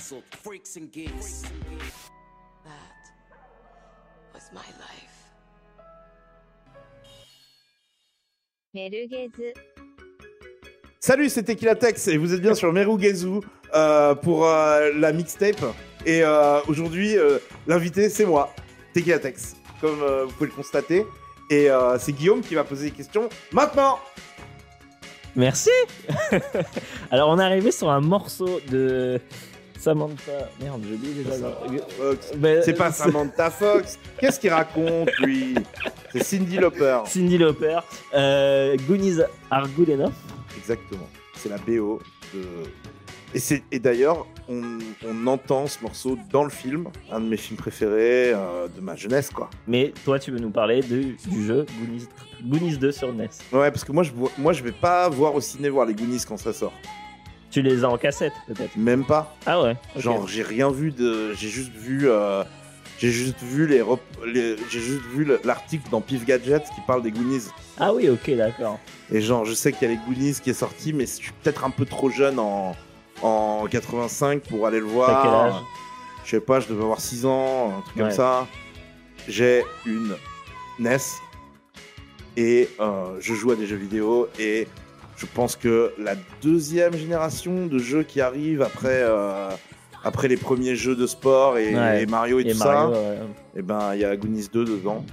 be cancelled. Freaks and geeks. That was my life. メルゲズ Salut, c'est Tequilatex et vous êtes bien sur Merugezu euh, pour euh, la mixtape. Et euh, aujourd'hui, euh, l'invité, c'est moi, Tequilatex, comme euh, vous pouvez le constater. Et euh, c'est Guillaume qui va poser des questions maintenant. Merci Alors, on est arrivé sur un morceau de Samantha. Merde, j'ai oublié déjà. le- Fox. Ben, C'est pas Samantha Fox. Qu'est-ce qu'il raconte, lui? C'est Cindy Lauper. Cindy Lauper. Euh, Goonies are good enough. Exactement. C'est la BO de. Et, c'est- et d'ailleurs, on, on entend ce morceau dans le film, un de mes films préférés euh, de ma jeunesse, quoi. Mais toi, tu veux nous parler de- du jeu Goonies, Goonies 2 sur NES. Ouais, parce que moi, je, moi, je vais pas voir au ciné voir les Goonies quand ça sort. Tu les as en cassette, peut-être Même pas. Ah ouais. Genre, j'ai rien vu de. J'ai juste vu. euh, J'ai juste vu les, rep- les- j'ai juste vu le- l'article dans Pif Gadget qui parle des Goonies. Ah oui, ok, d'accord. Et genre, je sais qu'il y a les Goonies qui est sorti, mais je suis peut-être un peu trop jeune en, en 85 pour aller le voir. Quel âge? Je sais pas, je devais avoir 6 ans, un truc comme ça. J'ai une NES et euh, je joue à des jeux vidéo et je pense que la deuxième génération de jeux qui arrive après, euh, après les premiers jeux de sport et, Ouais. et Mario et, Et tout Mario, ça, ouais. et ben il y a Goonies 2 dedans.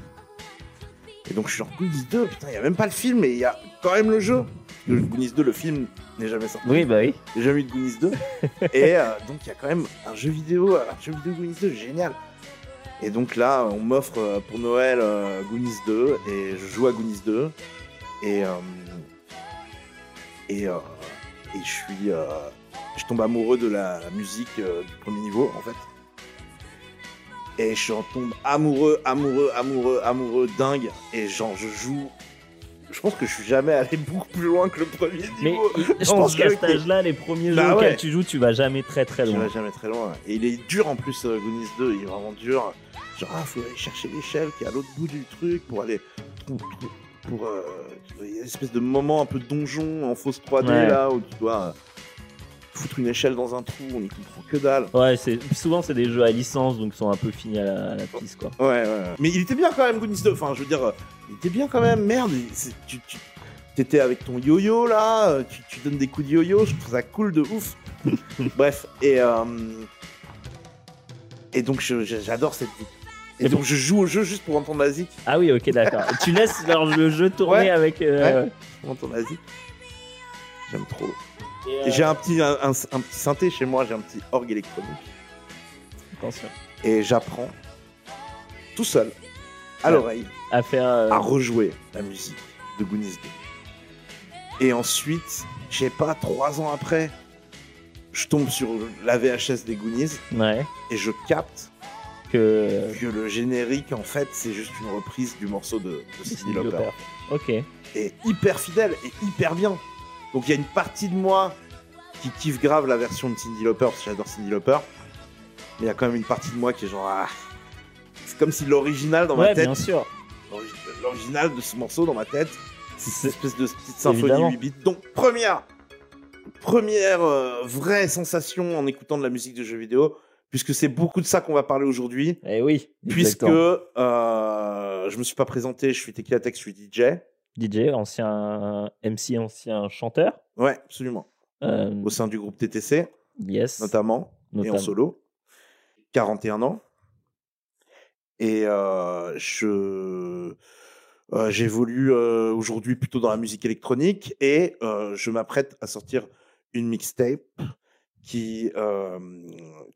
Et donc je suis en Goonies 2, putain, il y a même pas le film, mais il y a quand même le jeu. Le Goonies 2, le film n'est jamais sorti. Oui, bah oui. J'ai jamais eu de Goonies 2. et euh, donc il y a quand même un jeu vidéo, un jeu vidéo Goonies 2, génial. Et donc là, on m'offre euh, pour Noël euh, Goonies 2 et je joue à Goonies 2 et euh, et, euh, et je suis euh, je tombe amoureux de la, musique euh, du premier niveau en fait. Et je en tombe amoureux, amoureux, amoureux, amoureux, dingue. Et genre, je joue. Je pense que je suis jamais allé beaucoup plus loin que le premier Mais niveau. il- je dans pense ce qu'à cet âge-là, les premiers Bah jeux auxquels ouais. tu joues, tu vas jamais très très Tu loin. vas jamais très loin. Et il est dur en plus, euh, Goonies 2, il est vraiment dur. Genre, ah, faut aller chercher l'échelle qui est à l'autre bout du truc pour aller. Pour. euh, il y a une espèce de moment un peu donjon en fausse 3D Ouais. là où tu dois euh, foutre une échelle dans un trou, on y comprend que dalle. Ouais, c'est souvent c'est des jeux à licence donc ils sont un peu finis à la, à la piste quoi. Ouais, ouais, ouais. Mais il était bien quand même, Goonies 2. Enfin, je veux dire, euh, il était bien quand même. Merde, tu. T'étais avec ton yo-yo là, euh, tu, tu donnes des coups de yo-yo, je trouve ça cool de ouf. Bref, et euh, et donc j'adore cette vie. Et, Et donc je joue au jeu juste pour entendre la zik. Ah oui, ok, d'accord. tu laisses le jeu tourner Ouais. avec. euh, Ouais. Pour entendre la zik. J'aime trop. euh, j'ai un petit un, un- un petit synthé chez moi, j'ai un petit orgue électronique. attention. Et j'apprends tout seul à Ouais. l'oreille À faire. euh, à rejouer la musique de Goonies 2. Et ensuite, je sais pas, trois ans après, je tombe sur la VHS des Goonies Ouais. et je capte Que. que le générique, en fait, c'est juste une reprise du morceau de, de Cyndi Lauper. Ok. Et hyper fidèle et hyper bien. Donc il y a une partie de moi qui kiffe grave la version de Cindy Lauper, parce que j'adore Cindy Lauper. Mais il y a quand même une partie de moi qui est genre... ah, c'est comme si l'original dans ma tête bien sûr. L'origi- L'original de ce morceau dans ma tête, c'est cette espèce de petite symphonie Évidemment. 8 bits. Donc, première, première euh, vraie sensation en écoutant de la musique de jeux vidéo, puisque c'est beaucoup de ça qu'on va parler aujourd'hui. Eh oui. Puisque euh, je me suis pas présenté, je suis Tequilatex, je suis DJ. DJ, ancien MC, ancien chanteur. Ouais, absolument. Euh, Au sein du groupe TTC, yes. notamment, et en Notamment. solo. 41 ans. Et euh, je euh, j'évolue aujourd'hui plutôt dans la musique électronique et je m'apprête à sortir une mixtape qui euh,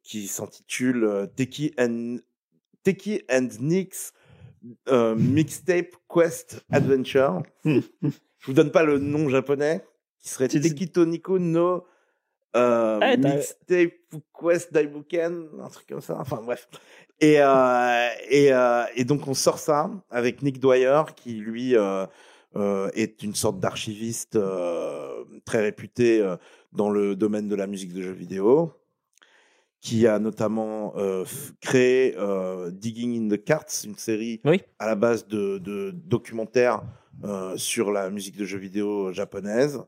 qui s'intitule Teki and Teki and Nick's euh, Mixtape Quest Adventure. je vous donne pas le nom japonais qui serait Teki Toniko no Euh, t'as- mixtape Quest Daibuken, un truc comme ça. Enfin bref. Et, et, et donc on sort ça avec Nick Dwyer qui lui euh, est une sorte d'archiviste euh, très réputé euh, dans le domaine de la musique de jeux vidéo, qui a notamment créé Digging in the Carts, une série Oui. à la base de, de documentaires sur la musique de jeux vidéo japonaise.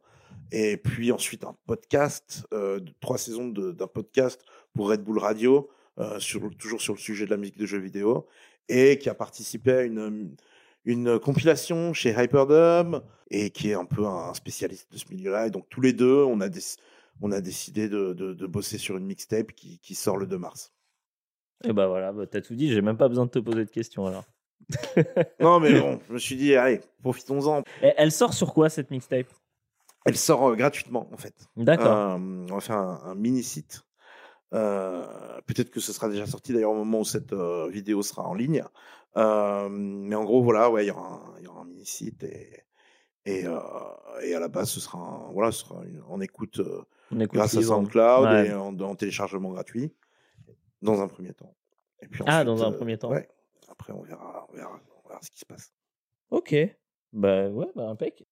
Et puis ensuite un podcast, de- trois saisons d'un podcast pour Red Bull Radio, sur, toujours sur le sujet de la musique de jeux vidéo, et qui a participé à une, une compilation chez Hyperdub, et qui est un peu un spécialiste de ce milieu-là. Et donc tous les deux, on a, on a décidé de, de, de bosser sur une mixtape qui, qui sort le 2 mars. Et bah voilà, bah, t'as tout dit, j'ai même pas besoin de te poser de questions alors. Non mais bon, je me suis dit, allez, profitons-en. Elle sort sur quoi cette mixtape? Elle sort euh, gratuitement, en fait. D'accord. Euh, on va faire un, un mini-site. Euh, Peut-être que ce sera déjà sorti d'ailleurs au moment où cette euh, vidéo sera en ligne. Euh, mais en gros, voilà, ouais, il y aura un, mini-site et, et, et à la base, ce sera, un- voilà, ce sera une- en écoute On écoute grâce à. SoundCloud Ouais. et en, en téléchargement gratuit dans un premier temps. Et puis Ah, dans un premier temps. Ouais. Après, on verra, on verra, on verra ce qui se passe. Ok. Bah ouais, bah impec.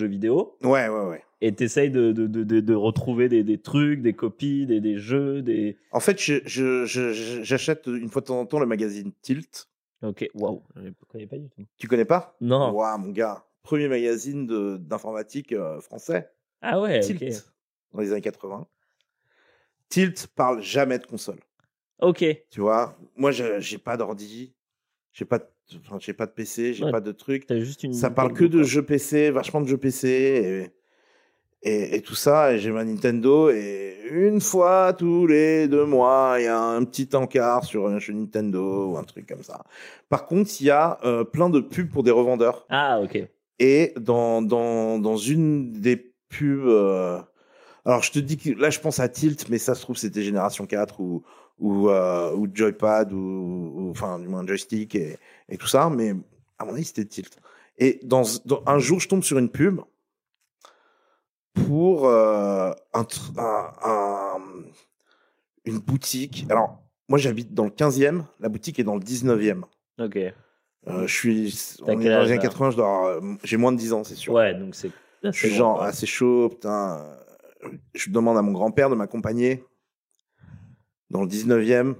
Jeux vidéo Ouais, ouais, ouais. et t'essayes de, de, de, de, retrouver des, des trucs, des copies, des, des jeux, des. En fait, je- je- je- je- j'achète une fois de temps en temps le magazine Tilt. Ok, waouh, je ne connais pas du tout. Tu connais pas? Non. Waouh, mon gars. Premier magazine d'informatique euh, français. Ah ouais, Tilt. Dans les années 80. Tilt parle jamais de console. Ok. Tu vois Moi, j'ai pas d'ordi. J'ai pas, de- enfin, j'ai pas de PC. J'ai Ouais. pas de truc. T'as juste une. Ça parle que de jeux PC, vachement de jeux PC. et, et tout ça. Et j'ai ma Nintendo et une fois tous les deux mois, il y a un petit encart sur un jeu Nintendo ou un truc comme ça. Par contre, il y a euh, plein de pubs pour des revendeurs. Ah, ok. Et dans, dans, dans une des pubs, euh, alors je te dis que là je pense à Tilt, mais ça se trouve c'était Génération 4 ou, ou, euh, ou Joypad ou, ou- enfin du moins joystick et, et tout ça, mais à mon avis c'était Tilt. Et dans, dans- un jour je tombe sur une pub pour euh, un, tr- un- un- une boutique. Alors moi j'habite dans le 15e, la boutique est dans le 19e. Ok. Euh, je suis, T'as on est dans les années là 80, je dois avoir, euh, j'ai moins de 10 ans, c'est sûr. Ouais, donc c'est. je suis genre assez chaud, putain. Je demande à mon grand-père de m'accompagner dans le 19e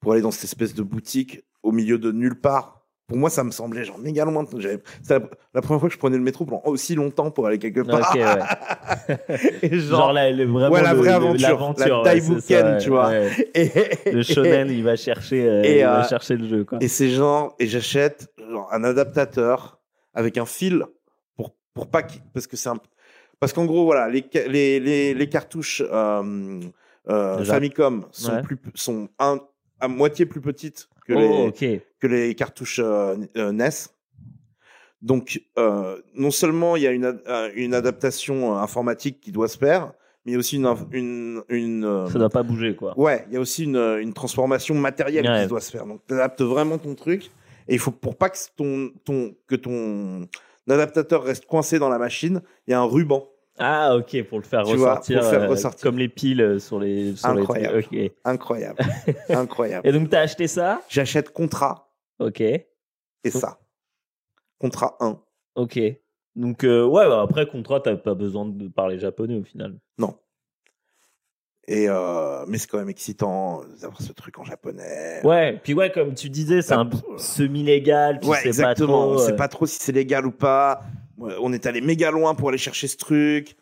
pour aller dans cette espèce de boutique au milieu de nulle part. Pour moi, ça me semblait genre méga loin. C'était la, la première fois que je prenais le métro pendant aussi longtemps pour aller quelque part. Ouais. Et Genre, genre, la, le, vraiment Ouais, la vraie le- aventure, la Daibuken, ouais, tu vois. et, Le shonen, il va chercher, euh, Et, il va euh, chercher le jeu, quoi. Et c'est genre, et j'achète un adaptateur avec un fil pour, pour pas parce que c'est un, parce qu'en gros, voilà, les, les, les cartouches, euh, euh. Famicom sont Ouais. plus, sont un, à moitié plus petites que Oh, les, ok. que les cartouches euh, euh, NES. Donc, non seulement il y a une, ad- une adaptation informatique qui doit se faire, mais il y a aussi une, inf- une, une, Ça doit pas bouger, quoi. Ouais, il y a aussi une, une transformation matérielle Ouais. qui doit se faire. Donc, tu adaptes vraiment ton truc. Et il faut, pour pas que ton, ton, que ton adaptateur reste coincé dans la machine, il y a un ruban. Ah, ok, pour le faire Tu vois, pour euh, ressortir. Comme les piles euh, sur les. Sur les Incroyable. Ok. Incroyable. Incroyable. Et donc, t'as acheté ça? J'achète contrat Ok. et ça. Contrat 1. Ok. Donc, euh, ouais, bah, après, contrat, t'as pas besoin de parler japonais au final. Non. Et euh, mais c'est quand même excitant d'avoir ce truc en japonais. Ouais, puis ouais, comme tu disais, c'est un semi-légal, tu Ouais, sais exactement. pas On sait pas trop si c'est légal ou pas. On est allé méga loin pour aller chercher ce truc.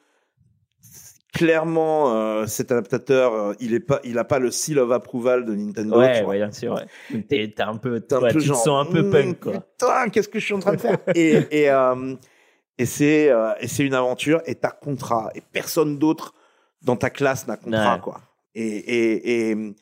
Clairement, euh, cet adaptateur, euh, il est pas, il a pas le seal of approval de Nintendo. tu Ouais, vois. ouais, bien sûr, ouais. T'es un peu. T'es un ouais, peu tu genre, te sens un peu hmm, punk, quoi. Putain, qu'est-ce que je suis en train de faire? Et et euh, et c'est et c'est une aventure. Et t'as contrat. Et personne d'autre dans ta classe n'a contrat, quoi. Et et et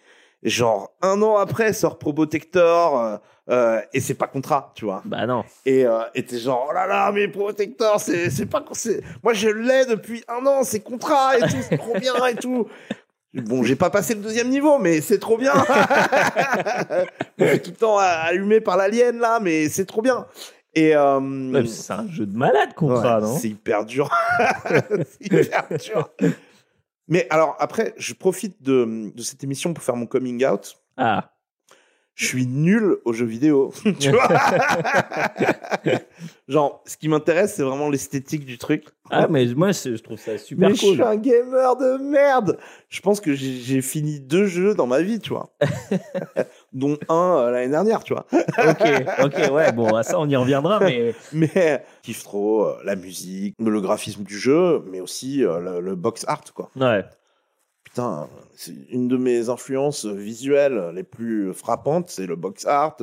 genre un an après sort Probotector. Euh, et c'est pas contrat, tu vois. Bah non. Et euh, et t'es genre, oh là là, mais Protector, c'est, c'est pas, c'est, moi je l'ai depuis un an, c'est contrat et tout, c'est trop bien et tout. Bon, j'ai pas passé le deuxième niveau, mais c'est trop bien. tout le temps allumé par l'alien là, mais c'est trop bien. Et euh, c'est un jeu de malade, contrat, ouais, non? c'est hyper dur. c'est hyper dur. Mais alors après, je profite de, de cette émission pour faire mon coming out. Ah. Je suis nul aux jeux vidéo. tu vois Genre, ce qui m'intéresse, c'est vraiment l'esthétique du truc. Ah, mais moi, je trouve ça super Mais je cool. suis un gamer de merde. Je pense que j'ai fini deux jeux dans ma vie, tu vois. Dont un euh, l'année dernière, tu vois. ok, ok, ouais, bon, à ça, on y reviendra, mais. Mais je kiffe trop euh, la musique, le graphisme du jeu, mais aussi euh, le, le box art, quoi. Ouais. Putain, c'est une de mes influences visuelles les plus frappantes, c'est le box art,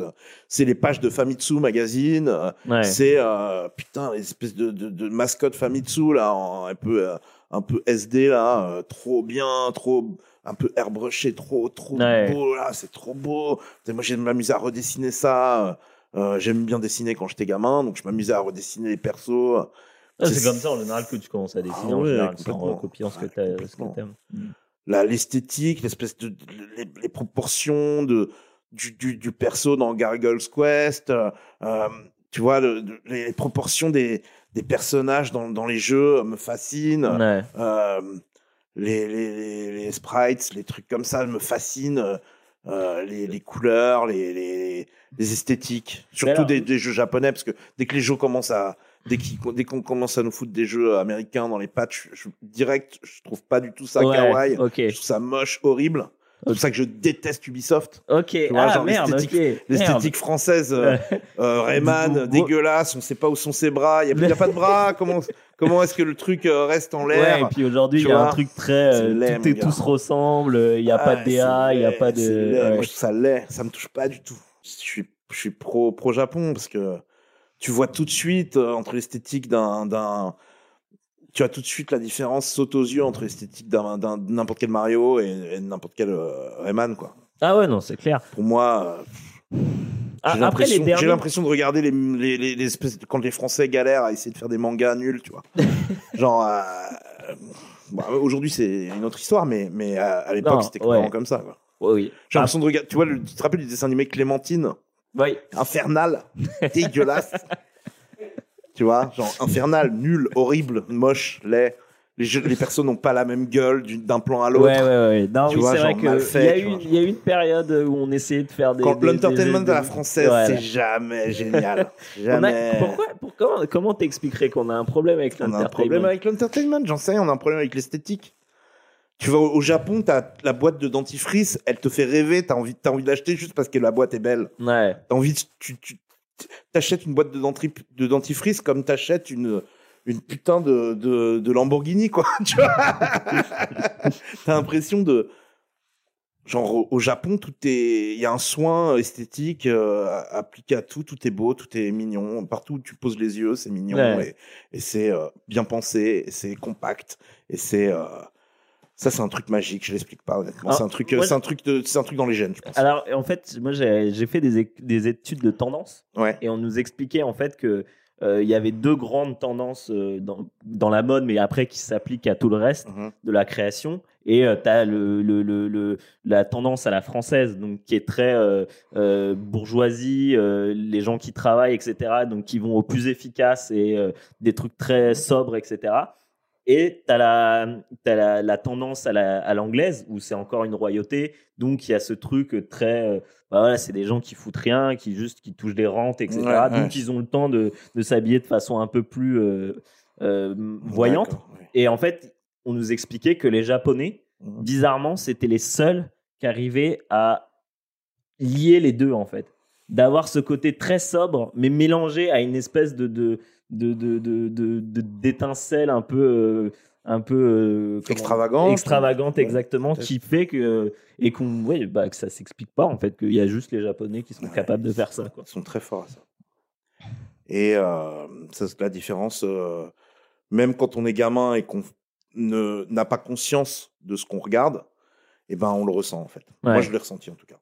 c'est les pages de Famitsu magazine, Ouais. c'est euh, putain les espèces de, de, de mascotte Famitsu là, un peu euh, un peu SD là, euh, trop bien, trop un peu airbrushé, trop trop Ouais. beau là, c'est trop beau. Moi j'aime m'amuser à redessiner ça. euh, J'aime bien dessiner quand j'étais gamin, donc je m'amusais à redessiner les persos. Ah, c'est comme ça en général que tu commences à dessiner Ah en ouais, général, complètement. recopiant ce que Ouais, t'as- l'esthétique, l'espèce de les, les proportions de du, du, du perso dans Gargoyle's Quest, euh, euh, tu vois le- les proportions des des personnages dans dans les jeux me fascinent. Ouais. Euh, les, les, les, les sprites, les trucs comme ça me fascinent. Euh, les, les couleurs, les, les, les esthétiques, surtout alors- des, des jeux japonais, parce que dès que les jeux commencent à, dès qu'ils- dès qu'on commence à nous foutre des jeux américains dans les patchs, je, direct, je trouve pas du tout ça Ouais, kawaii. Je trouve ça moche, horrible. C'est pour ça que je déteste Ubisoft. Ok, vois, ah merde, l'esthétique- française, euh, euh, Rayman, dégueulasse, on sait pas où sont ses bras, il y, a- pas de bras, comment, comment est-ce que le truc euh, reste en Ouais, l'air et puis aujourd'hui, il y a un truc très. euh, laid, tout, est, tout se ressemble, il n'y a pas de DA, il n'y a pas de. ouais. Moi, je trouve ça laid. Ça me touche pas du tout. Je suis, je suis pro, pro Japon parce que tu vois tout de suite euh, entre l'esthétique d'un, tu as tout de suite la différence saute aux yeux entre l'esthétique d'un n'importe quel Mario et, et n'importe quel euh, Rayman quoi. Ah ouais, non, c'est clair. Pour moi, euh, Ah, j'ai l'impression- j'ai derniers. l'impression de regarder les, les, les- les espèces quand les Français galèrent à essayer de faire des mangas nuls, tu vois. Genre, euh, bon, aujourd'hui c'est une autre histoire, mais, mais à, l'époque c'était ouais. comme ça. quoi. Ouais, oui. J'ai l'impression de regarder, tu vois, le, tu te rappelles du dessin animé Clémentine, Oui. infernal, dégueulasse. tu vois, genre infernal, nul, horrible, moche, laid. Les, jeux- les persos n'ont pas la même gueule d'un plan à l'autre. Ouais, ouais, ouais. Non, Tu oui, vois, c'est vrai y, a eu, une période où on essayait de faire des. Quand l'entertainment à la française, c'est jamais génial. A- Jamais. pourquoi, pour- comment, comment t'expliquerais qu'on a un problème avec On a un l'entertainment? problème avec l'entertainment, j'en sais on a un problème avec l'esthétique. Tu vas au Japon, t'as la boîte de dentifrice, elle te fait rêver, t'as envie, t'as envie de l'acheter juste parce que la boîte est belle. Ouais. T'as envie de, tu, tu t'achètes une boîte de, dentri- de dentifrice comme t'achètes une, une putain de, de, de Lamborghini, quoi. Tu vois T'as l'impression de, genre au, au Japon, tout est, il y a un soin esthétique euh, appliqué à tout, tout est beau, tout est mignon. Partout où tu poses les yeux, c'est mignon Ouais. et, et c'est euh, bien pensé, et c'est compact, et c'est euh, ça, c'est un truc magique. Je l'explique pas honnêtement. Ah, c'est un truc, euh, c'est un truc de, c'est un truc dans les gènes, je pense. Alors, en fait, moi, j'ai j'ai fait des, des études de tendance Ouais. et on nous expliquait en fait que euh, il y avait deux grandes tendances euh, dans, dans la mode, mais après qui s'appliquent à tout le reste Mhm. de la création. Et tu as le, le, le, la tendance à la française, donc qui est très euh, euh, bourgeoisie, euh, les gens qui travaillent, etc., donc qui vont au plus efficace et euh, des trucs très sobres, etc. Et tu as, la, t'as la, la tendance à la- à l'anglaise, où c'est encore une royauté, donc il y a ce truc très... euh, bah voilà, c'est des gens qui foutent rien, qui juste qui touchent des rentes, etc. Ouais, donc ouais. ils ont le temps de, de s'habiller de façon un peu plus euh, euh, voyante. Ouais. Et en fait, on nous expliquait que les Japonais, Mhm. bizarrement, c'était les seuls qui arrivaient à lier les deux, en fait. D'avoir ce côté très sobre, mais mélangé à une espèce de de de de de- de- de- d'étincelle un peu euh, un peu euh, Extravagante. extravagante Ouais, exactement qui fait que et qu'on ouais, bah, que ça s'explique pas en fait qu'il y a juste les japonais qui sont Ouais. capables de faire ça quoi. Ils sont très forts à ça. Et euh, ça, c'est la différence, euh, même quand on est gamin et qu'on ne- n'a pas conscience de ce qu'on regarde, et ben on le ressent en fait. Moi, je l'ai ressenti en tout cas.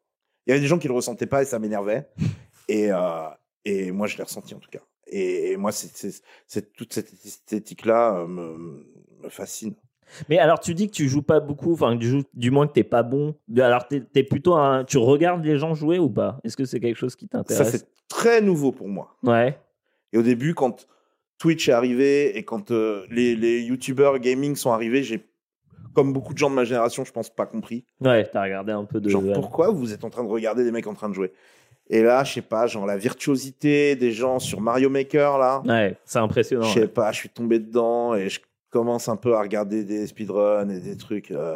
Il y avait des gens qui le ressentaient pas et ça m'énervait. Et, euh, et moi, je l'ai ressenti en tout cas. Et, et moi, c'est, toute cette esthétique-là euh, me, me fascine. Mais alors, tu dis que tu joues pas beaucoup, enfin, du, du moins que t'es pas bon. Alors, t'es es plutôt un. Tu regardes les gens jouer ou pas? Est-ce que c'est quelque chose qui Ça, t'intéresse? c'est très nouveau pour moi. Ouais. Et au début, quand Twitch est arrivé et quand euh, les, les YouTubers gaming sont arrivés, j'ai, comme beaucoup de gens de ma génération, je pense pas compris. Ouais, t'as regardé un peu de. Genre, pourquoi vous êtes en train de regarder des mecs en train de jouer? Et là, je sais pas, genre la virtuosité des gens sur Mario Maker, là, Ouais, c'est impressionnant. je sais ouais. pas, je suis tombé dedans et je commence un peu à regarder des speedruns et des trucs euh,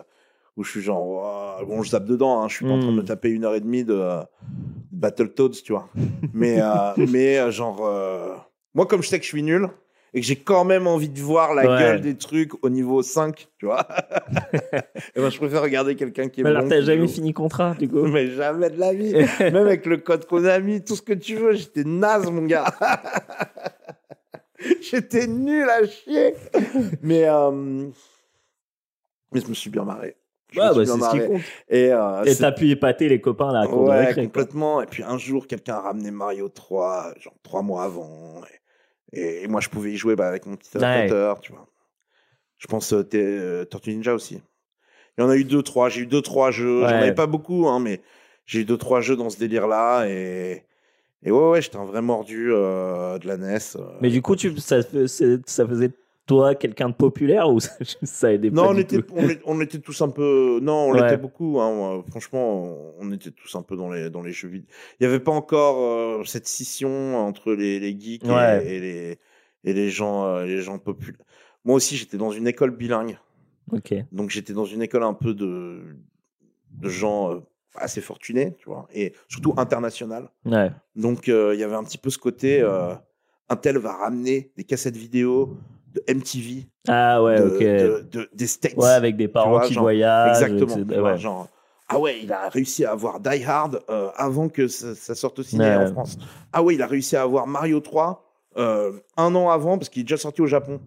où je suis genre, bon, je zappe dedans, hein, je suis pas en train de me Mm. taper une heure et demie de euh, Battletoads, tu vois. Mais, euh, mais euh, genre, moi, comme je sais que je suis nul et que j'ai quand même envie de voir la Ouais. gueule des trucs au niveau 5, tu vois, et ben, je préfère regarder quelqu'un qui est Mais alors, bon. t'as jamais joue. fini contrat, du coup Mais jamais de la vie. Même avec le code Konami, tout ce que tu veux, j'étais naze, mon gars. j'étais nul à chier. Mais, euh, mais je me suis bien marré. Je Ouais, bah, c'est ce qui compte. Et, euh, t'as pu épater les copains là à ouais, quoi. complètement. Et puis un jour, quelqu'un a ramené Mario 3, genre trois mois avant. Et, et moi, je pouvais y jouer bah, avec mon petit Ouais. adaptateur, tu vois. Je pense euh, euh, Tortue Ninja aussi. Il y en a eu deux, trois. J'ai eu deux, trois jeux. J'en Ouais. avais pas beaucoup, hein, mais j'ai eu deux, trois jeux dans ce délire-là. Et, et ouais, ouais, j'étais un vrai mordu euh, de la NES. euh. Mais du coup, tu, ça, ça faisait toi quelqu'un de populaire ou ça, ça aidait Non, pas on du était, tout on, est- on était tous un peu. Non, on Ouais. l'était beaucoup. Hein, moi. franchement, on était tous un peu dans les, dans les jeux vidéo. Il n'y avait pas encore euh, cette scission entre les, les geeks et- Ouais. et, les, et les gens, euh, les gens populaires. Moi aussi, j'étais dans une école bilingue. Ok. Donc, j'étais dans une école un peu de, de gens euh, assez fortunés, tu vois, et surtout international. Ouais. Donc, euh, il y avait un petit peu ce côté. Euh, un tel va ramener des cassettes vidéo de MTV, Ah ouais, de, ok. de- de- des States. ouais, avec des parents vois, qui genre, voyagent. Exactement. etc. tu vois, Ouais. genre, ah ouais, il a réussi à avoir Die Hard euh, avant que ça, ça sorte au ciné Ouais. en France. Ah ouais, il a réussi à avoir Mario 3 euh, un an avant parce qu'il est déjà sorti au Japon.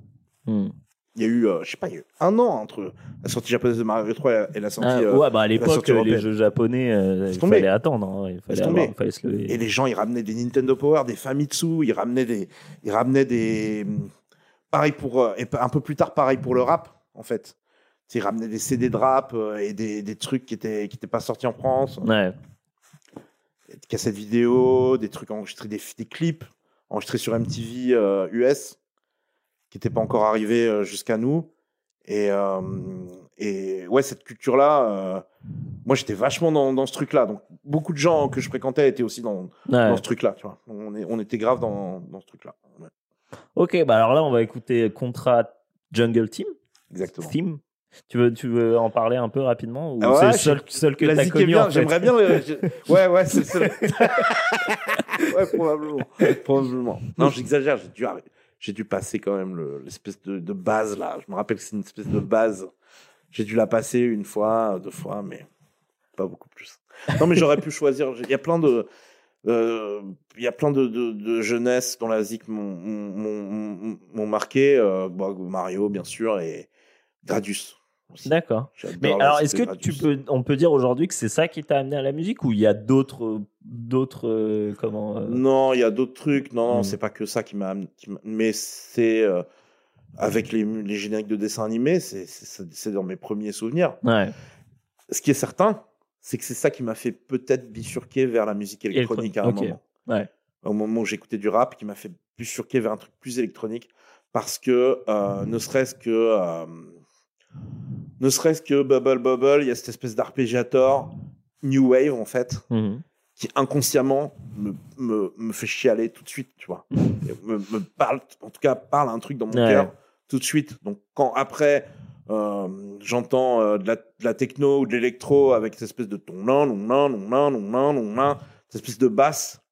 Hmm. Il y a eu, euh, je sais pas, il y a eu un an entre la sortie japonaise de Mario 3 et la sortie. Ah, euh, ouais, bah à l'époque, les jeux japonais, Laisse il fallait attendre. hein, Il fallait, Laisse tomber. avoir- il fallait se lever. Et les gens, ils ramenaient des Nintendo Power, des Famitsu, ils ramenaient des, ils ramenaient des, pareil pour, euh, et un peu plus tard, pareil pour le rap, en fait. Ils ramenaient des CD de rap euh, et des, des trucs qui étaient, qui étaient pas sortis en France, Ouais. des cassettes vidéo, des trucs enregistrés, des, des clips enregistrés sur MTV euh, US, qui n'étaient pas encore arrivés euh, jusqu'à nous. Et, euh, et ouais, cette culture-là, euh, moi j'étais vachement dans, dans ce truc-là. Donc beaucoup de gens que je fréquentais étaient aussi dans, Ouais. dans ce truc-là. Tu vois. On, est, on était grave dans, dans ce truc-là. Ouais, Ok, bah alors là, on va écouter Contra Jungle Team. exactement. Theme. Tu veux, tu veux en parler un peu rapidement ou Ah ouais, c'est le seul, seul que tu as connu bien. en fait? J'aimerais bien. je- Ouais, ouais, c'est le seul. ouais, probablement. probablement. Non, j'exagère. J'ai dû, j'ai dû passer quand même le- l'espèce de, de base là. Je me rappelle que c'est une espèce de base. J'ai dû la passer une fois, deux fois, mais pas beaucoup plus. Non, mais j'aurais pu choisir. Il y a plein de. Euh, Il y a plein de, de, de jeunesse dans la ZIC m'ont marqué. euh, bon, Mario, bien sûr, et Gradius. aussi. D'accord. Mais alors, est-ce que tu peux, on peut dire aujourd'hui que c'est ça qui t'a amené à la musique ou il y a d'autres, d'autres, euh, comment Non, il y a d'autres trucs. Non, non, Mm. c'est pas que ça qui m'a. m'a- Mais c'est avec les, les génériques de dessins animés, c'est dans mes premiers souvenirs. Ouais. Ce qui est certain, c'est que c'est ça qui m'a fait peut-être bifurquer vers la musique électronique à un moment. Ouais. Au moment où j'écoutais du rap, qui m'a fait bifurquer vers un truc plus électronique, parce que euh, ne serait-ce que euh, ne serait-ce que Bubble Bubble, il y a cette espèce d'arpégiator new wave en fait Mhm. qui inconsciemment me, me, me fait chialer tout de suite, tu vois. Et me, me parle, en tout cas, parle un truc dans mon Ouais. cœur tout de suite. Donc, quand après, j'entends euh, de, la, techno ou de l'électro avec cette espèce de ton non, non, non, non, cette espèce de basse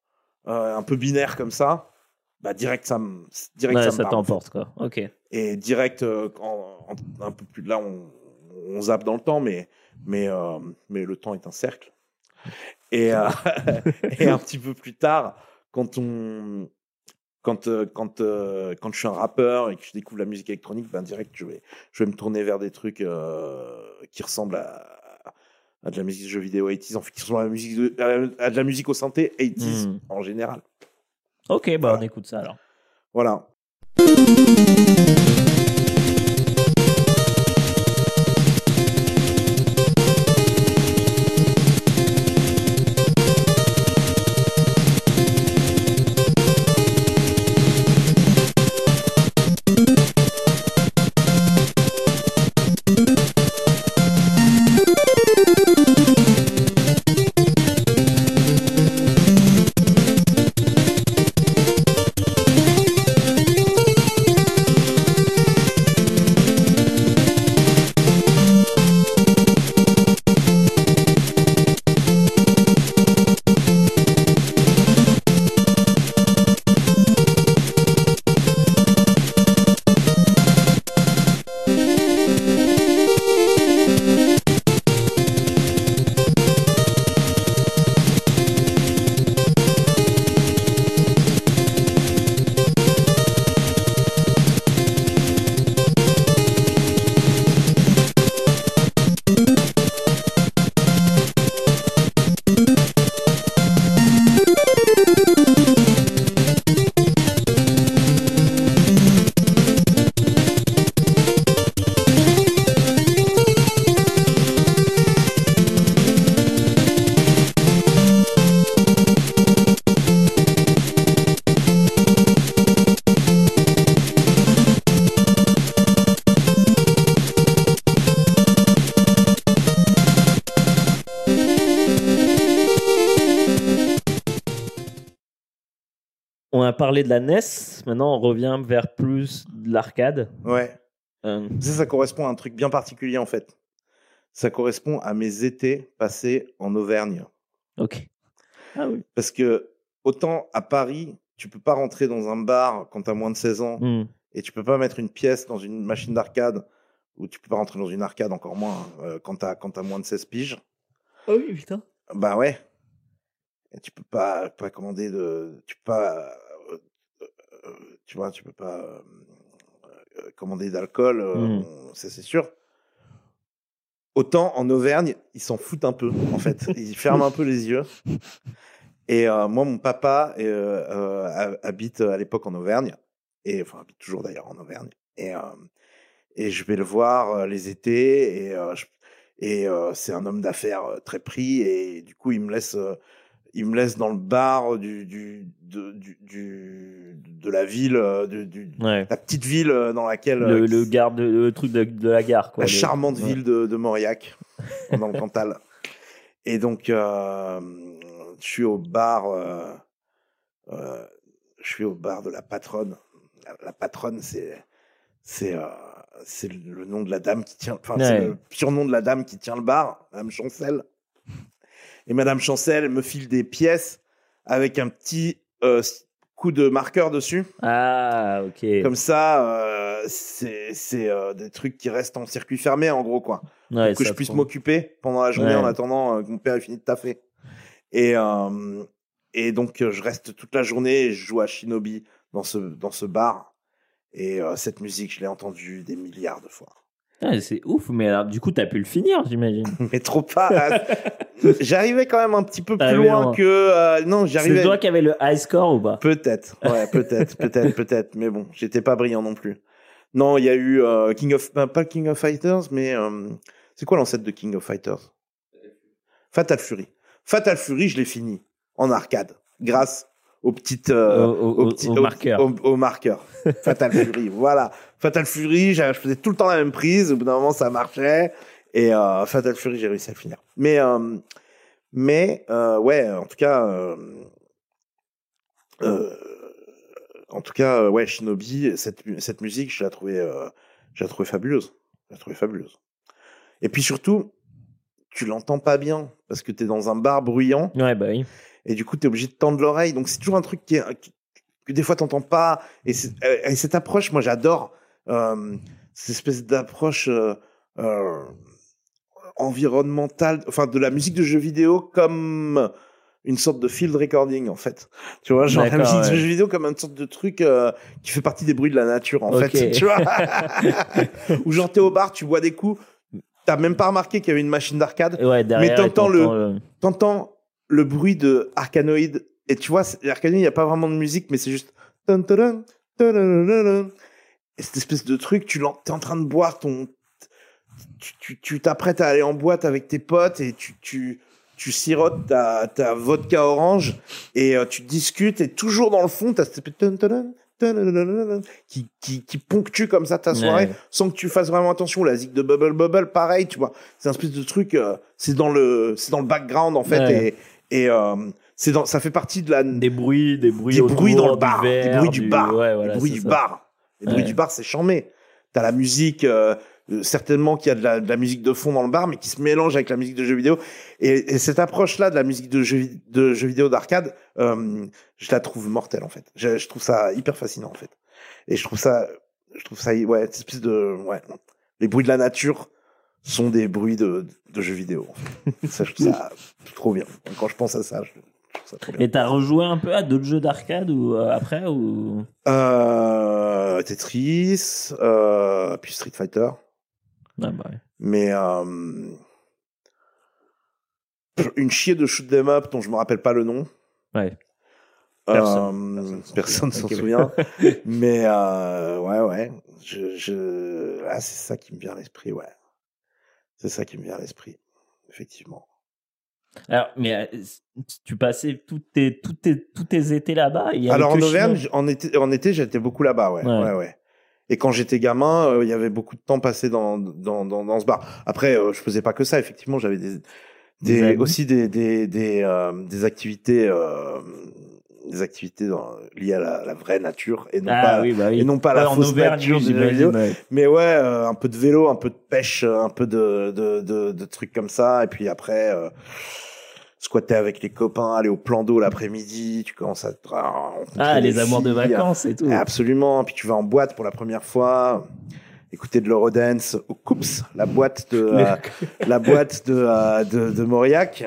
euh, un peu binaire comme ça, bah, direct, ça me, direct, Ouais, ça ça, t'emporte quoi. Ok. Et direct, euh, en- en- un peu plus là, on, on zappe dans le temps, mais, mais, euh, mais le temps est un cercle. Et, euh, et un petit peu plus tard, quand on, quand, euh, quand, euh, quand je suis un rappeur et que je découvre la musique électronique, ben direct, je vais, je vais me tourner vers des trucs euh, qui ressemblent à, à de la musique de jeux vidéo 80s, en fait, qui ressemblent à, la musique de, à, la- à de la musique au synthé 80s Mhm. en général. Ok, bah Voilà. on écoute ça alors. Voilà. Parlé de la NES, maintenant on revient vers plus de l'arcade. Ouais. Euh, Ça, ça correspond à un truc bien particulier en fait. Ça correspond à mes étés passés en Auvergne. ok. Ah oui. Parce que autant à Paris, tu peux pas rentrer dans un bar quand tu as moins de 16 ans Hmm. et tu peux pas mettre une pièce dans une machine d'arcade ou tu peux pas rentrer dans une arcade encore moins euh, quand tu as, moins de 16 piges. Ah oui, putain. Bah ouais. Et tu peux pas, pas commander de. Tu peux pas. Euh, euh, euh, tu vois, tu peux pas. euh, commander d'alcool, euh, Mm. on- ça c'est sûr. Autant en Auvergne, ils s'en foutent un peu, en fait. Ils ferment un peu les yeux. Et euh, moi, mon papa euh, euh, ha- habite à l'époque en Auvergne, et enfin habite toujours d'ailleurs en Auvergne. Et, euh, et je vais le voir euh, les étés, et, euh, euh, c'est un homme d'affaires euh, très pris, et du coup, il me laisse, euh, il me laisse dans le bar du, du, de, du, du- de la ville, euh, du, du- Ouais. la petite ville euh, dans laquelle Le, euh, le garde, le truc de, de la gare, quoi. la Le- charmante ouais. ville de, de Mauriac, dans le Cantal. Et donc, euh, je suis au bar, euh, euh, je suis au bar de la patronne. La, la patronne, c'est, c'est, euh, c'est le nom de la dame qui tient, enfin, c'est le surnom de la dame qui tient le bar, Madame Chancel. Et Madame Chancel me file des pièces avec un petit euh, coup de marqueur dessus. Ah, ok. Comme ça, euh, c'est euh, des trucs qui restent en circuit fermé, en gros, quoi. Ouais, Pour que je puisse prend. m'occuper pendant la journée Ouais. en attendant que mon père ait fini de taffer. Et, et donc, je reste toute la journée et je joue à Shinobi dans ce, dans ce bar. Et cette musique, je l'ai entendue des milliards de fois. Ah, c'est ouf, mais alors, du coup, t'as pu le finir, j'imagine. Mais trop pas. J'arrivais quand même un petit peu plus loin que. euh, non, C'est j'arrivais. toi qui avais le high score ou pas? Peut-être, ouais, peut-être, peut-être, peut-être, mais bon, j'étais pas brillant non plus. Non, il y a eu euh, King of, ben, pas King of Fighters, mais euh, c'est quoi l'ancêtre de King of Fighters? Fatal Fury. Fatal Fury, je l'ai fini en arcade, grâce aux petites, euh, Au- au- au- marqueur. au- marqueur. Fatal Fury, voilà. Fatal Fury, je faisais tout le temps la même prise. Au bout d'un moment, ça marchait. Et euh, Fatal Fury, j'ai réussi à le finir. Mais, euh, mais ouais, en tout cas, en tout cas, ouais, Shinobi, cette, cette musique, je la trouvais, je la trouvais fabuleuse. Je la trouvais fabuleuse. Et puis surtout, tu l'entends pas bien parce que tu es dans un bar bruyant Ouais, bah oui. Et du coup, tu es obligé de tendre l'oreille. Donc, c'est toujours un truc qui est- qui- que des fois, t'entends pas. Et, et cette approche, moi, j'adore euh, cette espèce d'approche euh, euh, environnementale, enfin, de la musique de jeux vidéo comme une sorte de field recording, en fait. Tu vois, genre la musique de jeux vidéo comme une sorte de truc euh, qui fait partie des bruits de la nature, en fait. Tu vois Ou genre, t'es au bar, tu bois des coups. T'as même pas remarqué qu'il y avait une machine d'arcade Ouais, derrière, t'entends le- t'entends le bruit de Arkanoid et tu vois Arkanoid il n'y a pas vraiment de musique mais c'est juste et cette espèce de truc tu t'es en train de boire ton tu- tu tu t'apprêtes à aller en boîte avec tes potes et tu tu tu sirotes ta, ta vodka orange et euh, tu discutes et toujours dans le fond cette tan, tadan, tadadadada qui, qui, qui ponctue comme ça ta soirée Ouais. sans que tu fasses vraiment attention. La zig de Bubble Bubble, pareil, tu vois. C'est un espèce de truc, euh, c'est dans le, c'est dans le background, en fait, Ouais. et, et, euh, c'est dans, ça fait partie de la, Des bruits, des bruits, des bruits dans le bar, des verre, bruits du bar, Ouais, voilà, des bruits du ça. bar. Les bruits du bar, c'est chambé. T'as la musique, euh, euh, certainement qu'il y a de la, de la musique de fond dans le bar, mais qui se mélange avec la musique de jeux vidéo. Et, et cette approche-là de la musique de jeux, de jeux vidéo d'arcade, je la trouve mortelle, en fait. Je, je trouve ça hyper fascinant, en fait. Et je trouve ça, je trouve ça, ouais, cette espèce de, ouais, les bruits de la nature sont des bruits de, de jeux vidéo. en fait. ça, je trouve ça trop bien. Quand je pense à ça, je, trouve ça trop bien. Et t'as rejoué un peu à d'autres jeux d'arcade ou euh, après ou? Euh, Tetris, euh, puis Street Fighter. Ah bah ouais. Mais une chier de shoot 'em up dont je me rappelle pas le nom. Ouais. Personne, Personne. s'en souvient. Mais ouais, ouais. Je, je... Ah, c'est ça qui me vient à l'esprit, ouais. C'est ça qui me vient à l'esprit, effectivement. Alors, mais euh, tu passais tous tes, tous tes, tous tes étés là-bas? Alors en Auvergne, en été, en été j'étais beaucoup là-bas, ouais. Ouais. ouais. ouais, Et quand j'étais gamin, euh, il y avait beaucoup de temps passé dans, dans, dans, dans ce bar. Après, euh, je faisais pas que ça, effectivement, j'avais des, Des aussi des, des, des, euh, des activités, euh, des activités dans- liées à la, la vraie nature et non Ah pas, oui, bah oui. et non pas Ouais, la fausse Auvergne, nature du vidéo. ouais. Mais ouais, euh, un peu de vélo, un peu de pêche, euh, un peu de, de, de, de trucs comme ça. Et puis après, euh, squatter avec les copains, aller au plan d'eau l'après-midi, tu commences à Ah, les amours de vacances et tout. Absolument. Puis tu vas en boîte pour la première fois, écouter de l'Eurodance au Coups, la boîte de, euh, la boîte de, euh, de, de Mauriac.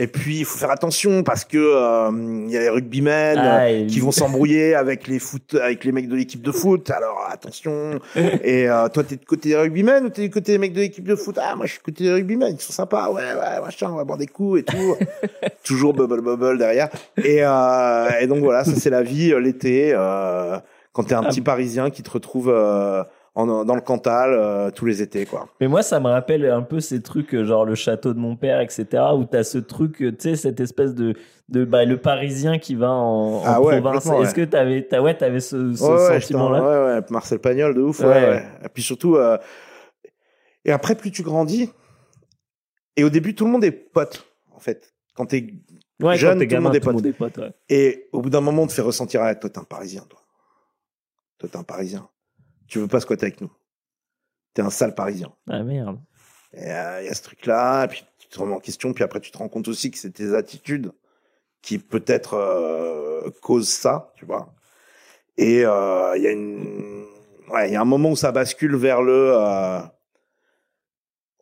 Et puis il faut faire attention parce que euh, il y a les rugbymen Ah, euh, qui vont s'embrouiller avec les foot, avec les mecs de l'équipe de foot. Alors attention. Et euh, toi t'es du côté des rugbymen ou t'es du côté des mecs de l'équipe de foot? Ah moi je suis du côté des rugbymen, ils sont sympas. Ouais ouais machin, on va boire des coups et tout. Toujours bubble bubble derrière. Et, euh, et donc voilà, ça c'est la vie l'été euh, quand t'es un petit Parisien qui te retrouve euh, en, dans le Cantal euh, tous les étés quoi. Mais moi, ça me rappelle un peu ces trucs, euh, genre le château de mon père, etc., où t'as ce truc, euh, tu sais, cette espèce de, de bah, le Parisien qui va en, en Ah ouais, province. Est-ce que t'avais, t'as, ouais, t'avais ce, ce ouais, ouais, ouais, ouais, Marcel Pagnol de ouf. Ouais. Et puis surtout, euh, et après plus tu grandis, et au début tout le monde est pote en fait. Quand t'es jeune, quand t'es tout le gamin, monde est tout le monde est pote. et au bout d'un moment on te fait ressentir, ah, toi t'es un Parisien, toi. Toi t'es un Parisien. Tu veux pas squatter avec nous. T'es un sale Parisien. Ah merde. Et il y a ce truc-là, et puis tu te remets en question, puis après tu te rends compte aussi que c'est tes attitudes qui peut-être euh, causent ça, tu vois. Et euh, il y a une, ouais, il y a un moment où ça bascule vers le, euh,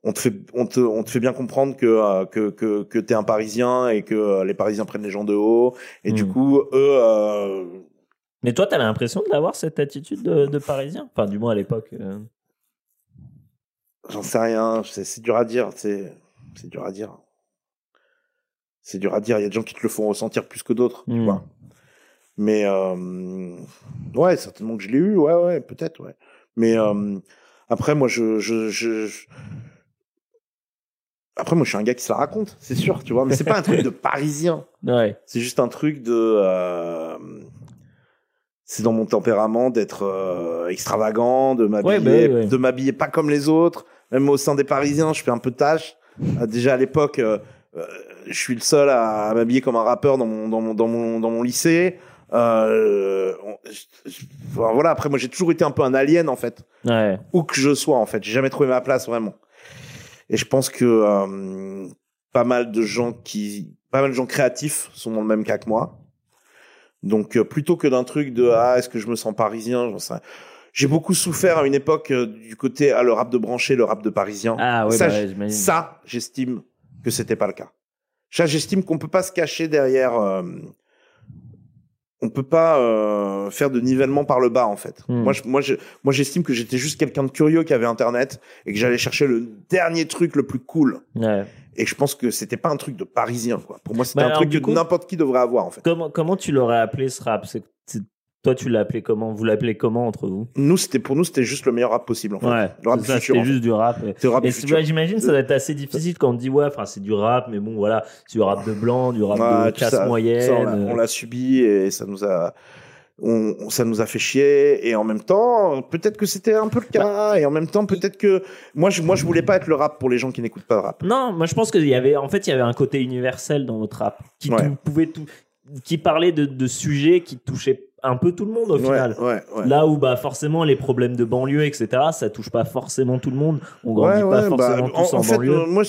on te fait, on te, on te fait bien comprendre que euh, que que, que t'es un Parisien et que euh, les Parisiens prennent les gens de haut, et du Hmm. coup eux. Mais toi, t'as l'impression de l'avoir cette attitude de, de Parisien? Enfin, du moins à l'époque. euh. J'en sais rien, c'est dur à dire, c'est dur à dire. C'est dur à dire, il y a des gens qui te le font ressentir plus que d'autres, tu Mm. vois. Mais euh, ouais, certainement que je l'ai eu, ouais, ouais, peut-être, ouais. Mais euh, après, moi, je, je, je, je- après, moi, je suis un gars qui se la raconte, c'est sûr, tu vois. Mais c'est pas un truc de Parisien. Ouais. C'est juste un truc de. euh, c'est dans mon tempérament d'être euh, extravagant, de m'habiller, Ouais, bah ouais. de m'habiller pas comme les autres. Même au sein des Parisiens, je fais un peu tâche. Euh, déjà à l'époque, euh, euh, je suis le seul à, à m'habiller comme un rappeur dans mon dans mon dans mon dans mon lycée. Euh, je- je- voilà. Après, moi, j'ai toujours été un peu un alien en fait Ouais. où que je sois en fait. J'ai jamais trouvé ma place vraiment. Et je pense que euh, pas mal de gens qui, pas mal de gens créatifs sont dans le même cas que moi. Donc euh, plutôt que d'un truc de ah est-ce que je me sens parisien, j'en sais rien. J'ai beaucoup souffert à une époque euh, du côté ah, le rap de branché, le rap de parisien. Ah ouais, ça, bah ouais, j- j'imagine. ça, j'estime que c'était pas le cas. Ça, j'estime qu'on peut pas se cacher derrière. euh, on peut pas euh, faire de nivellement par le bas en fait. Hmm. Moi, je, moi, je, moi, j'estime que j'étais juste quelqu'un de curieux qui avait Internet et que j'allais chercher le dernier truc le plus cool. Ouais. Et je pense que c'était pas un truc de parisien quoi. Pour moi, c'était Bah, un truc que n'importe qui devrait avoir en fait. Comment, comment tu l'aurais appelé ce rap? Toi, tu l'as appelé comment? Vous l'appelez comment entre vous? Nous, c'était pour nous, c'était juste le meilleur rap possible en fait. Ouais, le rap c'était en fait. juste du rap. Le rap Et bah, j'imagine ça doit être assez difficile quand on dit ouais, enfin c'est du rap, mais bon voilà, c'est du rap de blanc, du rap de classe ça, moyenne. ça, on l'a- euh. on l'a subi et ça nous a on, on- ça nous a fait chier et en même temps peut-être que c'était un peu le cas et en même temps peut-être que moi je moi je voulais pas être le rap pour les gens qui n'écoutent pas de rap. Non, moi je pense qu'il y avait, en fait, il y avait un côté universel dans votre rap qui Ouais. tout- pouvait tout, qui parlait de, de sujets qui touchaient un peu tout le monde au ouais, final. ouais ouais. Là où bah forcément les problèmes de banlieue etc ça touche pas forcément tout le monde. On grandit pas ouais, forcément bah, tous en, en, en fait banlieue. euh, moi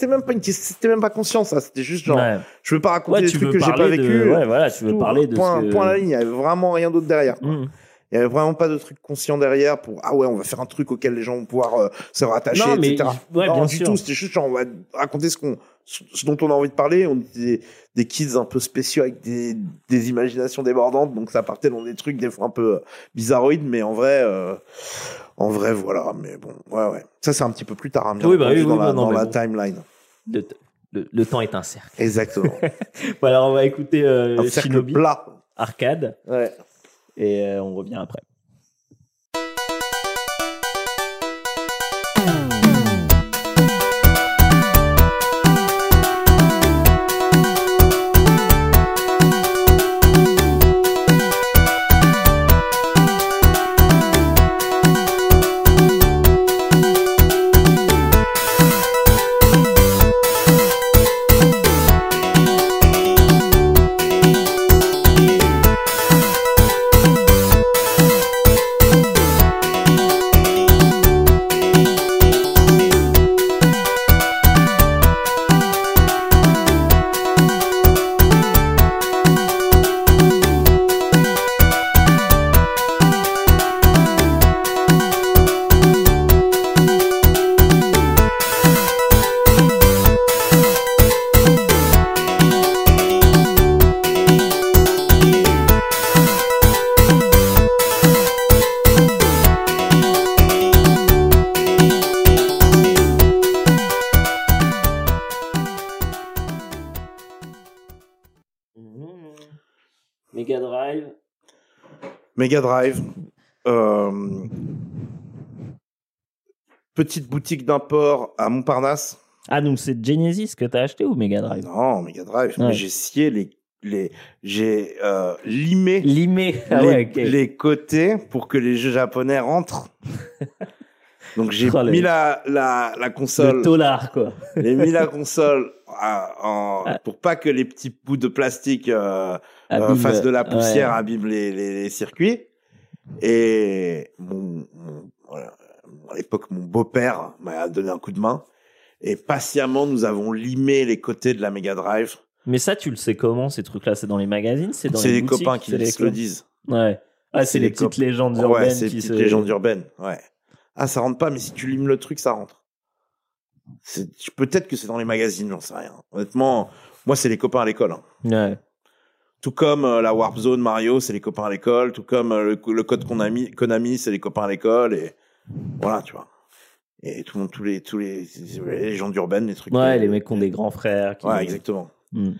c'était même pas une question- c'était même pas conscient ça c'était juste genre ouais. je veux pas raconter Ouais, des trucs que j'ai pas parler de- vécu ouais voilà tu veux Tout, parler de point, ce que... point à la ligne il y avait vraiment rien d'autre derrière quoi. Mmh. il y avait vraiment pas de truc conscient derrière pour ah ouais on va faire un truc auquel les gens vont pouvoir euh, se rattacher Non, mais etc ouais, non bien du sûr. tout c'était juste genre on va raconter ce qu'on ce dont on a envie de parler on était des, des kids un peu spéciaux avec des, des imaginations débordantes donc ça partait dans des trucs des fois un peu euh, bizarroïdes mais en vrai euh, en vrai voilà mais bon ouais ouais ça c'est un petit peu plus tard hein, bien Oui, bah entendu, oui, dans oui, la, bah non, dans mais la bon. timeline le, le- le temps est un cercle. Exactement. Bon, alors on va écouter euh, Shinobi plat. Arcade. Ouais. Et euh, on revient après Mega Drive. euh, petite boutique d'import à Montparnasse. Ah, donc c'est Genesis que t'as acheté ou Mega Drive? Non, Mega Drive. Ouais. J'ai scié les, les, j'ai euh, limé Limé. Ah les, ouais, ok. les côtés pour que les jeux japonais rentrent. Donc j'ai Oh, mis la, la, la Le console, tolard, quoi. j'ai mis la console à- en- Ah. pour pas que les petits bouts de plastique euh, euh, Abîme- fassent de la poussière, ouais. abîment les, les, les circuits. Et mon, mon- voilà, à l'époque, mon beau-père m'a donné un coup de main. Et patiemment, nous avons limé les côtés de la Mega Drive. Mais ça, tu le sais comment, ces trucs-là? C'est dans les magazines C'est dans C'est les les boutiques copains qui C'est les le disent. Ouais. Ah, c'est C'est les les petites légendes Ouais, urbaines c'est qui une se. petite légende urbaine. Ouais. Ah, ça rentre pas, mais si tu limes le truc, ça rentre. Peut-être que c'est dans les magazines, j'en sais rien. Honnêtement, moi, c'est les copains à l'école. hein. Ouais. Tout comme euh, la Warp Zone Mario, c'est les copains à l'école. Tout comme euh, le, le code Konami, Konami c'est les copains à l'école. Et voilà, tu vois. Et tout le monde, tous les, tous les, les trucs. Ouais, euh, les mecs qui ont des grands frères. Qui... Ouais, exactement. Hmm.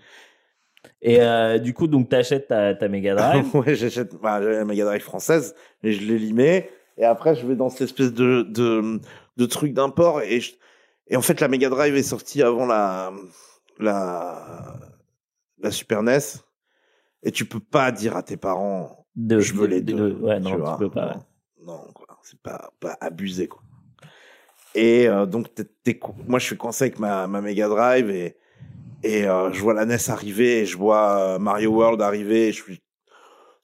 Et euh, du coup, donc, t'achètes ta, ta Mega Drive. ouais, j'achète bah, la Mega Drive française, mais je l'ai limé. Et après, je vais dans cette espèce de, de, de truc d'import. Et, je- et en fait, la Mega Drive est sortie avant la, la, la Super NES. Et tu peux pas dire à tes parents, de, je veux de- les de- deux. Ouais, non, vois. tu peux pas. Non, non, quoi. C'est pas, pas abusé, quoi. Et euh, donc, t'es- t'es moi, je suis coincé avec ma, ma Mega Drive et, et euh, je vois la NES arriver et je vois euh, Mario World arriver et je suis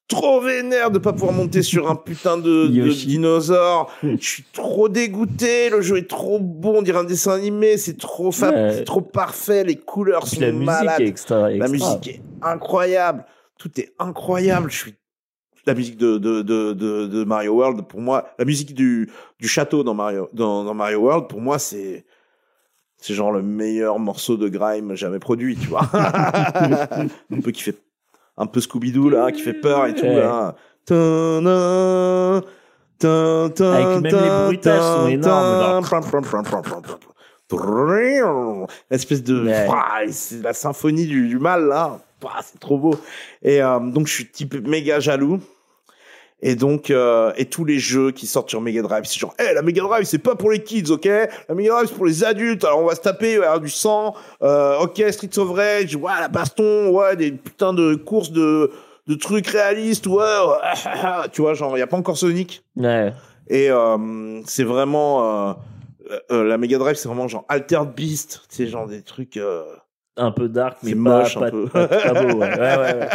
trop vénère de pas pouvoir monter sur un putain de, dinosaure. Je suis trop dégoûté. Le jeu est trop bon. On dirait un dessin animé. C'est trop fab, Ouais. c'est trop parfait. Les couleurs Puis sont la malades. est extra. La extra. musique est incroyable. Tout est incroyable. Je suis la musique de, de, de, de, de Mario World pour moi, la musique du, du château dans Mario dans, dans Mario World pour moi c'est c'est genre le meilleur morceau de grime jamais produit, tu vois. un peu qui fait un peu Scooby Doo là, qui fait peur et tout Ouais. là. Ta-na, Avec même les ta- bruitages sont énormes. L'espèce de Ouais. C'est la symphonie du, du mal là. C'est trop beau. Et euh, donc je suis type méga jaloux. Et donc euh, et tous les jeux qui sortent sur Mega Drive, c'est genre, eh la Mega Drive c'est pas pour les kids, ok? La Mega Drive c'est pour les adultes. Alors on va se taper, il va y avoir du sang. Euh, ok Street of Rage, ouais la baston, ouais des putains de courses de de trucs réalistes, ouais. ouais. tu vois genre il y a pas encore Sonic. Ouais. Et euh, c'est vraiment euh, euh, la Mega Drive, c'est vraiment genre Altered Beast, c'est genre des trucs. Un peu dark, mais pas, moche un pas, peu. pas- pas beau. Ouais. Ouais,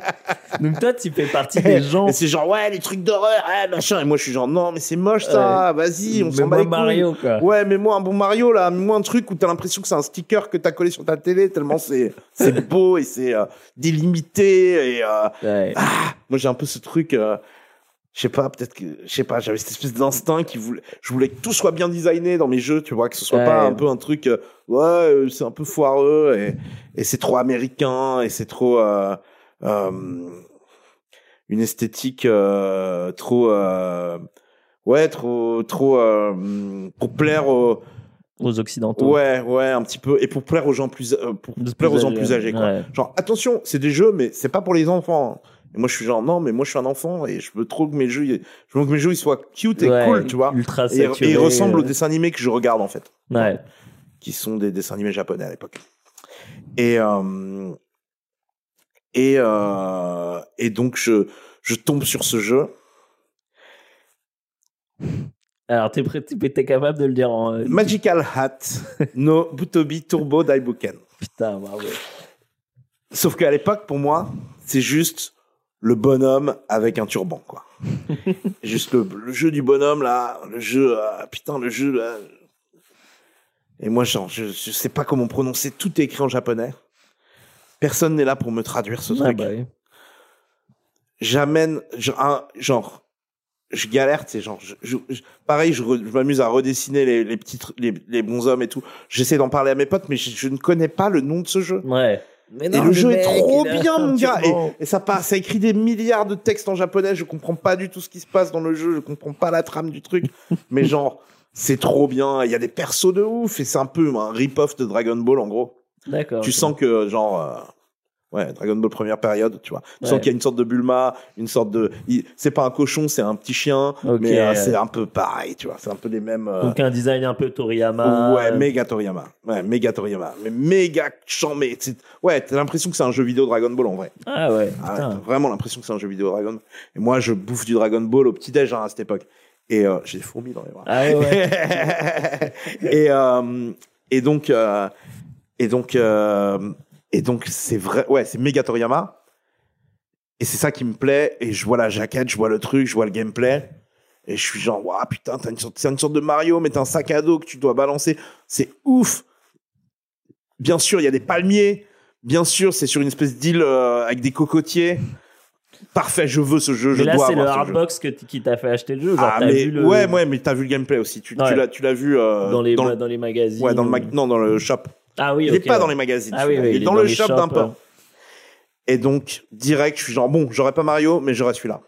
donc toi, tu fais partie des gens. C'est genre ouais les trucs d'horreur, ouais, machin. Et moi je suis genre non mais c'est moche ça, vas-y on s'en bat les couilles. Mario, quoi. Ouais mais moi un bon Mario là, moi un truc où t'as l'impression que c'est un sticker que t'as collé sur ta télé tellement c'est c'est beau et c'est euh, délimité et euh, ah, moi j'ai un peu ce truc. euh, je sais pas, peut-être que, je sais pas, j'avais cette espèce d'instinct qui voulait, je voulais que tout soit bien designé dans mes jeux, tu vois, que ce soit pas un peu un truc, euh, ouais, euh, c'est un peu foireux et, et c'est trop américain et c'est trop, euh, euh, une esthétique trop, ouais, trop, trop, pour plaire aux, Aux Occidentaux. ouais, ouais, un petit peu, et pour plaire aux gens plus, pour Plus plaire aux gens âgés, plus âgés, quoi. ouais. Genre, attention, c'est des jeux, mais c'est pas pour les enfants. Et moi, je suis genre, non, mais moi, je suis un enfant et je veux trop que mes jeux, ils- je veux que mes jeux, ils soient cute et Ouais, cool, tu vois. Ultra Et, et saturé, ils ressemblent aux euh, dessins animés que je regarde, en fait. Ouais. Qui sont des dessins animés japonais à l'époque. Et, euh, et, euh, et donc, je, je tombe sur ce jeu. Alors, t'es prêt, t'es capable de le dire en. Magical Hat no Butobi Turbo Daibuken. Putain, bravo. Sauf qu'à l'époque, pour moi, c'est juste le bonhomme avec un turban, quoi. juste le, le jeu du bonhomme, là, le jeu, ah, putain, le jeu, là. Et moi, genre, je, je sais pas comment prononcer, tout est écrit en japonais. Personne n'est là pour me traduire ce Ah, truc. bah oui. J'amène, genre, un- genre, je galère, c'est genre, je, je- je- pareil, je, m'amuse à redessiner les, les petits, les, les bons hommes et tout. J'essaie d'en parler à mes potes, mais je, je ne connais pas le nom de ce jeu. Ouais. Mais Et le jeu est trop bien, mon gars. Et, ça passe, ça écrit des milliards de textes en japonais. Je comprends pas du tout ce qui se passe dans le jeu. Je comprends pas la trame du truc. mais genre, c'est trop bien. Il y a des persos de ouf. Et c'est un peu un rip-off de Dragon Ball, en gros. D'accord. Tu sens que, genre, euh, Ouais, Dragon Ball première période, tu vois. Tu Ouais. sens qu'il y a une sorte de Bulma, une sorte de. il- C'est pas un cochon, c'est un petit chien, mais euh, c'est un peu pareil, tu vois. C'est un peu les mêmes. euh, Donc un design un peu Toriyama. Ouais, méga Toriyama. Ouais, méga Toriyama. Mais méga chambé. Ouais, t'as l'impression que c'est un jeu vidéo Dragon Ball en vrai. Ah ouais, Ah ouais, t'as vraiment l'impression que c'est un jeu vidéo Dragon Ball. Et moi, je bouffe du Dragon Ball au petit-déj hein, à cette époque. Et euh, j'ai des fourmis dans les bras. Ah ouais, ouais. et, et donc, et donc, et donc, c'est vrai, ouais, c'est méga Toriyama. Et c'est ça qui me plaît. Et je vois la jaquette, je vois le truc, je vois le gameplay. Et je suis genre, waouh, putain, t'as une sorte, c'est une sorte de Mario, mais t'as un sac à dos que tu dois balancer. C'est ouf. Bien sûr, il y a des palmiers. Bien sûr, c'est sur une espèce d'île euh, avec des cocotiers. Parfait, je veux ce jeu. Mais je là, dois c'est le jeu. hardbox que qui t'a fait acheter le jeu. Genre, Ah, t'as mais vu le... ouais, ouais, mais t'as vu le gameplay aussi. Tu, tu Ouais. l'as, tu l'as vu euh, dans les, dans le- dans les magazines. ouais, dans le mag- non, dans le shop. Ah oui, il est ok, pas ouais. dans les magazines. Ah oui, celui-là. oui, il est dans le shop pote. ouais. Et donc, direct, je suis genre, bon, j'aurais pas Mario, mais j'aurais celui-là.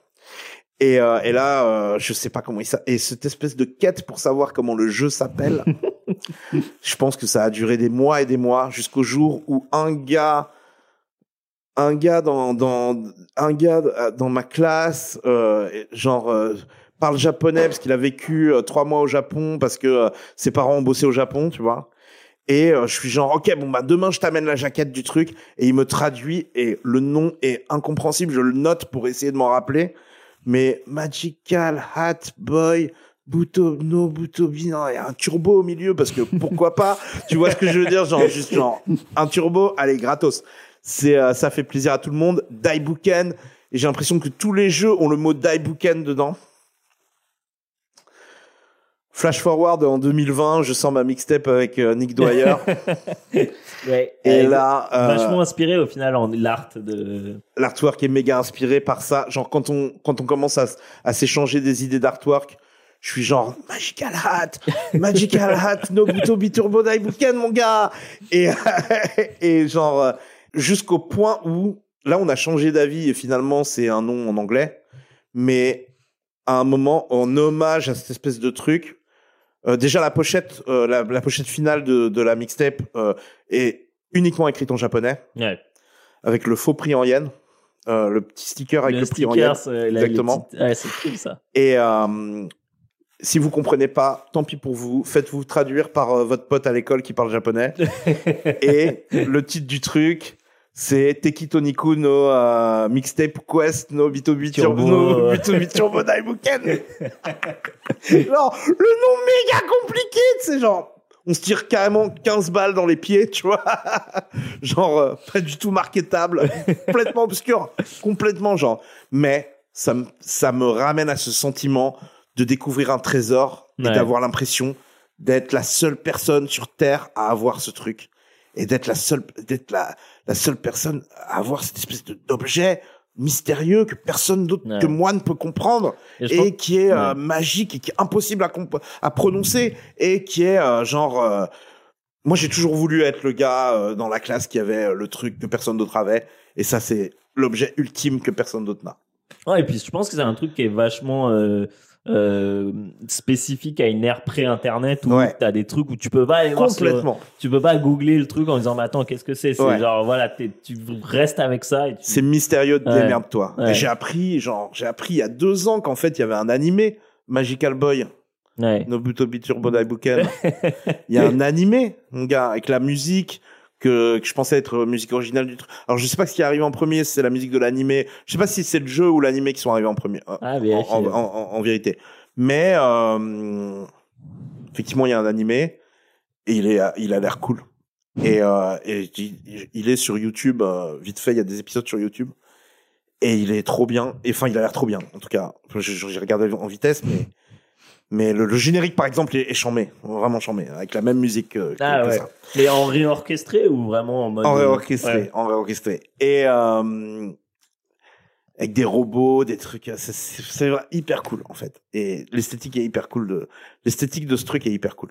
Et, euh, et là, euh, je sais pas comment il s'appelle. Et cette espèce de quête pour savoir comment le jeu s'appelle, je pense que ça a duré des mois et des mois jusqu'au jour où un gars, un gars dans, dans, un gars euh, dans ma classe, euh, genre, parle japonais parce qu'il a vécu trois mois au Japon parce que ses parents ont bossé au Japon, tu vois. Et euh, je suis genre, ok, bon, bah, demain, je t'amène la jaquette du truc. Et il me traduit et le nom est incompréhensible. Je le note pour essayer de m'en rappeler. Mais Magical Hat Boy, Buto, no Butobi, non, il y a un turbo au milieu parce que pourquoi pas? Tu vois ce que je veux dire? Genre, juste genre, un turbo, allez, gratos. C'est, euh, ça fait plaisir à tout le monde. Daibuken. Et j'ai l'impression que tous les jeux ont le mot Daibuken dedans. Flash forward en 2020, je sens ma mixtape avec euh, Nick Dwyer. Ouais. et là, euh, Vachement inspiré au final en l'art de. l'artwork est méga inspiré par ça. Genre quand on quand on commence à, à s'échanger des idées d'artwork, je suis genre Magical Hat, Magical Hat, Nobuto Biturbo Daibuken mon gars. Et et genre euh, jusqu'au point où là on a changé d'avis et finalement c'est un nom en anglais, mais à un moment en hommage à cette espèce de truc. Euh, déjà la pochette, euh, la, la pochette finale de, de la mixtape euh, est uniquement écrite en japonais Ouais. avec le faux prix en yen, euh, le petit sticker avec le, prix en yen. stickers, là, les Exactement. Ouais, c'est cool ça. Et si vous comprenez pas, tant pis pour vous, faites-vous traduire par votre pote à l'école qui parle japonais. Et le titre du truc, c'est Tekito Niku no euh, Mixtape Quest no Bitobi Turbo, no. Bitobi Turbo Daibuken. genre, le nom méga compliqué, c'est genre, on se tire carrément 15 balles dans les pieds, tu vois. genre, euh, pas du tout marketable, complètement obscur, complètement genre. Mais ça, me- ça me ramène à ce sentiment de découvrir un trésor et d'avoir l'impression d'être la seule personne sur Terre à avoir ce truc. Et d'être la seule, d'être la, la seule personne à avoir cette espèce d'objet mystérieux que personne d'autre Ouais. que moi ne peut comprendre Et qui est euh, Ouais. magique et qui est impossible à, comp- à prononcer et qui est euh, genre euh, moi j'ai toujours voulu être le gars euh, dans la classe qui avait euh, le truc que personne d'autre avait et ça c'est l'objet ultime que personne d'autre n'a Ouais, et puis je pense que c'est un truc qui est vachement euh, spécifique à une ère pré-internet où Ouais. t'as des trucs où tu peux pas aller voir sur- complètement tu peux pas googler le truc en disant mais attends qu'est-ce que c'est? C'est Ouais. genre voilà tu restes avec ça tu... c'est mystérieux Ouais. démerde-toi Ouais. et j'ai appris genre j'ai appris il y a deux ans qu'en fait il y avait un animé Magical Boy ouais. Nobutobi Turbo Daibuken il y a un animé mon gars avec la musique que, que je pensais être musique originale du truc. Alors je sais pas ce qui est arrivé en premier, si c'est la musique de l'animé. Je sais pas si c'est le jeu ou l'animé qui sont arrivés en premier. euh, Ah, en, en, en- en vérité. Mais euh, effectivement, il y a un animé et il est, il a l'air cool. Et, euh, et il, est sur YouTube. euh, vite fait, il y a des épisodes sur YouTube et il est trop bien. Et enfin, il a l'air trop bien. En tout cas, j'ai regardé en vitesse, mais mais le, le générique, par exemple, est, est chambé, vraiment chambé, avec la même musique que, que- Ah que ouais. ça. mais en réorchestré ou vraiment en mode En euh, réorchestré, ouais. en réorchestré. Et euh, avec des robots, des trucs, c'est- c'est c'est hyper cool en fait. Et l'esthétique est hyper cool de l'esthétique de ce truc est hyper cool.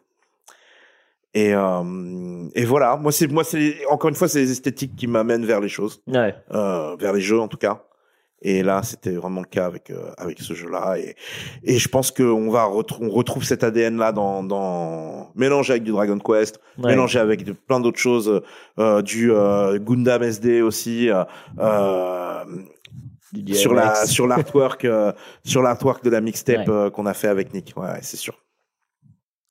Et euh, et voilà, moi c'est moi c'est encore une fois c'est les esthétiques qui m'amènent vers les choses, Ouais. euh, vers les jeux en tout cas. Et là, c'était vraiment le cas avec euh, avec ce jeu-là. Et, et je pense qu'on va on retrouve cet ADN-là dans, dans mélangé avec du Dragon Quest, Ouais. mélangé avec de, plein d'autres choses, euh, du euh, Gundam SD aussi, euh, euh, sur la sur l'artwork euh, sur l'artwork de la mixtape Ouais. qu'on a fait avec Nick. Ouais, c'est sûr.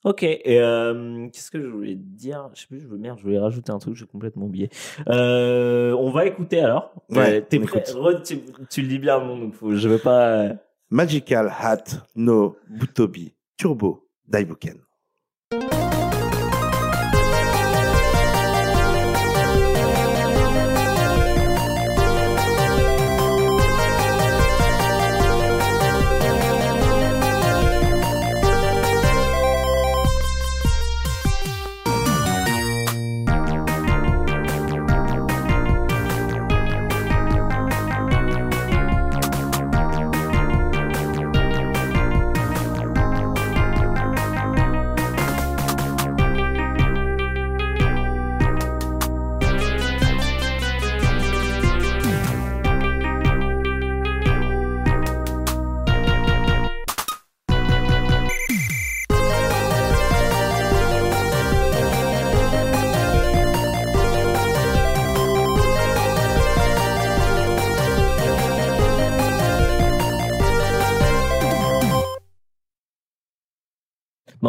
Ok, et euh, qu'est-ce que je voulais te dire? Je sais plus, je veux, merde, je voulais rajouter un truc, j'ai complètement oublié. Euh, on va écouter alors. Ouais, Euh, t'es on prêt? écoute. Re- tu, tu le dis bien, mon donc faut- je veux pas. Magical Hat no Butobi Turbo Daibuken.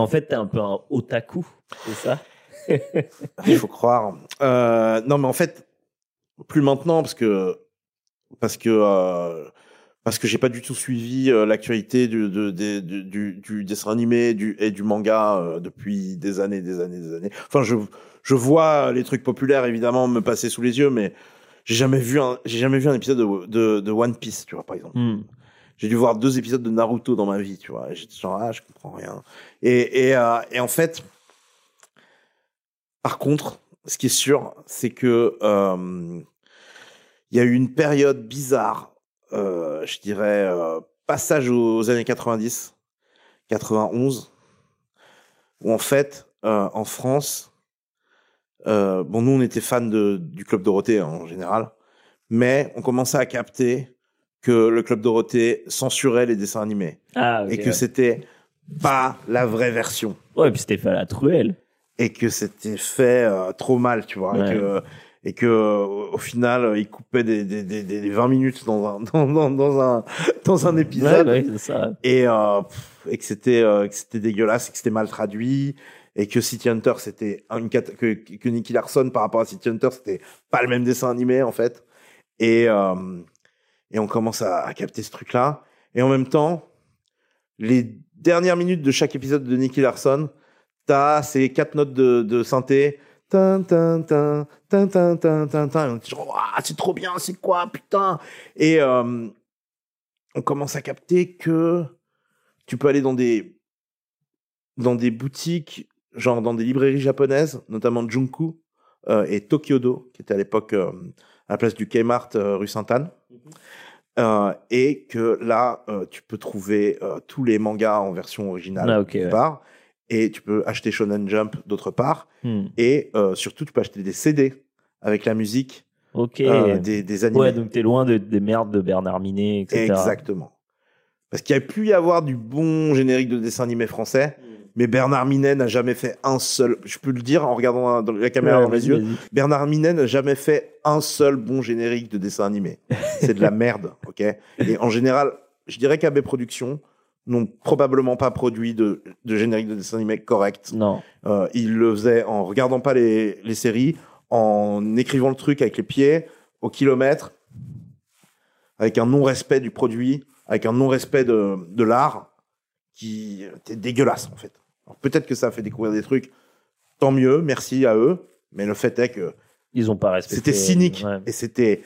Mais en fait, t'es un peu un otaku, c'est ça? Il faut croire. Euh, non, mais en fait, plus maintenant parce que parce que euh, parce que j'ai pas du tout suivi euh, l'actualité du, de- de- du, du, du dessin animé du, et du manga euh, depuis des années, des années, des années. Enfin, je je vois les trucs populaires évidemment me passer sous les yeux, mais j'ai jamais vu un j'ai jamais vu un épisode de, de, de One Piece, tu vois, par exemple. Hmm. J'ai dû voir deux épisodes de Naruto dans ma vie, tu vois. J'étais genre, ah, je comprends rien. Et, et, euh, et en fait, par contre, ce qui est sûr, c'est que euh, il y a eu une période bizarre, euh, je dirais, passage aux années 90, 91, où en fait, en France, bon, nous, on était fans du Club Dorothée hein, en général, mais on commençait à capter que le Club Dorothée censurait les dessins animés Ah, ok. et que c'était pas la vraie version Ouais, et puis c'était fait à la truelle. et que c'était fait euh, trop mal, tu vois, Ouais. et que et que au final euh, il coupait des, des, des, des 20 minutes dans un dans, dans, dans un dans un Ouais, épisode ouais, c'est ça. et euh, pff, et que c'était euh, c'était dégueulasse et que c'était mal traduit et que City Hunter c'était une que que Nicky Larson par rapport à City Hunter c'était pas le même dessin animé en fait et euh, et on commence à, capter ce truc là et en même temps les dernières minutes de chaque épisode de Nicky Larson t'as ces quatre notes de, de synthé Tin, tin, tin, tin, tin, tin, tin, tin. Et on genre, Ouah, c'est trop bien, c'est quoi, putain Et euh, on commence à capter que tu peux aller dans des dans des boutiques, genre dans des librairies japonaises, notamment Junku euh, et Tokyodo, qui était à l'époque euh, à la place du Kmart euh, rue Sainte-Anne. Euh, et que là, euh, tu peux trouver euh, tous les mangas en version originale, Ah, d'une ouais. part, et tu peux acheter Shonen Jump d'autre part, Hmm. et surtout, tu peux acheter des CD avec la musique Ok. des, des animés. ouais, donc t'es loin de- des merdes de Bernard Minet, etc. Exactement. Parce qu'il y a pu y avoir du bon générique de dessin animé français, mais Bernard Minet n'a jamais fait un seul. Je peux le dire en regardant la- dans la caméra Ouais, dans les yeux. Bernard Minet n'a jamais fait un seul bon générique de dessin animé. C'est de la merde, ok? Et en général, je dirais qu'AB Productions n'ont probablement pas produit de, de générique de dessin animé correct. Non. Euh, ils le faisaient en regardant pas les, les séries, en écrivant le truc avec les pieds, au kilomètre, avec un non-respect du produit, avec un non-respect de, de l'art, qui était dégueulasse en fait. Alors, Peut-être que ça a fait découvrir des trucs, tant mieux, merci à eux, mais le fait est que Ils ont pas respecté. c'était cynique Ouais. et c'était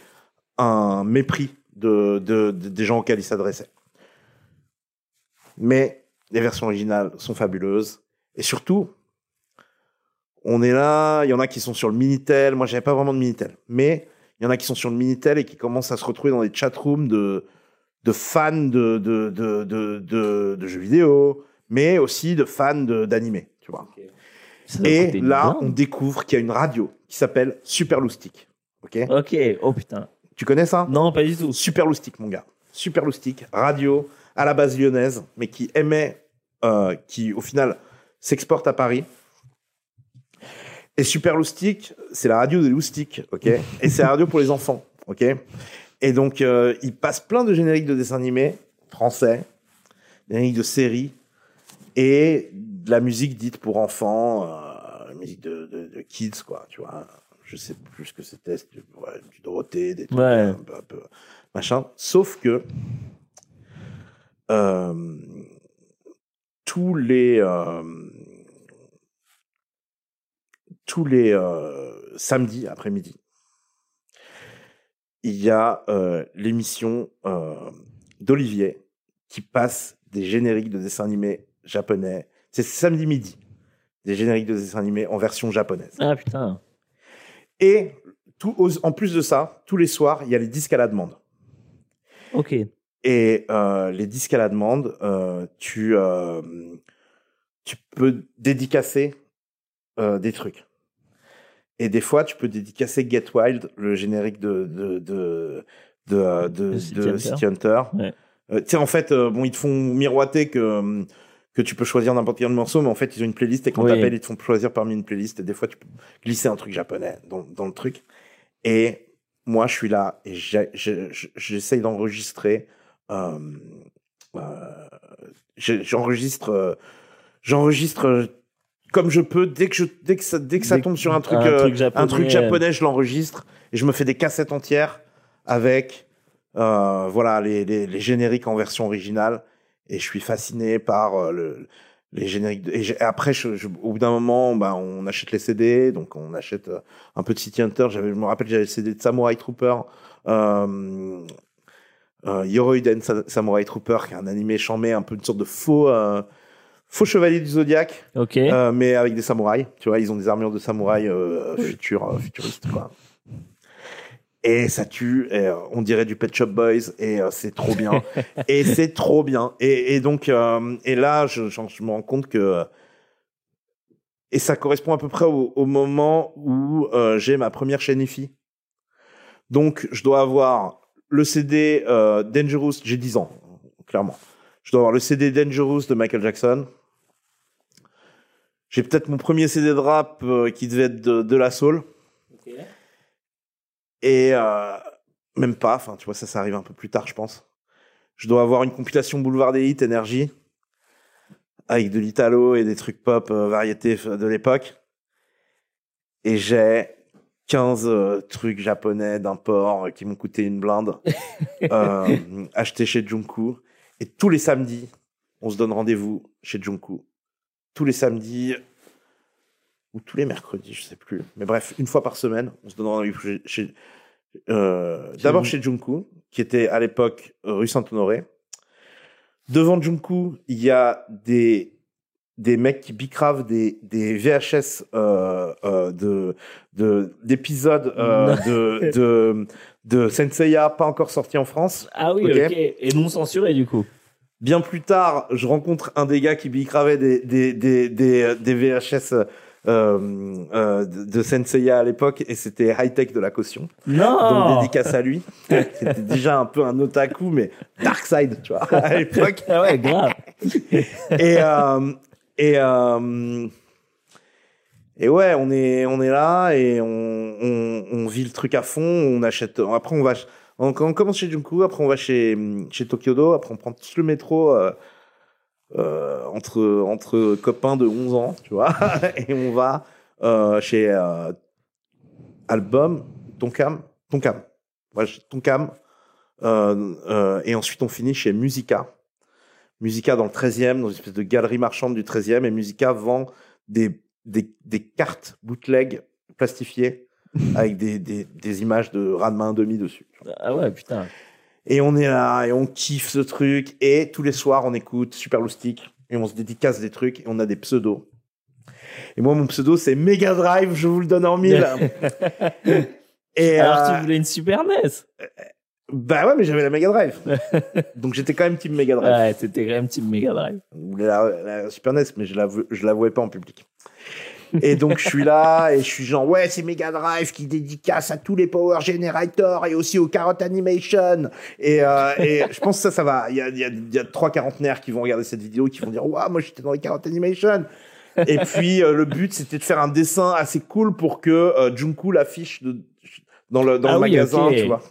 un mépris de, de- de- des gens auxquels ils s'adressaient. Mais les versions originales sont fabuleuses. Et surtout, on est là, il y en a qui sont sur le Minitel. Moi, j'avais pas vraiment de Minitel. Mais il y en a qui sont sur le Minitel et qui commencent à se retrouver dans des chatrooms de, de fans de, de, de, de, de- de jeux vidéo, mais aussi de fans de- d'animé, tu vois. Et là, on découvre qu'il y a une radio qui s'appelle Super Loustic. Ok? Ok, oh putain. Tu connais ça? Non, pas du tout. Super mon gars. Super radio à la base lyonnaise, mais qui aimait, euh, qui au final s'exporte à Paris. Et Super c'est la radio des loustiques, ok? Et c'est la radio pour les enfants, ok? Et donc, euh, il passe plein de génériques de dessins animés français, des génériques de séries, et de la musique dite pour enfants, euh, la musique de, de, de kids, quoi, tu vois je sais plus ce que c'était, c'était ouais, du Dorothée, des trucs Ouais. un peu, un peu machin. Sauf que euh, tous les euh, tous les samedis après-midi, il y a l'émission d'Olivier qui passe des génériques de dessins animés japonais. C'est samedi midi, des génériques de dessins animés en version japonaise. Ah putain. Et tout, en plus de ça, tous les soirs, il y a les disques à la demande. Ok. Et euh, les disques à la demande, euh, tu, euh, tu peux dédicacer des trucs. Et des fois, tu peux dédicacer Get Wild, le générique de, de, de, de, de, City Hunter. Ouais. Tu sais, en fait, bon, ils te font miroiter que, que tu peux choisir n'importe quel morceau, mais en fait, ils ont une playlist et quand Oui. t'appelles, ils te font choisir parmi une playlist et des fois, tu peux glisser un truc japonais dans, dans le truc. Et moi, je suis là et j'essaye d'enregistrer. Euh, euh, j'enregistre, euh, j'enregistre comme je peux dès que je, dès que ça, dès que ça tombe sur un truc, un truc japonais, un truc japonais, je l'enregistre et je me fais des cassettes entières avec, voilà, les, les, les génériques en version originale et je suis fasciné par euh, le, les génériques. de- et après, je, je- au bout d'un moment, bah, on achète les CD, donc on achète euh, un peu de City Hunter. J'avais, je me rappelle, j'avais le CD de Samurai Trooper. Euh, euh, Yoroiden Sa- Samurai Trooper, qui est un animé chambé, un peu une sorte de faux, euh, faux chevalier du zodiaque, Ok. euh, mais avec des samouraïs. Tu vois, ils ont des armures de samouraïs euh, futures, futuristes, quoi. Et ça tue, et, euh, on dirait du Pet Shop Boys, et euh, c'est trop bien. et c'est trop bien. Et, et donc, euh, et là, je, je- je me rends compte que. Et ça correspond à peu près au, au moment où euh, j'ai ma première chaîne IFI. Donc, je dois avoir le CD euh, Dangerous, j'ai 10 ans, clairement. Je dois avoir le CD Dangerous de Michael Jackson. J'ai peut-être mon premier CD de rap euh, qui devait être de, de la soul. Et euh, même pas, enfin, tu vois, ça, ça arrive un peu plus tard, je pense. Je dois avoir une compilation Boulevard des Hits, Énergie, avec de l'italo et des trucs pop euh, variété de l'époque. Et j'ai 15 euh, trucs japonais d'import euh, qui m'ont coûté une blinde, achetés chez Junku. Et tous les samedis, on se donne rendez-vous chez Junku. Tous les samedis, ou tous les mercredis, je sais plus. Mais bref, une fois par semaine, on se donne rendez-vous chez, chez- euh, d'abord chez Junku, qui était à l'époque euh, rue Saint-Honoré. Devant Junku, il y a des des mecs qui bicravent des, des VHS euh, euh, de de d'épisodes de de de Senseiya pas encore sortis en France. Ah oui, Ok. ok. Et non censuré du coup. Bien plus tard, je rencontre un des gars qui bicravait des des des des, des VHS euh, euh, de, Senseiya à l'époque et c'était high tech de la caution. Non. Donc dédicace à lui. C'était déjà un peu un otaku mais dark side, tu vois, à l'époque. Ah ouais, grave. et euh, et euh, et ouais, on est on est là et on, on on vit le truc à fond. On achète. Après, on va. On, on commence chez Junku, après on va chez chez Tokyodo, après on prend tout le métro euh, euh, entre entre copains de 11 ans, tu vois, et on va euh, chez euh, Album, Tonkam, Tonkam, ouais, Tonkam, euh, euh, et ensuite on finit chez Musica. Musica dans le 13e, dans une espèce de galerie marchande du 13e, et Musica vend des, des, des cartes bootleg plastifiées avec des, des, des images de Ranma 1,5 dessus. Ah ouais, putain. Et on est là, et on kiffe ce truc, et tous les soirs on écoute Super Loustic, et on se dédicace des trucs, et on a des pseudos. Et moi, mon pseudo, c'est Mega Drive, je vous le donne en mille. et, Alors euh, tu voulais une Super NES bah ouais, mais j'avais la Mega Drive. Donc j'étais quand même team Mega Drive. Ouais, c'était quand même Team Mega Drive. Ou la, la Super NES, mais je l'avou- je l'avouais pas en public. Et donc je suis là et je suis genre ouais c'est Mega Drive qui dédicace à tous les Power Generators et aussi aux Carrot Animation. Et, euh, et je pense que ça ça va. Il y a, il y, a, y a trois quarantenaires qui vont regarder cette vidéo qui vont dire waouh moi j'étais dans les Carrot Animation. Et puis euh, le but c'était de faire un dessin assez cool pour que euh, Junko l'affiche de- dans le dans Ah le oui, magasin tu vois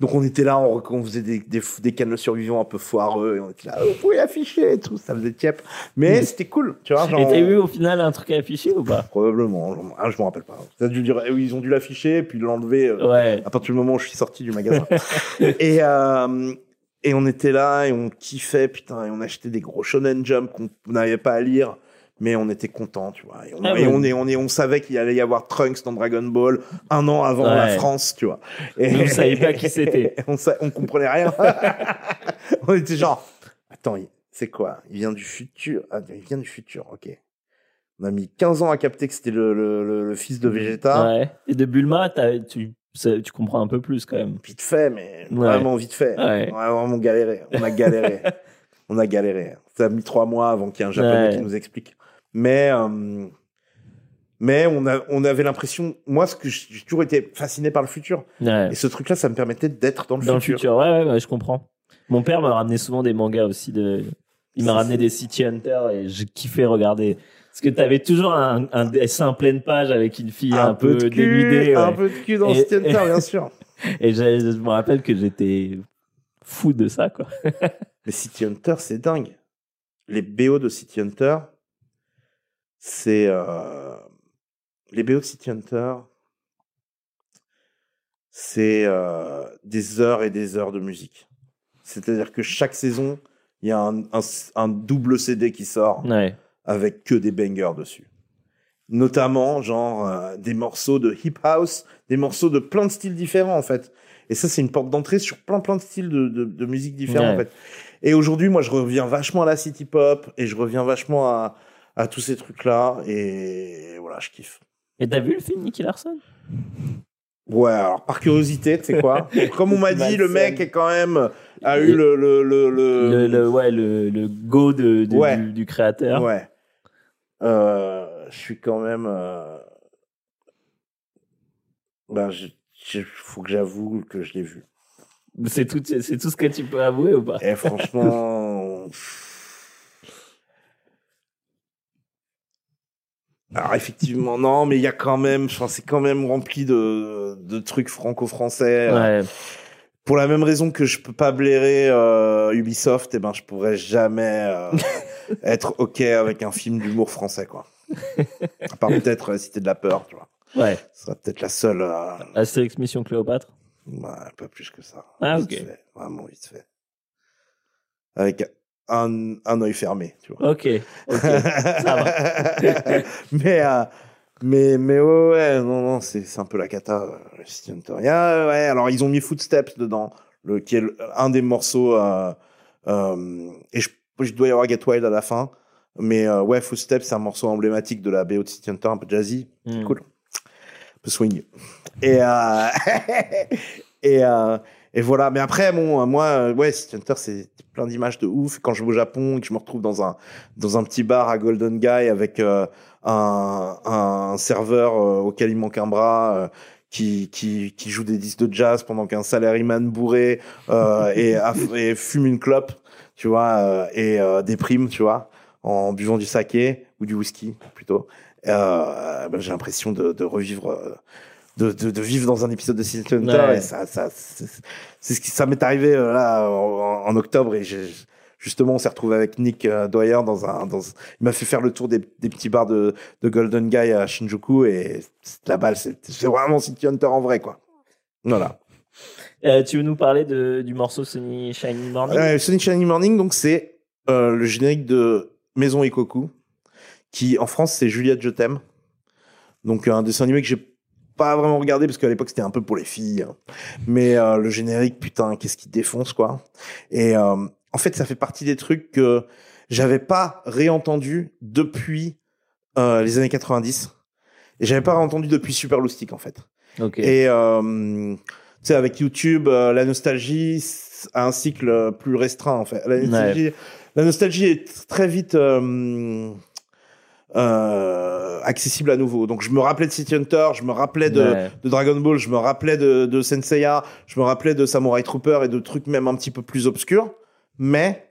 donc on était là, on, on faisait des, des, des cannes de survivants un peu foireux, et on était là, oh, vous pouvez afficher et tout, ça faisait tiep. Mais c'était cool, tu vois. Genre, Et t'as eu au final un truc à afficher ou pas? Probablement, je, ah, me rappelle pas. Ça a dû dire, oui, ils ont dû l'afficher, puis l'enlever euh, Ouais. à partir du moment où je suis sorti du magasin. et, euh, et on était là, et on kiffait, putain, et on achetait des gros Shonen Jump qu'on n'avait pas à lire. Mais on était content, tu vois. Et on, Ah et on, est, on, est, on savait qu'il allait y avoir Trunks dans Dragon Ball un an avant la. France, tu vois. Et Mais vous saviez pas qui c'était. on, sa- on comprenait rien. on était genre, attends, c'est quoi? Il vient du futur? Ah, il vient du futur, ok. On a mis 15 ans à capter que c'était le, le, le- le fils de Vegeta. Ouais. Et de Bulma, tu, ça- tu comprends un peu plus quand même. Vite fait, mais Ouais. vraiment vite fait. Ouais. On a vraiment galéré. On a galéré. on a galéré. Ça a mis trois mois avant qu'il y ait un japonais qui nous explique. Mais, euh, mais on, a, on avait l'impression, moi, ce que j'ai toujours été fasciné par le futur. Ouais. Et ce truc-là, ça me permettait d'être dans le Dans le futur. futur, ouais, ouais, je comprends. Mon père m'a ramené souvent des mangas aussi. De... Il m'a ramené des City Hunter et j'ai kiffé regarder. Parce que t'avais toujours un, un dessin pleine page avec une fille un, peu, de cul, dénudée. un peu de cul dans Et- City Hunter, bien sûr. Et je me rappelle que j'étais fou de ça, quoi. Mais City Hunter, c'est dingue. Les BO de City Hunter, c'est. euh, Les BO de City Hunter, c'est euh, des heures et des heures de musique. C'est-à-dire que chaque saison, il y a un, un- un double CD qui sort Ouais. avec que des bangers dessus. Notamment, genre, euh, des morceaux de hip house, des morceaux de plein de styles différents, en fait. Et ça, c'est une porte d'entrée sur plein, plein de styles de, de, de musique différents, Ouais. en fait. Et aujourd'hui, moi, je reviens vachement à la city pop et je reviens vachement à, à tous ces trucs-là. Et voilà, je kiffe. Et t'as vu le film Nicky Larson? Ouais, alors, par curiosité, tu sais quoi? Comme on m'a dit, le mec est quand même, a eu le, le, le, le- le, le- Ouais, le, le go de, de- Ouais. du, du créateur. Ouais. Euh, je suis quand même. Euh... Ben, je- faut que j'avoue que je l'ai vu. C'est tout, c'est tout ce que tu peux avouer ou pas? Et franchement. Alors effectivement, non, mais il y a quand même, enfin, c'est quand même rempli de, de trucs franco-français. Ouais. Pour la même raison que je peux pas blairer euh, Ubisoft, et ben je pourrais jamais euh, être ok avec un film d'humour français, quoi. À part peut-être euh, Cité de la peur, tu vois. Ouais. Ce sera peut-être la seule. euh, Astérix Mission Cléopâtre. ouais, pas plus que ça. Ah, Vite ok. fait, vraiment vite fait. Avec un, un œil fermé, tu vois. Ok. Ça va. mais, euh, mais, mais ouais, ouais, non, non, c'est, un peu la cata. euh, City Hunter. Ouais, alors ils ont mis Footsteps dedans, le, qui est le- un des morceaux, euh, euh, et je, je dois y avoir Get Wild à la fin. Mais euh, ouais, Footsteps, c'est un morceau emblématique de la BO de City Hunter, un peu jazzy. Hmm. Cool. Un peu swing. Et, et, et voilà. Mais après, bon, moi, euh, ouais, City c'est plein d'images de ouf. Quand je vais au Japon et que je me retrouve dans un, dans un petit bar à Golden Guy avec euh, un, un serveur euh, auquel il manque un bras. euh, qui, qui, qui joue des disques de jazz pendant qu'un salaryman bourré euh, et, et fume une clope, tu vois, et déprime, tu vois, en buvant du saké ou du whisky plutôt. Euh, ben, j'ai l'impression de, de revivre, de, de, de vivre dans un épisode de City Hunter Ouais. et ça, ça, c'est ce qui ça m'est arrivé euh, là en, en octobre et j'ai justement on s'est retrouvé avec Nick euh, Dwyer dans un, dans, il m'a fait faire le tour des, des petits bars de, de Golden Guy à Shinjuku et la balle c'est vraiment City Hunter en vrai quoi. Voilà. Euh, tu veux nous parler de, du morceau Sunny Shiny Morning? Euh, Sonic Shiny Morning, donc c'est euh, le générique de Maison Ikoku, qui en France c'est Juliette Je t'aime. Donc un dessin animé que j'ai pas vraiment regardé parce qu'à l'époque c'était un peu pour les filles. hein. Mais euh, le générique, putain, qu'est-ce qui défonce quoi. Et euh, en fait, ça fait partie des trucs que j'avais pas réentendu depuis euh, les années 90. Et j'avais pas réentendu depuis Super Loustic en fait. Ok. Et tu sais, avec YouTube, la nostalgie a un cycle plus restreint en fait. La nostalgie, la nostalgie est très vite euh, accessible à nouveau. Donc je me rappelais de City Hunter, je me rappelais de, Ouais. de Dragon Ball, je me rappelais de, de Senseiya, je me rappelais de Samurai Trooper et de trucs même un petit peu plus obscurs, mais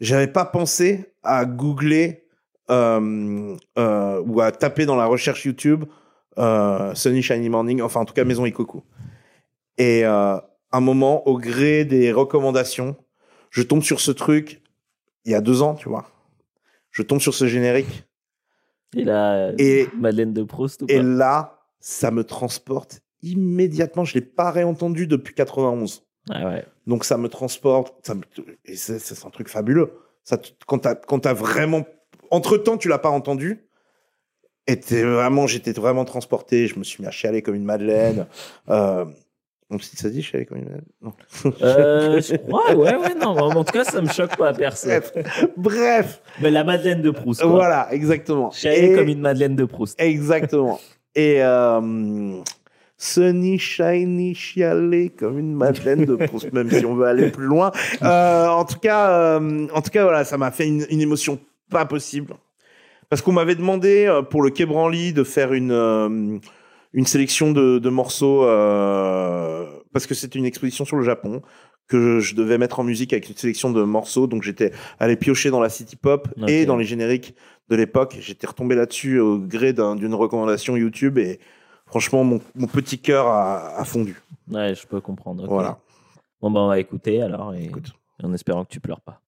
j'avais pas pensé à googler euh, euh, ou à taper dans la recherche YouTube euh, Sunny Shiny Morning, enfin en tout cas Maison Ikoku. Et euh, un moment, au gré des recommandations, je tombe sur ce truc il y a deux ans, tu vois. Je tombe sur ce générique Et là, Et- Madeleine de Proust ou et là, ça me transporte immédiatement. Je l'ai pas réentendu depuis 91. Ouais, ouais. Donc ça me transporte. Ça me- et c'est un truc fabuleux. Ça, quand quand t'as vraiment, entre temps, tu l'as pas entendu. Et vraiment, j'étais vraiment transporté. Je me suis mis à chialer comme une madeleine. Euh, donc si ça dit chialer comme une madeleine. Non. Euh, je crois, ouais, ouais, non. En tout cas, ça me choque pas, personne. Bref, bref, Mais la Madeleine de Proust. Quoi. voilà, exactement. Et- comme une Madeleine de Proust. Exactement. Et euh, Sunny, shiny, chialé comme une madeleine de Proust, même si on veut aller plus loin. Euh, en tout cas, euh, en tout cas, voilà, ça m'a fait une, une émotion pas possible. Parce qu'on m'avait demandé euh, pour le Quai Branly de faire une une sélection de, de morceaux euh, parce que c'était une exposition sur le Japon que je devais mettre en musique avec une sélection de morceaux. Donc j'étais allé piocher dans la city pop et dans les génériques de l'époque. J'étais retombé là-dessus au gré d'un- d'une recommandation YouTube et franchement mon, mon petit cœur a, a fondu. Ouais, je peux comprendre. Voilà. Bon, bah, on va écouter alors et Écoute. en espérant que tu pleures pas.「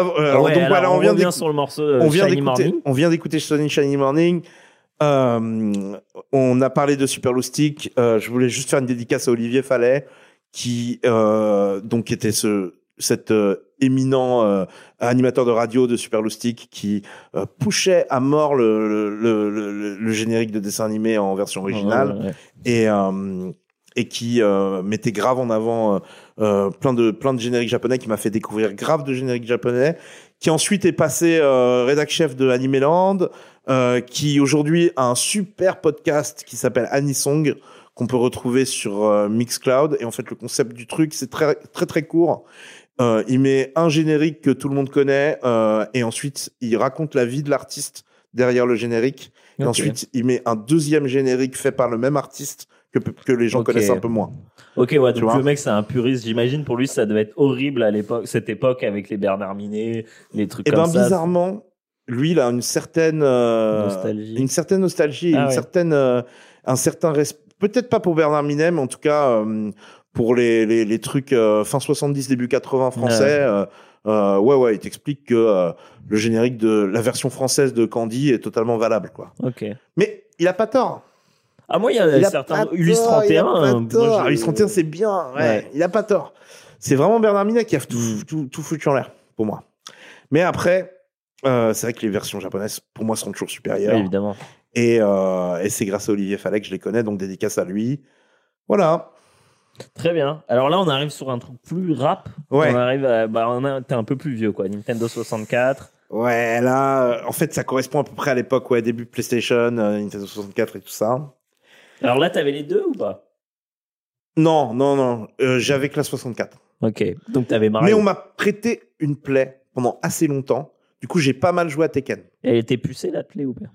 avant. alors, Ouais, donc alors, voilà, on, on vient revient d'écou- sur le morceau on vient Shiny d'écouter, Morning. on vient d'écouter Sunny Shiny Morning. Euh, on a parlé de Super Loustic. Euh, je voulais juste faire une dédicace à Olivier Fallet, qui euh, donc était ce cet éminent animateur de radio de Super Loustic qui pushait à mort le, le, le, le- le générique de dessin animé en version originale Ouais, ouais. et et qui mettait grave en avant euh, plein de plein de génériques japonais qui m'a fait découvrir grave de génériques japonais qui ensuite est passé euh, rédac chef de Animeland euh, qui aujourd'hui a un super podcast qui s'appelle Anisong qu'on peut retrouver sur euh, Mixcloud. Et en fait le concept du truc c'est très très très court. Euh, il met un générique que tout le monde connaît et ensuite il raconte la vie de l'artiste derrière le générique. Et ensuite il met un deuxième générique fait par le même artiste que, que les gens connaissent un peu moins. Ok, ouais, donc le mec, c'est un puriste. J'imagine pour lui, ça devait être horrible à l'époque, cette époque avec les Bernard Minet, les trucs Et comme ben ça. bizarrement, lui il a une certaine euh, Nostalgie. une certaine nostalgie, Ah une ouais. certaine euh, un certain respect. Peut-être pas pour Bernard Minet, mais en tout cas euh, pour les les, les trucs euh, fin 70 début 80 français. euh, euh, ouais ouais, il t'explique que euh, le générique de la version française de Candy est totalement valable quoi. Ok. Mais il a pas tort. Ah, moi, il y a Il a certains. Ulysse tort, il a 31. pas euh, moi, tort. je- Ulysse 31, c'est bien. Ouais, Ouais. Il a pas tort. C'est vraiment Bernard Minet qui a tout, tout, tout foutu en l'air, pour moi. Mais après, euh, c'est vrai que les versions japonaises, pour moi, sont toujours supérieures. Oui, évidemment. et euh, et c'est grâce à Olivier Fallet que je les connais, donc dédicace à lui. Voilà. Très bien. Alors là, on arrive sur un truc plus rap. Ouais. On arrive à. Bah, on a- t'es un peu plus vieux, quoi. Nintendo 64. Ouais, là, en fait, ça correspond à peu près à l'époque, ouais, début PlayStation, euh, Nintendo 64 et tout ça. Alors là, t'avais les deux ou pas? Non, non, non, euh, j'avais que la 64. Ok. Donc t'avais Mario. Mais on m'a prêté une Play pendant assez longtemps. Du coup, j'ai pas mal joué à Tekken. Elle était pucée, la clé ou pas?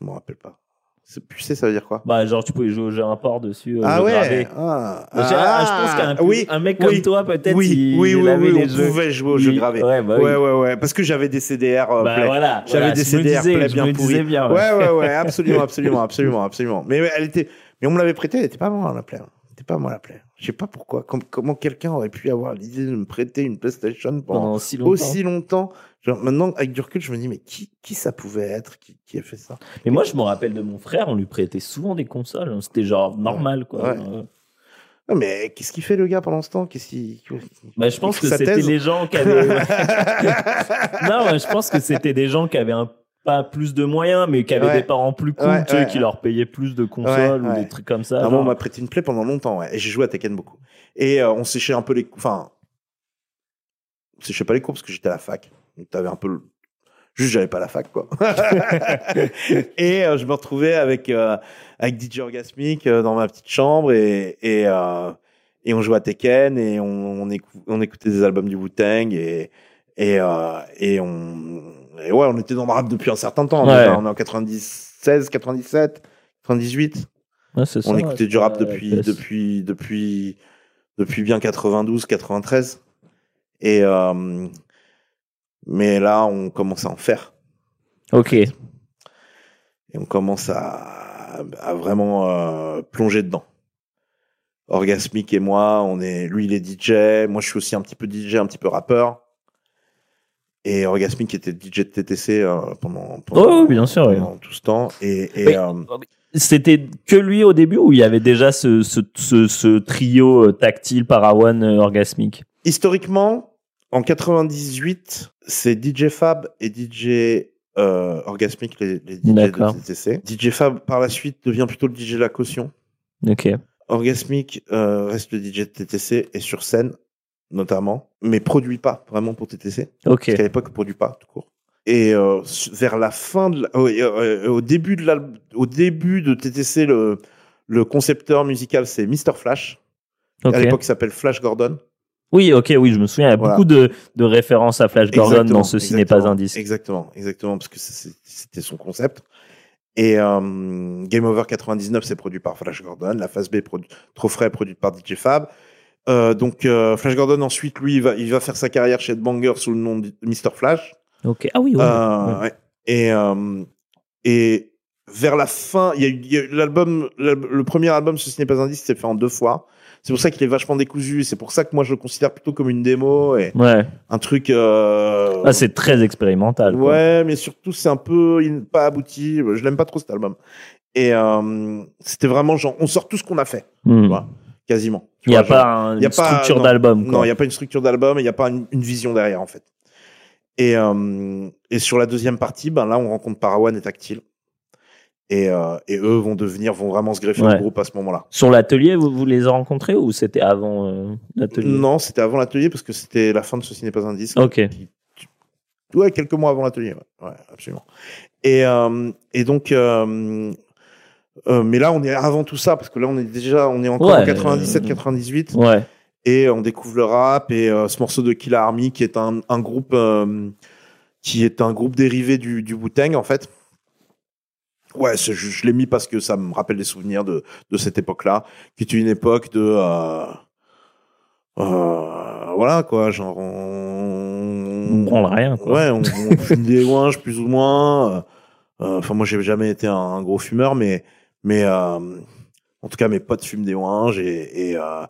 Je m'en rappelle pas. C'est pucé, ça veut dire quoi? Bah, genre, tu pouvais jouer au jeu import dessus. euh, Ah ouais gravé. ah, ah, je pense qu'un pu- oui, un mec oui, comme toi, peut-être, oui, il, oui, oui, les on jeux. pouvait jouer Oui, gravés. Ouais, bah. Ouais, ouais, ouais, parce que j'avais des CDR euh, Bah, voilà. J'avais voilà, des CDR disais- Play bien pourris. bien, Ouais, ouais, ouais, absolument, absolument, absolument, absolument. Mais elle était, mais on me l'avait prêté, elle était pas moi la Play. C'était pas moi la Play. Je sais pas pourquoi. Com- comment quelqu'un aurait pu avoir l'idée de me prêter une PlayStation pendant pendant si longtemps. aussi longtemps? Genre, maintenant, avec du recul, je me dis, mais qui, qui ça pouvait être? Qui, qui a fait ça? Mais moi, je me rappelle de mon frère, on lui prêtait souvent des consoles. hein. C'était genre normal, quoi. Ouais. Euh, Non, mais qu'est-ce qu'il fait le gars pendant ce temps? Qu'est-ce qu'il. Bah, je pense que c'était les gens qui avaient. non, je pense que c'était des gens qui avaient un pas plus de moyens, mais qui avaient Ouais. des parents plus cool, Ouais, qui leur payaient plus de consoles ou des trucs comme ça. Moi, on m'a prêté une Play pendant longtemps. Et j'ai joué à Tekken beaucoup. Et euh, on séchait un peu les. Enfin. On séchait pas les cours parce que j'étais à la fac. Donc t'avais un peu le. Juste, j'avais pas la fac, quoi. et euh, je me retrouvais avec, euh, avec DJ Orgasmic dans ma petite chambre et, et, et on jouait à Tekken et on, on, écou- on écoutait des albums du Wu-Tang et, et, euh, et on. Et ouais, on était dans le rap depuis un certain temps. Ouais. déjà. On est en 96, 97, 98 Ouais, c'est ça, on écoutait ouais, du rap depuis, depuis, depuis, depuis bien 92, 93. Et, euh, mais là, on commence à en faire. Ok. Et on commence à, à vraiment euh, plonger dedans. Orgasmic et moi, on est, lui, il est DJ. Moi, je suis aussi un petit peu DJ, un petit peu rappeur. Et Orgasmic était DJ de TTC euh, pendant, pendant, Oh, bien sûr. oui. pendant tout ce temps. Et, et, Mais- euh, C'était que lui au début ou il y avait déjà ce, ce, ce, ce trio euh, tactile Parawan orgasmique Historiquement, en 98, c'est DJ Fab et DJ euh, Orgasmic, les, les DJ de TTC. DJ Fab, par la suite, devient plutôt le DJ de la caution. Ok. Orgasmic euh, reste le DJ de TTC et sur scène, notamment, mais produit pas vraiment pour TTC. Ok. Parce qu'à l'époque, produit pas, tout court. Et euh, vers la fin de la- euh, au début de au début de TTC, le, le concepteur musical, c'est Mr. Flash. ok. À l'époque, il s'appelle Flash Gordon. Oui, ok, oui, je me souviens. Il y a Voilà. beaucoup de, de références à Flash Gordon Exactement, dans Ceci n'est pas un disque. Exactement, exactement, parce que c'était son concept. Et euh, Game Over 99, c'est produit par Flash Gordon. La phase B, produ- Trop frais, produite par DJ Fab. Euh, donc euh, Flash Gordon, ensuite, lui, il va, il va faire sa carrière chez Banger sous le nom de Mr. Flash. Ok. Ah oui, oui. Euh, ouais. Et, et vers la fin, il y a eu, l'album, l'al- le premier album, Ceci n'est pas un disque, c'était fait en deux fois. C'est pour ça qu'il est vachement décousu. C'est pour ça que moi je le considère plutôt comme une démo et Ouais. un truc. Euh... Ah, c'est très expérimental. quoi. Ouais, mais surtout c'est un peu il- pas abouti. Je l'aime pas trop cet album. Et euh, c'était vraiment genre, on sort tout ce qu'on a fait, tu vois, quasiment. Il n'y a pas un- y a une pas- structure d'album. non, il n'y a pas une structure d'album, il n'y a pas une, une vision derrière, en fait. Et, euh, et sur la deuxième partie, ben là, on rencontre Parawan et Tactile. Et, euh, et eux vont devenir, vont vraiment se greffer Ouais. au groupe à ce moment-là. Sur l'atelier, vous, vous les avez rencontrés ou c'était avant euh, l'atelier? Non, c'était avant l'atelier parce que c'était la fin de Ceci n'est pas un disque. Ok. Ouais, quelques mois avant l'atelier. Ouais. ouais, absolument. Et, et donc, euh, euh, mais là, on est avant tout ça parce que là, on est déjà, on est encore Ouais, en 97, euh, 98. Ouais. et on découvre le rap et euh, ce morceau de Killer Army qui est un, un groupe euh, qui est un groupe dérivé du, du Wu-Tang en fait. Ouais, je, je l'ai mis parce que ça me rappelle des souvenirs de, de cette époque-là, qui était une époque de euh, euh, voilà quoi, genre on, On branle rien. Quoi. Ouais, on, on fume des ouinges plus ou moins. Euh, Enfin, moi, j'ai jamais été un, un gros fumeur, mais mais euh, en tout cas, mes potes fument des ouinges et et, euh,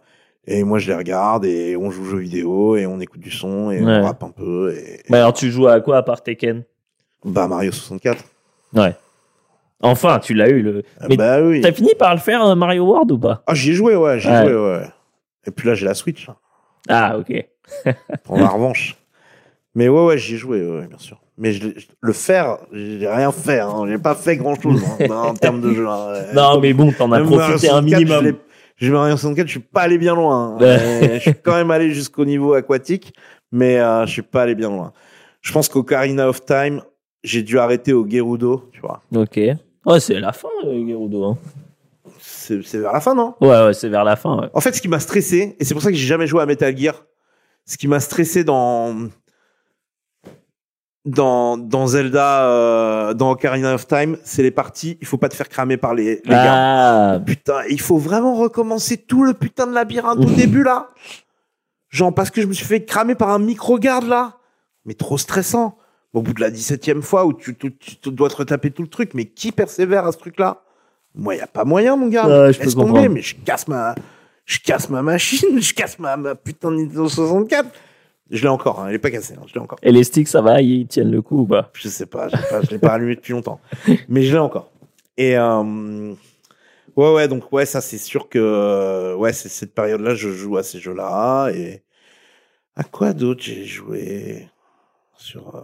et moi, je les regarde et on joue aux jeux vidéo et on écoute du son et Ouais. on rappe un peu. Et, Mais alors, tu joues à quoi à part Tekken? Bah Mario 64. Ouais. Enfin, tu l'as eu. Le... Ah, Mais bah oui. T'as fini par le faire, euh, Mario World, ou pas? Ah, j'y ai joué, ouais, j'y ai Ouais. joué, ouais. Et puis là, j'ai la Switch. Là. Ah, ok. Pour la revanche. Mais ouais, ouais, j'y ai joué, ouais, bien sûr. Mais je, le faire, j'ai rien fait. Hein. J'ai pas fait grand chose en termes de jeu. hein. Non, mais bon, t'en as Même profité un 64, minimum. J'ai Mario 64, je suis pas allé bien loin. hein. Euh, je suis quand même allé jusqu'au niveau aquatique, mais euh, je suis pas allé bien loin. Je pense qu'Ocarina of Time, j'ai dû arrêter au Gerudo, tu vois. Ok. Ouais, c'est la fin, euh, Gerudo. hein. C'est c'est vers la fin, non? Ouais, ouais, c'est vers la fin. ouais. En fait, ce qui m'a stressé, et c'est pour ça que j'ai jamais joué à Metal Gear, ce qui m'a stressé dans dans, dans Zelda, euh, dans Ocarina of Time, c'est les parties, il faut pas te faire cramer par les, les gardes. Ah, Putain, il faut vraiment recommencer tout le putain de labyrinthe au début là. Genre parce que je me suis fait cramer par un micro-garde là. Mais trop stressant. Au bout de la 17e fois où tu, tu- tu dois te retaper tout le truc, mais qui persévère à ce truc là Moi, y a pas moyen, mon gars. Ouais, je Laisse tomber, mais je casse ma, je casse ma machine, je casse ma, ma putain de Nintendo 64. Je l'ai encore, hein, elle est pas cassée, hein, je l'ai encore. et les sticks, ça va Ils tiennent le coup ou pas? Je sais pas, pas- je l'ai pas allumé depuis longtemps. Mais je l'ai encore. Et euh, ouais, ouais, donc ouais, ça c'est sûr que ouais, c'est cette période-là, je joue à ces jeux-là. Et à quoi d'autre j'ai joué sur, euh,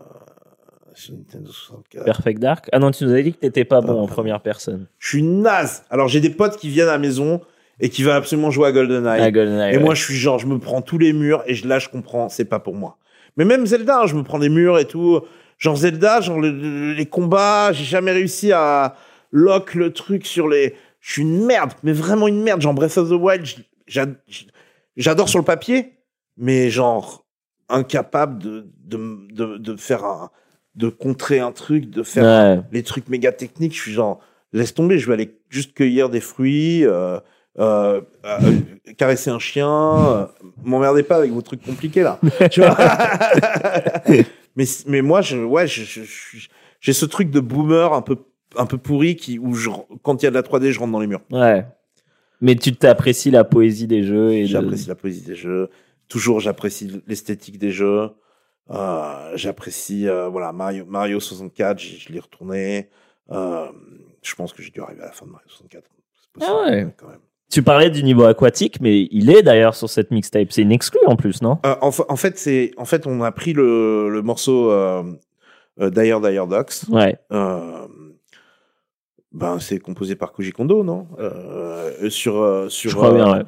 sur Nintendo 64 Perfect Dark? Ah non, tu nous avais dit que t'étais pas bon Ah, en première personne. Je suis naze. Alors j'ai des potes qui viennent à la maison et qui veulent absolument jouer à GoldenEye. GoldenEye, Et ouais. moi, je suis genre, je me prends tous les murs et je, là, je comprends, c'est pas pour moi. Mais même Zelda, je me prends des murs et tout. Genre Zelda, genre le- le- les combats, j'ai jamais réussi à lock le truc sur les. Je suis une merde, mais vraiment une merde. Genre Breath of the Wild, j'adore sur le papier, mais genre incapable de de, de, de faire un, de contrer un truc, de faire Ouais. les trucs méga techniques, je suis genre, laisse tomber, je vais aller juste cueillir des fruits, euh, euh, euh, caresser un chien, euh, m'emmerdez pas avec vos trucs compliqués là. tu vois mais, mais moi, je, ouais, j'ai ce truc de boomer un peu, un peu pourri qui, où je, quand il y a de la 3D, je rentre dans les murs. Ouais. Mais tu t'apprécies la poésie des jeux et de- J'apprécie la poésie des jeux. Toujours, j'apprécie l'esthétique des jeux. Euh, j'apprécie, euh, voilà, Mario, Mario 64, je, je l'ai retourné. Euh, je pense que j'ai dû arriver à la fin de Mario 64. C'est possible, Ah ouais. quand même. Tu parlais du niveau aquatique, mais il est d'ailleurs sur cette mixtape. C'est une exclue en plus, non? Euh, en, fa- en fait, c'est, en fait, on a pris le, le morceau euh, Dire Dire Docs. Ouais. Euh, ben, c'est composé par Koji Kondo, non? Euh, Sur, sur, Je crois bien, ouais.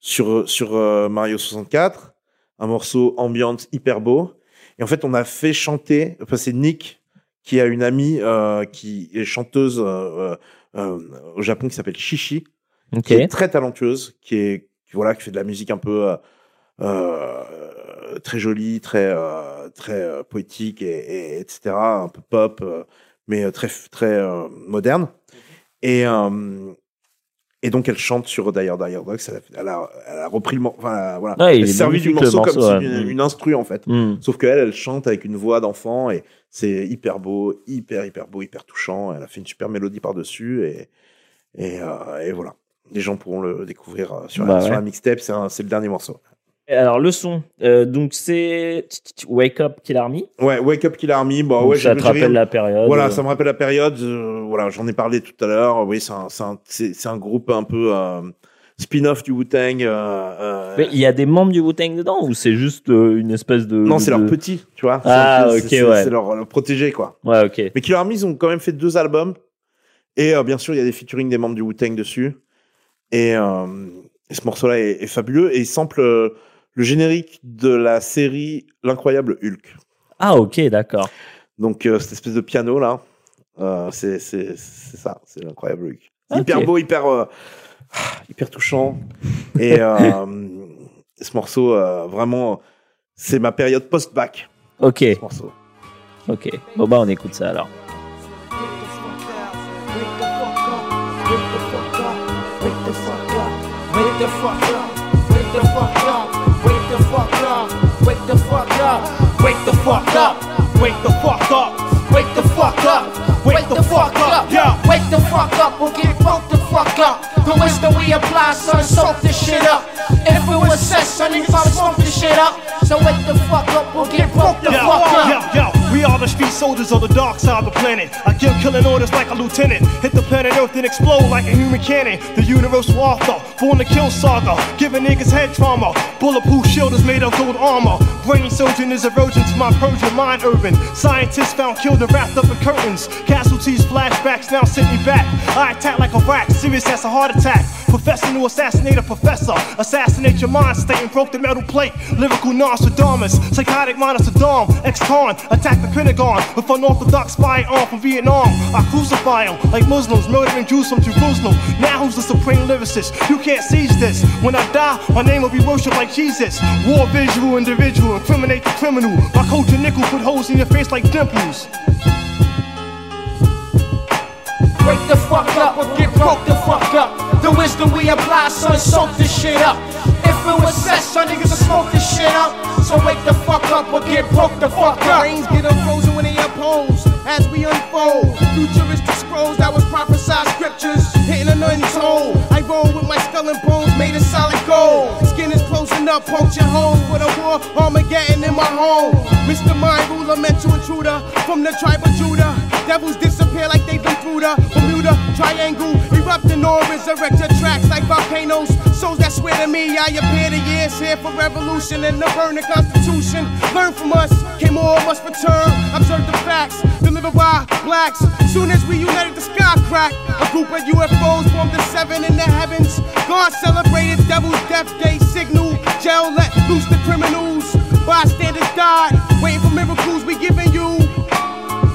sur, sur Mario 64, un morceau ambiante hyper beau. Et en fait, on a fait chanter, enfin, c'est Nick qui a une amie qui est chanteuse au Japon qui s'appelle Shishi, Ok. qui est très talentueuse, qui est qui, voilà, qui fait de la musique un peu euh, euh, très jolie, très euh, très euh, poétique et, et- etc. Un peu pop, euh, mais très très euh, moderne. Et euh, Et donc elle chante sur Dire Dire Dogs. Elle a, elle a, elle a repris le. Enfin, voilà. Ouais, il elle s'est servi du morceau, morceau, comme ouais. une, Mm. une instru en fait. Hmm. Sauf qu'elle, elle chante avec une voix d'enfant et c'est hyper beau, hyper, hyper beau, hyper touchant. Elle a fait une super mélodie par-dessus et, et, euh, et voilà. Les gens pourront le découvrir euh, sur, Bah la, sur ouais. la mixtape. C'est le dernier morceau. Alors, le son, euh, donc c'est Wake Up Kill Army. Ouais, Wake Up Kill Army. Bah Donc ouais, ça te rappelle la période. Voilà, euh, ça me rappelle la période. euh, voilà, j'en ai parlé tout à l'heure. Oui, c'est un, c'est un, c'est- c'est un groupe un peu euh, spin-off du Wu-Tang. euh, euh, Mais il y a des membres du Wu-Tang dedans ou c'est juste euh, une espèce de. non, c'est de- leur petit, tu vois. Ah, ok, c'est- ouais. C'est leur, leur protégé, quoi. Ouais, ok. Mais Killer Army, ils ont quand même fait deux albums. Et euh, bien sûr, il y a des featuring des membres du Wu-Tang dessus. Et, euh, et ce morceau-là est, est fabuleux. Et il sample euh, le générique de la série L'incroyable Hulk. Ah, ok, d'accord. Donc, euh, cette espèce de piano, là, euh, c'est ça, c'est l'incroyable Hulk. Ok. Hyper beau, hyper, euh, hyper touchant. Et euh, ce morceau, euh, vraiment, c'est ma période post-bac, Ok, ce morceau. ok. Bon, bah, on écoute ça alors. Wake the fuck up, wake the fuck up, wake the fuck up, wake the fuck up, wake the fuck up, wake the fuck up, wake the fuck up, wake the fuck up, yeah, wake the fuck up or get broke the fuck up. The wisdom we apply, son, soak this shit up. If it was sex, son, niggas probably smoke this shit up. So wake the fuck up or get broke the fuck up. We are the street soldiers on the dark side of the planet. I give killing orders like a lieutenant. Hit the planet Earth and explode like a human cannon. The universal author, born to kill saga. Giving niggas head trauma. Bulletproof shield is made of gold armor. Brain surgeon is virgin to my Persian mind urban. Scientists found killed and wrapped up in curtains. Casualties, flashbacks now sent me back. I attack like a rat, serious as a heart attack. Professor to assassinate a professor. Assassinate your mind state and broke the metal plate. Lyrical Nostradamus. Psychotic mind of Saddam. Ex-con. Attack the Pentagon with unorthodox firearm from Vietnam. I crucify them like Muslims murdering Jews from Jerusalem. Now who's the supreme lyricist? You can't seize this. When I die, my name will be worshipped like Jesus. War visual individual. Incriminate the criminal. My culture nickel put holes in your face like dimples. Wake the fuck up or get broke the fuck up. The wisdom we apply, son, soak this shit up. If it was sex, son, niggas will smoke this shit up. So wake the fuck up or get broke the fuck up. Brains get unfrozen when they oppose as we unfold. Futuristic scrolls that was prophesied scriptures hitting an untold. I roll with my skull and bones made of solid gold. Up, puncture holes with a war Armageddon in my home. Mr. Mind Ruler, mental intruder from the tribe of Judah. Devils disappear like they've been through the Bermuda Triangle. Erupting or resurrected tracks like volcanoes. Souls that swear to me, I appear to years here for revolution and the burning constitution. Learn from us, came all must return. Observe the facts, delivered by blacks. Soon as we united, the sky cracked. A group of UFOs formed the seven in the heavens. God celebrated Devil's Death Day signal. Jail let loose the criminals. Bystanders died, waiting for miracles we giving you.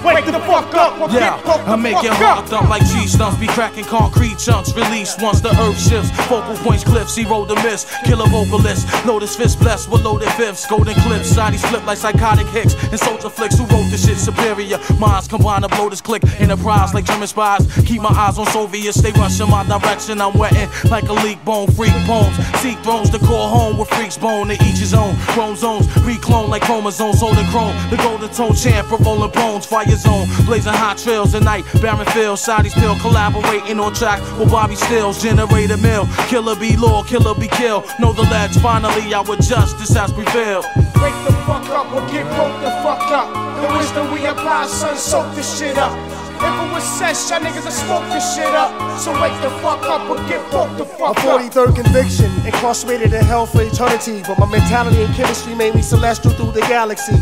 Wake the fuck up, or Yeah, get broke I make it hard up. dump like G stumps, be cracking concrete chunks. Release once the earth shifts. Focal points, cliffs, zero the miss. Killer vocalist, lotus fist blessed with loaded fifths. Golden clips, sides flip like psychotic hicks. And soldier flicks who wrote this shit superior. Minds combine to blow this click. Enterprise like German spies. Keep my eyes on Soviets, they rush in my direction. I'm wetting like a leak bone, freak bones. Seek thrones to call home with freaks bone. To each his own. Chrome zones, reclone like chromosomes, holding chrome. The golden tone champ for rolling bones. Fire zone, blazing hot trails at night. Barren fields, Saudi still collaborating on track with Bobby Stills. Generate a mill. Killer be law, killer be kill. Know the ledge, finally our justice has prevailed. Wake the fuck up or get broke the fuck up. The wisdom we apply, son, soak this shit up. If it was sex, y'all niggas will smoke this shit up. So wake the fuck up or get broke the fuck up. 43rd conviction, incarcerated in hell for eternity. But my mentality and chemistry made me celestial through the galaxy.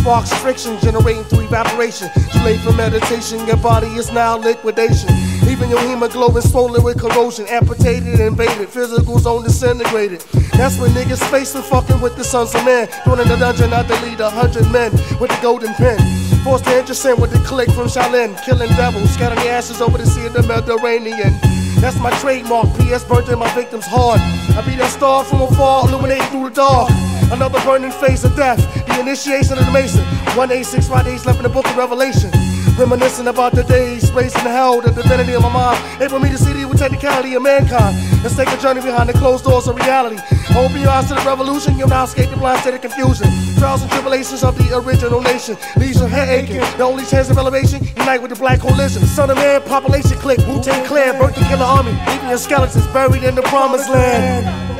Sparks friction generating through evaporation. Too late for meditation, your body is now liquidation. Even your hemoglobin swollen with corrosion, amputated, invaded, physical zone disintegrated. That's when niggas face with fucking with the sons of men. Doing in the dungeon, I delete a hundred men with the golden pen. Forced to intercede with the click from Shaolin, killing devils, scattering ashes over the sea of the Mediterranean. That's my trademark. PS burnt in my victims hard. I be that star from afar, illuminating through the dark. Another burning phase of death. The initiation of the Mason. 186 days left in the book of Revelation. Reminiscing about the days, space, and hell, the divinity of my mind. Able me to see the technicality of mankind. Let's take a journey behind the closed doors of reality. Open your eyes to the revolution, you'll now escape the blind state of confusion. Trials and tribulations of the original nation. Leaves your head aching. The only chance of elevation, unite with the black coalition. Son of man, population click, Wu Tang Clan, birth the killer army. Leaving your skeletons buried in the promised land.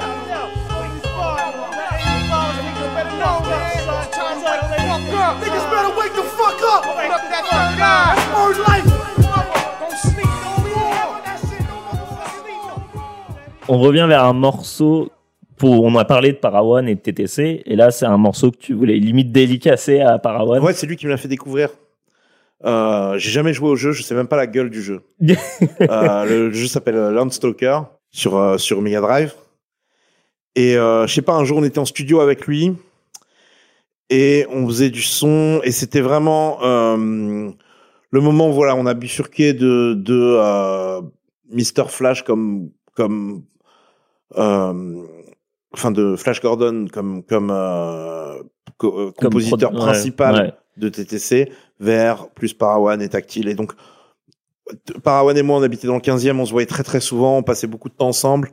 Niggas better wake the fuck up! Open up that third eye. That's word life! Don't sleep no more. That shit no more. On revient vers un morceau. Pour, on a parlé de Parawan et de TTC, et là c'est un morceau que tu voulais limite délicacer à Parawan. Ouais, c'est lui qui me l'a fait découvrir. Euh, j'ai jamais joué au jeu, je sais même pas la gueule du jeu. Euh, le jeu s'appelle Landstalker sur euh, sur Mega Drive. Et euh, je sais pas, un jour on était en studio avec lui et on faisait du son et c'était vraiment euh, le moment où voilà, on a bifurqué de de euh, Mr Flash comme comme euh, enfin de Flash Gordon comme comme euh, co- euh, Comme compositeur ouais, principal ouais. de TTC vers plus Parawan et Tactile et donc Parawan et moi on habitait dans le 15e on se voyait très très souvent on passait beaucoup de temps ensemble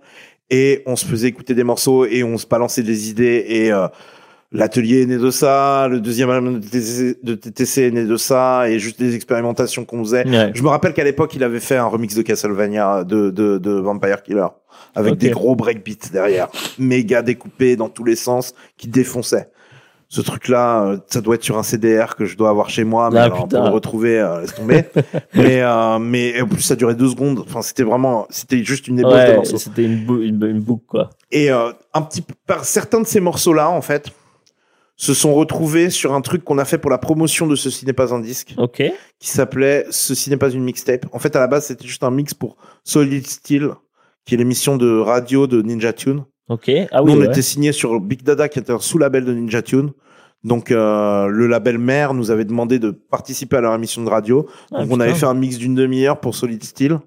et on se faisait écouter des morceaux et on se balançait des idées et euh, l'atelier est né de ça le deuxième album de TTC, de TTC est né de ça et juste des expérimentations qu'on faisait Ouais. je me rappelle qu'à l'époque il avait fait un remix de Castlevania de de, de Vampire Killer avec des gros breakbeats derrière méga découpés dans tous les sens qui défonçaient ce truc-là, euh, ça doit être sur un CDR que je dois avoir chez moi, mais Ah, alors, pour le retrouver, euh, laisse tomber. mais, euh, mais en plus, ça durait deux secondes. Enfin, c'était vraiment, c'était juste une ébauche de Ouais, morceaux. c'était une, bou- une, une boucle quoi. Et euh, un petit par certains de ces morceaux-là, en fait, se sont retrouvés sur un truc qu'on a fait pour la promotion de Ceci n'est pas un disque, Ok. qui s'appelait Ceci n'est pas une mixtape. En fait, à la base, c'était juste un mix pour Solid Steel, qui est l'émission de radio de Ninja Tune. Ok. Ah oui. Nous, on ouais. était signé sur Big Dada, qui était un sous-label de Ninja Tune. Donc, euh, le label mère nous avait demandé de participer à leur émission de radio. Ah, Donc, on avait fait un mix d'une demi-heure pour Solid Steel.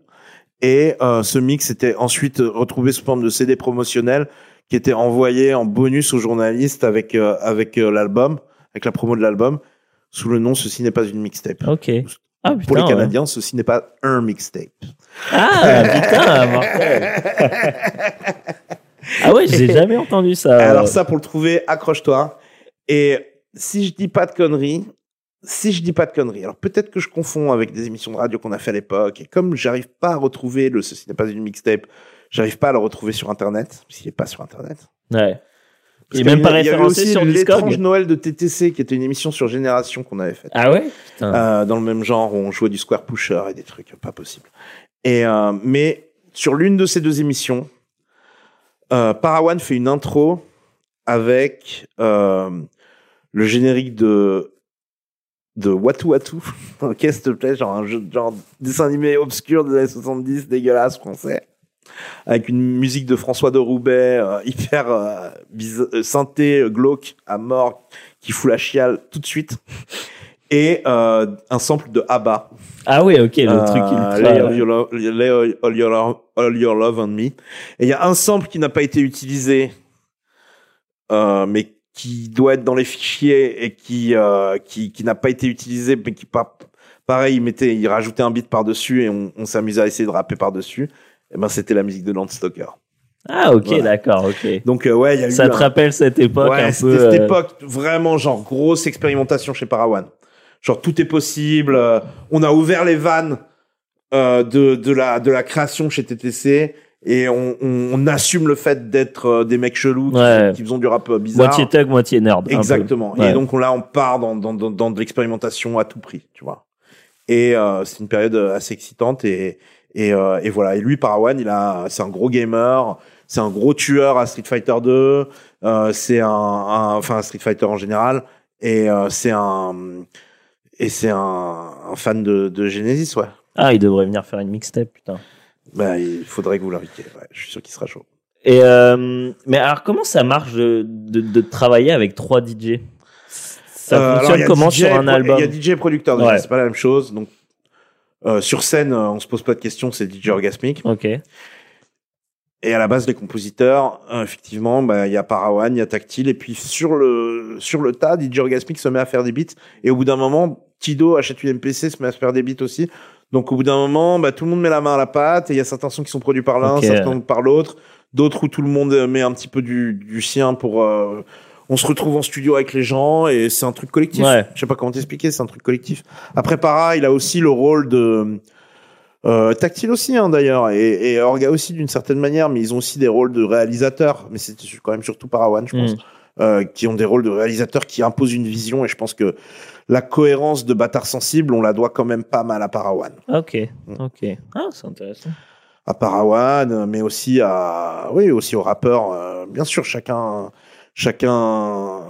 Et euh, ce mix était ensuite retrouvé sous forme de CD promotionnel qui était envoyé en bonus aux journalistes avec euh, avec euh, l'album, avec la promo de l'album, sous le nom Ceci n'est pas une mixtape. Ok. Ah, putain, Pour les ouais. Canadiens, ceci n'est pas un mixtape. Ah putain, mortel. Ah ouais, j'ai jamais entendu ça. Alors ça, pour le trouver, accroche-toi. Et si je dis pas de conneries, si je dis pas de conneries, alors peut-être que je confonds avec des émissions de radio qu'on a fait à l'époque, et comme j'arrive pas à retrouver le Ceci n'est pas une mixtape, j'arrive pas à le retrouver sur Internet, s'il est pas sur Internet. Ouais. Parce Il est qu'il même pas référencé aussi sur l'étrange. Noël de TTC, qui était une émission sur Génération qu'on avait faite. Ah ouais? Euh, dans le même genre, où on jouait du square pusher et des trucs pas possibles. Et euh, mais sur l'une de ces deux émissions, euh, Parawan fait une intro avec euh, le générique de de Watu Watu. ok, s'il te plaît, genre un jeu, genre dessin animé obscur des années 70, dégueulasse français. Avec une musique de François de Roubaix, euh, hyper euh, euh, synthé, glauque, à mort, qui fout la chiale tout de suite. Et euh, un sample de ABBA. Ah ouais, ok, le truc ultra. Lay all your, love, lay all your love- all your love on me. Et il y a un sample qui n'a pas été utilisé, mais qui doit être dans les fichiers et qui qui, qui n'a pas été utilisé, mais qui pas pareil, il mettait, il rajoutait un beat par dessus et on, on s'amusait à essayer de rapper par dessus. Et ben c'était la musique de Landstalker. Ah ok, Voilà. d'accord, ok. Donc euh, ouais, il y a eu Ça te un- rappelle cette époque Ouais, un peu. cette euh, époque vraiment genre grosse expérimentation chez Parawan. Genre tout est possible. euh, on a ouvert les vannes euh, de de la de la création chez TTC et on, on, on assume le fait d'être euh, des mecs chelous qui, Ouais. qui faisont du rap bizarre. Moitié thug, moitié nerd. Exactement. Ouais. Et donc on, là on part dans dans dans, dans de l'expérimentation à tout prix, tu vois. Et c'est une période assez excitante et et, euh, et voilà. Et lui Parawan, il a c'est un gros gamer, c'est un gros tueur à Street Fighter 2, euh, c'est un, un- enfin Street Fighter en général et euh, c'est un et c'est un, un fan de, de Genesis, ouais. Ah, il devrait venir faire une mixtape, putain. Bah, il faudrait que vous l'invitiez. Ouais, je suis sûr qu'il sera chaud. Et mais alors comment ça marche de, de, de travailler avec trois DJ Ça alors, fonctionne comment DJ sur un album Il y a DJ et producteur, Ouais. c'est pas la même chose. Donc, euh, sur scène, euh, on se pose pas de questions, c'est DJ orgasmique. Ok. Et à la base, les compositeurs, euh, effectivement, bah, il y a Parawan, il y a Tactile, et puis sur le, sur le tas, DJ Orgasmic se met à faire des beats, et au bout d'un moment, Tido achète une MPC, se met à se faire des beats aussi. Donc au bout d'un moment, bah, tout le monde met la main à la pâte et il y a certains sons qui sont produits par l'un, Ok. certains par l'autre, d'autres où tout le monde met un petit peu du, du sien pour. euh, on se retrouve en studio avec les gens et c'est un truc collectif. Ouais. Je sais pas comment t'expliquer, c'est un truc collectif. Après, Para, il a aussi le rôle de euh, tactile aussi hein, d'ailleurs et, et Orga aussi d'une certaine manière, mais ils ont aussi des rôles de réalisateurs. Mais c'est quand même surtout Parawan, je pense, Mm. euh, qui ont des rôles de réalisateurs qui imposent une vision et je pense que la cohérence de Bâtard Sensible, on la doit quand même pas mal à Parawan. Ok, ok. Ah, c'est intéressant. À Parawan, mais aussi à, oui, aussi aux rappeurs. euh, bien sûr, chacun, chacun,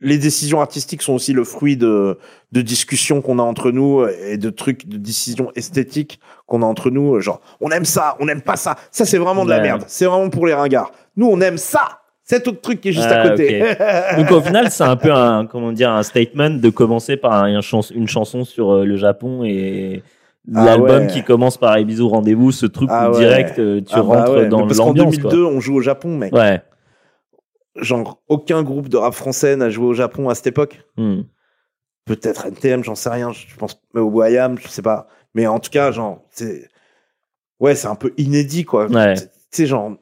les décisions artistiques sont aussi le fruit de, de discussions qu'on a entre nous et de trucs, de décisions esthétiques qu'on a entre nous. Genre, on aime ça, on n'aime pas ça. Ça, c'est vraiment de la merde. C'est vraiment pour les ringards. Nous, on aime ça. Cet autre truc qui est juste à Ah, côté. Donc au final, c'est un peu un comment dire un statement de commencer par un une chanson sur euh, le Japon et Ah l'album ouais. qui commence par les bisous rendez-vous, ce truc Ah ouais. direct euh, tu Ah bah rentres ouais. dans Mais Parce qu'en l'ambiance. 2002, on joue au Japon, mec. Ouais. Genre, aucun groupe de rap français n'a joué au Japon à cette époque. Hmm. Peut-être NTM, j'en sais rien. Je pense, mais au Wayam, je sais pas. Mais en tout cas, genre, c'est, ouais, c'est un peu inédit, quoi. Ouais. Tu sais, genre,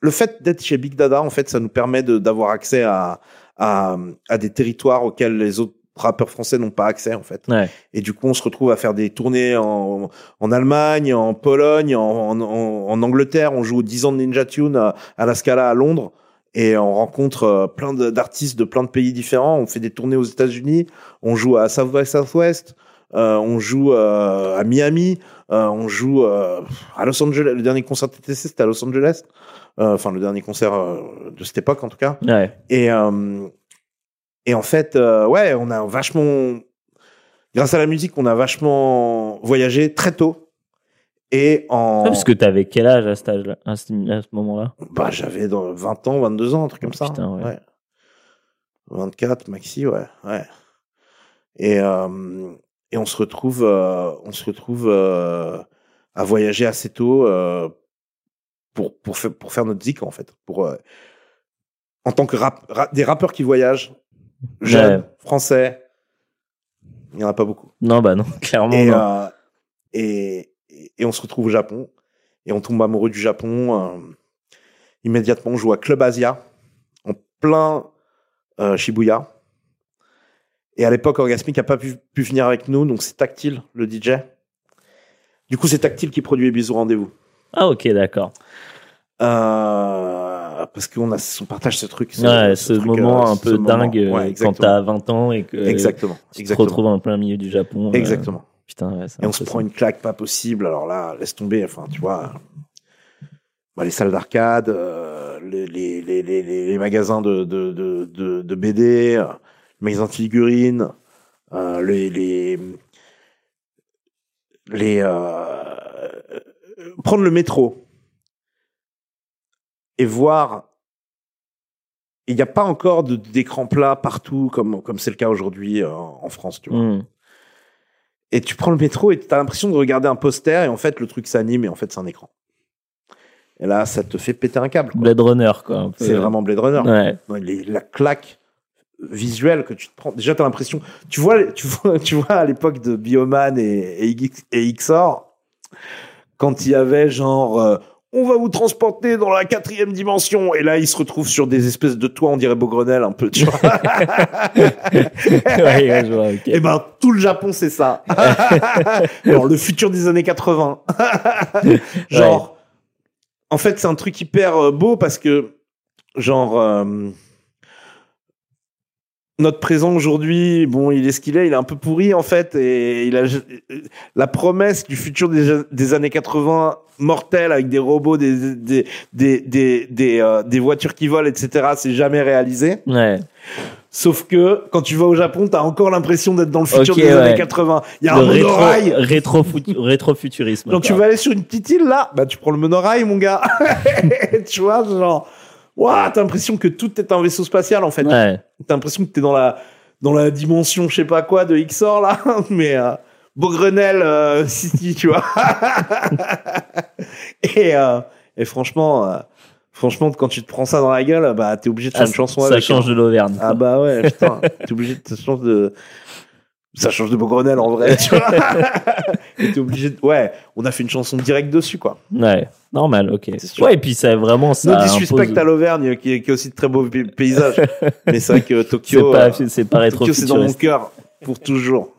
le fait d'être chez Big Dada, en fait, ça nous permet d'avoir accès à, à, à des territoires auxquels les autres rappeurs français n'ont pas accès, en fait. Ouais. Et du coup, on se retrouve à faire des tournées en, en Allemagne, en Pologne, en, en, en- en Angleterre. On joue aux 10 ans de Ninja Tune à, à la Scala à Londres. Et on rencontre euh, plein d'artistes de plein de pays différents. On fait des tournées aux États-Unis. On joue à South by Southwest. Euh, on joue euh, à Miami. Euh, on joue à Los Angeles. Le dernier concert TTC, c'était à Los Angeles. Enfin, le dernier concert de cette époque, en tout cas. Ouais. Et, et en fait, ouais, on a vachement, grâce à la musique, on a vachement voyagé très tôt. Et en. Ah, parce que t'avais quel âge à cet ce, à ce moment-là? Bah, j'avais dans 20 ans, 22 ans, un truc comme ça. putain, ouais. 24, maxi, ouais. ouais. Et, euh, et on se retrouve, euh, on se retrouve euh, à voyager assez tôt pour, pour, faire, pour faire notre zik, en fait. Pour, en tant que rap, ra- des rappeurs qui voyagent, jeunes, Ouais. français, il n'y en a pas beaucoup. Non, bah non, clairement Et, non. Et, et on se retrouve au Japon. Et on tombe amoureux du Japon. euh, immédiatement, on joue à Club Asia, en plein euh, Shibuya. Et à l'époque, Orgasmic n'a pas pu, pu venir avec nous, donc c'est Tactile, le DJ. Du coup, c'est Tactile qui produit les bisous rendez-vous. Ah ok, d'accord. Euh, parce qu'on a, on partage ce truc. ce- Ouais, ce ce truc, moment euh, un peu dingue Ouais, quand t'as 20 ans et que Exactement, tu te retrouves en plein milieu du Japon. euh, Exactement. Putain, ouais, c'est Et on se prend une claque pas possible. Alors là, laisse tomber. Enfin, tu vois, bah, les salles d'arcade, euh, les, les, les, magasins de, de, de, BD, euh, les magasins de figurines, euh, les, les, les prendre le métro et voir. Il n'y a pas encore d'écran plat partout comme comme c'est le cas aujourd'hui en France, tu vois. Hmm. Et tu prends le métro et tu as l'impression de regarder un poster et en fait le truc s'anime et en fait c'est un écran. Et là, ça te fait péter un câble. quoi. Blade Runner, quoi. C'est vraiment Blade Runner. Ouais. Non, les- la claque visuelle que tu te prends. Déjà, tu as l'impression. Tu vois, tu vois, tu vois à l'époque de Bioman et, et, et XOR, quand il y avait genre. euh, on va vous transporter dans la quatrième dimension. Et là, ils se retrouvent sur des espèces de toits, on dirait Beaugrenelle un peu, tu vois. Ouais, ouais, je vois, ok. Et ben, tout le Japon, c'est ça. Alors, le futur des années 80. genre, en fait, c'est un truc hyper euh, beau parce que, genre, euh, notre présent aujourd'hui, bon, il est ce qu'il est, il est un peu pourri, en fait, et il a la promesse du futur des, des années 80 mortel avec des robots, des, des, des, des, des, euh, des voitures qui volent, etc., c'est jamais réalisé. Ouais. Sauf que quand tu vas au Japon, t'as encore l'impression d'être dans le futur des ouais. années 80. Il y a Le un monorail. rétro, futu- rétrofuturisme. Donc tu vas aller sur une petite île là, bah tu prends le monorail mon gars. tu vois genre Ouah, t'as l'impression que tout est un vaisseau spatial en fait. Ouais. T'as l'impression que t'es dans la dans la dimension je sais pas quoi de XOR là, mais euh, Beaugrenelle euh, City, tu vois. et euh, et franchement euh, franchement quand tu te prends ça dans la gueule, bah t'es obligé de faire Ah, une chanson ça avec. change hein. de l'Auvergne. Ah bah ouais, putain, t'es obligé de te changer de Ça change de Beaugrenelle en vrai, tu vois. Et t'es obligé de... Ouais, on a fait une chanson directe dessus, quoi. Ouais, normal, ok. Ouais, et puis ça vraiment ça. No disrespect impose- à l'Auvergne, qui, est- qui est aussi de très beaux paysages. Mais c'est vrai que C'est Tokyo, pas, euh, c'est pas Tokyo, c'est dans mon cœur pour toujours.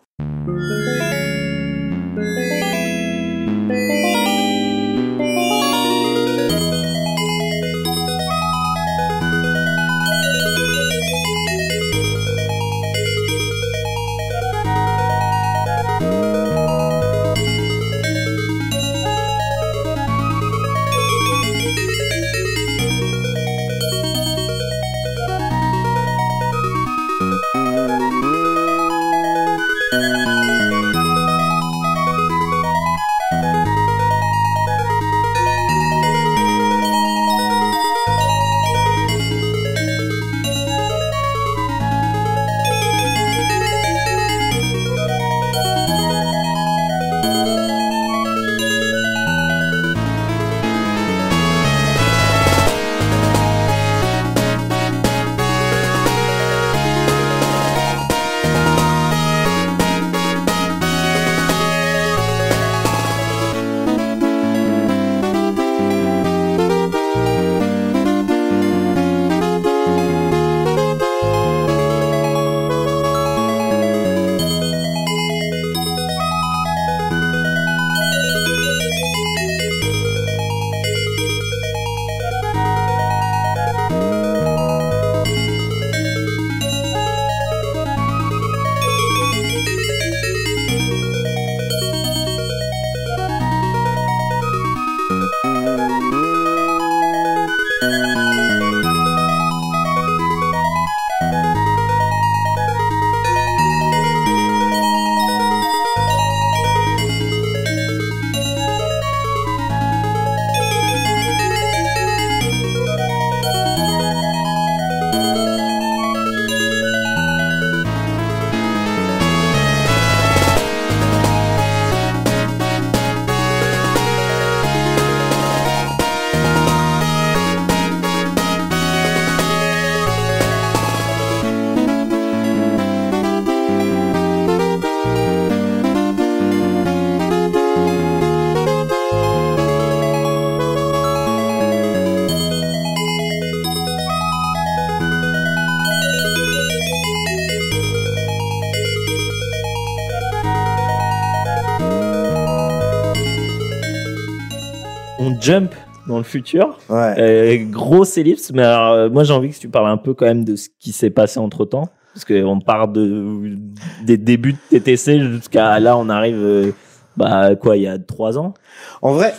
Le futur. Ouais. Euh, grosse ellipse, mais alors, euh, moi j'ai envie que tu parles un peu quand même de ce qui s'est passé entre temps. Parce qu'on part de, des débuts de TTC jusqu'à là, on arrive, euh, bah quoi, il y a trois ans? En vrai,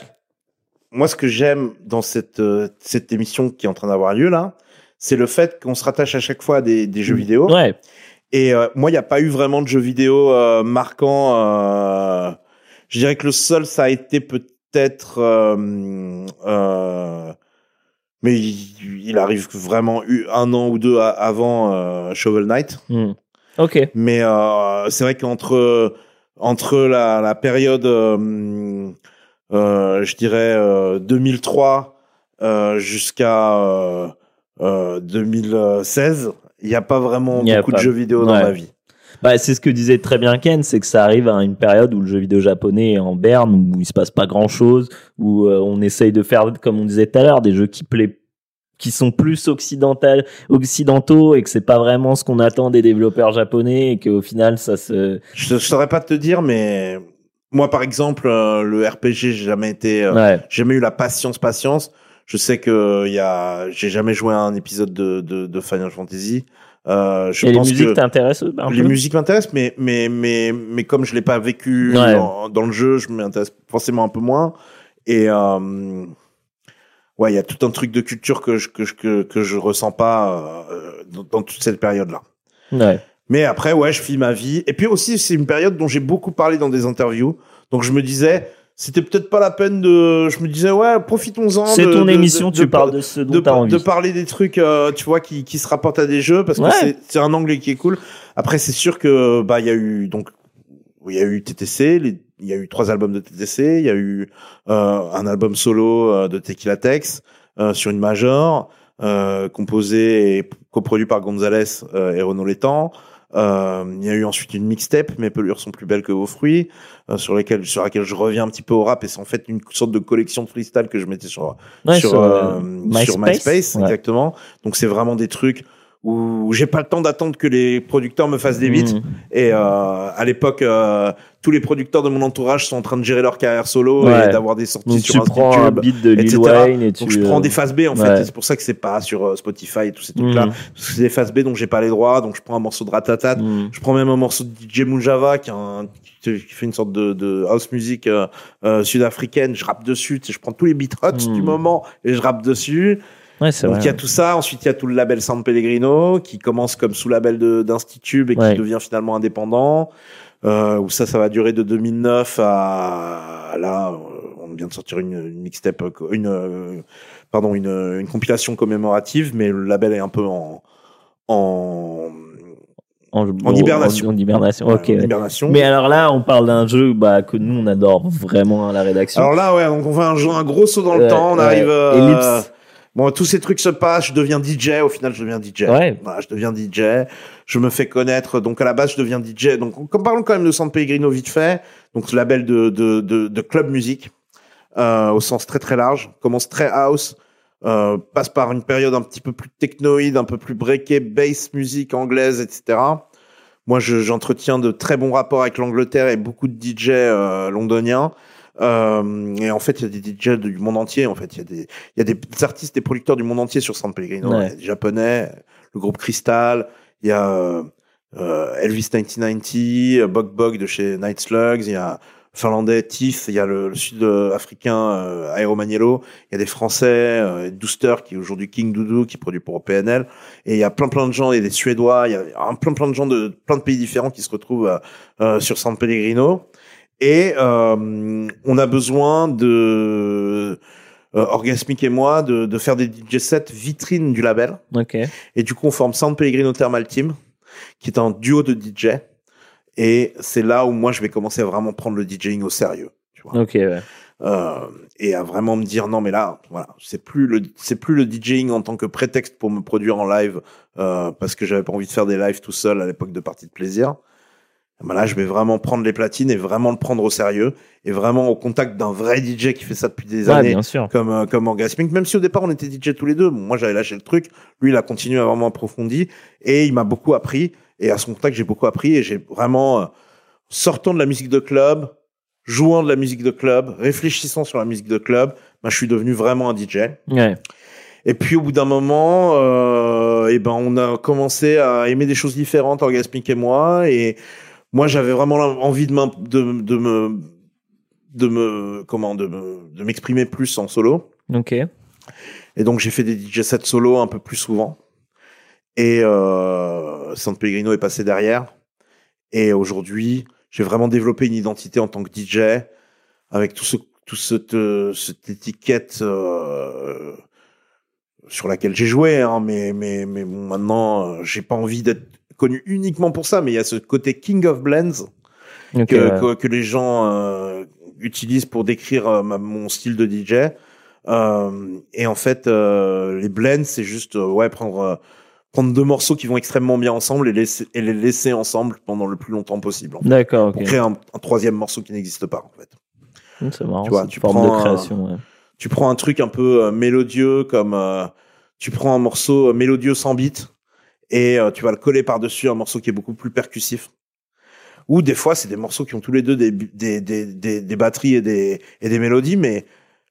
moi, ce que j'aime dans cette, euh, cette émission qui est en train d'avoir lieu là, c'est le fait qu'on se rattache à chaque fois à des, des jeux vidéo. Ouais. Et euh, moi, il n'y a pas eu vraiment de jeux vidéo euh, marquants. je dirais que le seul, ça a été peut-être... euh, euh, mais il, il arrive vraiment un an ou deux avant euh, Shovel Knight. Hmm. Ok. Mais c'est vrai qu'entre entre la, la période, je dirais euh, 2003 euh, jusqu'à euh, euh, 2016, il n'y a pas vraiment Il y a beaucoup pas- de jeux vidéo dans ma vie. Bah, c'est ce que disait très bien Ken, c'est que ça arrive à une période où le jeu vidéo japonais est en berne, où il se passe pas grand chose, où euh, on essaye de faire, comme on disait tout à l'heure, des jeux qui plaît qui sont plus occidental, occidentaux et que c'est pas vraiment ce qu'on attend des développeurs japonais et qu'au final ça se Je, je saurais pas te dire, mais moi, par exemple, euh, le RPG, j'ai jamais été, euh, Ouais. j'ai jamais eu la patience, patience. Je sais que il y a, j'ai jamais joué à un épisode de, de, de Final Fantasy. Euh, je et les musiques que t'intéressent un les musiques m'intéressent, mais mais mais mais comme je l'ai pas vécu Ouais. dans, dans le jeu, je m'intéresse forcément un peu moins. Et euh, ouais, il y a tout un truc de culture que je que que, que je ressens pas euh, dans, dans toute cette période-là. Ouais. Mais après, ouais, je vis ma vie. Et puis aussi, c'est une période dont j'ai beaucoup parlé dans des interviews. Donc je me disais, c'était peut-être pas la peine de. Je me disais, ouais, profitons-en. C'est ton de- émission, de- tu de- parles de ce dont t'as envie. de parler des trucs, euh, tu vois, qui, qui se rapportent à des jeux, parce que Ouais. c'est- c'est un angle qui est cool. Après, c'est sûr que bah il y a eu donc il y a eu TTC, il y a eu trois albums de TTC, il y a eu euh, un album solo euh, de Tequila Tex euh, sur une major, euh, composé et coproduit par Gonzalez et Renaud Létang. Euh, il y a eu ensuite une mixtape, Mes pelures sont plus belles que vos fruits, euh, sur lesquelles sur laquelle je reviens un petit peu au rap et c'est en fait une sorte de collection de freestyle que je mettais sur Ouais, sur, euh, sur MySpace, MySpace, ouais. exactement. Donc c'est vraiment des trucs où j'ai pas le temps d'attendre que les producteurs me fassent des beats. Mhm. Et euh, à l'époque, euh, tous les producteurs de mon entourage sont en train de gérer leur carrière solo Ouais. et d'avoir des sorties Donc sur tu prends un beat de Lil etc. Wayne et tu. Donc je prends euh, des phases B en fait, ouais. c'est pour ça que c'est pas sur Spotify et tous ces trucs-là. Parce que c'est des phases B donc j'ai pas les droits, donc je prends un morceau de Ratatat, Mhm. je prends même un morceau de DJ Mujava qui, un- fait une sorte de, de house music euh, sud-africaine, je rappe dessus, je prends tous les beats Mhm. du moment et je rappe dessus. Ouais, Donc vrai. il y a tout ça, ensuite il y a tout le label San Pellegrino qui commence comme sous label d'Institut et qui Ouais. devient finalement indépendant. Euh, où ça, ça va durer de 2009 à là, euh, on vient de sortir une, une mixtape, euh, une euh, pardon, une, une compilation commémorative, mais le label est un peu en en, En, en hibernation. En, en hibernation, ok. en ouais. hibernation. Mais alors là, on parle d'un jeu bah, que nous, on adore vraiment à la rédaction. Alors là, ouais, donc on fait un, jeu- un gros saut dans le temps. On arrive. Ellipse. Bon, tous ces trucs se passent. Je deviens DJ. Au final, je deviens DJ. Ouais. Voilà, je deviens DJ. Je me fais connaître. Donc à la base, je deviens DJ. Donc comme parlons quand même de San Pellegrino vite fait. Donc ce label de de de, de club musique euh, au sens très très large. Commence très house. Euh, passe par une période un petit peu plus technoïde, un peu plus breaké, bass musique anglaise, etc. Moi, je- j'entretiens de très bons rapports avec l'Angleterre et beaucoup de DJ euh, londoniens. Euh, et en fait, il y a des DJ du monde entier. En fait, il y a des, il y a des artistes, des producteurs du monde entier sur San Pellegrino. Ouais. Il y a des Japonais, le groupe Crystal. Il y a euh, euh, Elvis 1990, euh, Bog Bog de chez Night Slugs. Il y a finlandais Tiff. Il y a le, le sud-africain euh, Aero Maniello. Il y a des Français, euh, Dooster qui est aujourd'hui King Doudou qui produit pour PNL. Et il y a plein plein de gens, il y a des Suédois, il y a un- plein plein de gens de plein de pays différents qui se retrouvent euh, euh, sur San Pellegrino. Et euh, on a besoin de euh, Orgasmic et moi de, de faire des DJ sets vitrines du label. Ok. Et du coup, on forme San Pellegrino Thermal Team, qui est un duo de DJ. Et c'est là où moi, je vais commencer à vraiment prendre le DJing au sérieux. Tu vois. Ok, ouais. Euh, et à vraiment me dire non mais là voilà c'est plus le c'est plus le DJing en tant que prétexte pour me produire en live euh, parce que j'avais pas envie de faire des lives tout seul à l'époque de parties de plaisir ben là je vais vraiment prendre les platines et vraiment le prendre au sérieux et vraiment au contact d'un vrai DJ qui fait ça depuis des Ouais, années bien sûr. comme euh, comme Orgasmic même si au départ on était DJ tous les deux bon, moi j'avais lâché le truc lui il a continué à vraiment approfondi et il m'a beaucoup appris et à son contact j'ai beaucoup appris et j'ai vraiment euh, sortant de la musique de club jouant de la musique de club, réfléchissant sur la musique de club, ben, je suis devenu vraiment un DJ. Ouais. Et puis au bout d'un moment, euh, et ben on a commencé à aimer des choses différentes, Orgasmic et moi, et moi j'avais vraiment envie de, de, de me de me comment de me de m'exprimer plus en solo. Ok. Et donc j'ai fait des DJ sets solo un peu plus souvent. Et euh, San Pellegrino est passé derrière. Et aujourd'hui, j'ai vraiment développé une identité en tant que DJ avec tout ce tout cette, cette étiquette euh, sur laquelle j'ai joué. Hein, mais mais mais bon, maintenant, euh, j'ai pas envie d'être connu uniquement pour ça. Mais il y a ce côté King of Blends que, ouais. que, que les gens euh, utilisent pour décrire euh, mon style de DJ. Euh, et en fait, les blends, c'est juste ouais prendre prendre deux morceaux qui vont extrêmement bien ensemble et, laisser, et les laisser ensemble pendant le plus longtemps possible. en fait. D'accord, ok. Pour créer un, un troisième morceau qui n'existe pas en fait. C'est marrant. Tu vois, tu forme prends de un- ouais. Tu prends un truc un peu mélodieux comme tu prends un morceau mélodieux sans beat et euh, tu vas le coller par-dessus un morceau qui est beaucoup plus percussif. Ou des fois, c'est des morceaux qui ont tous les deux des, des, des, des, des batteries et des, et des mélodies, mais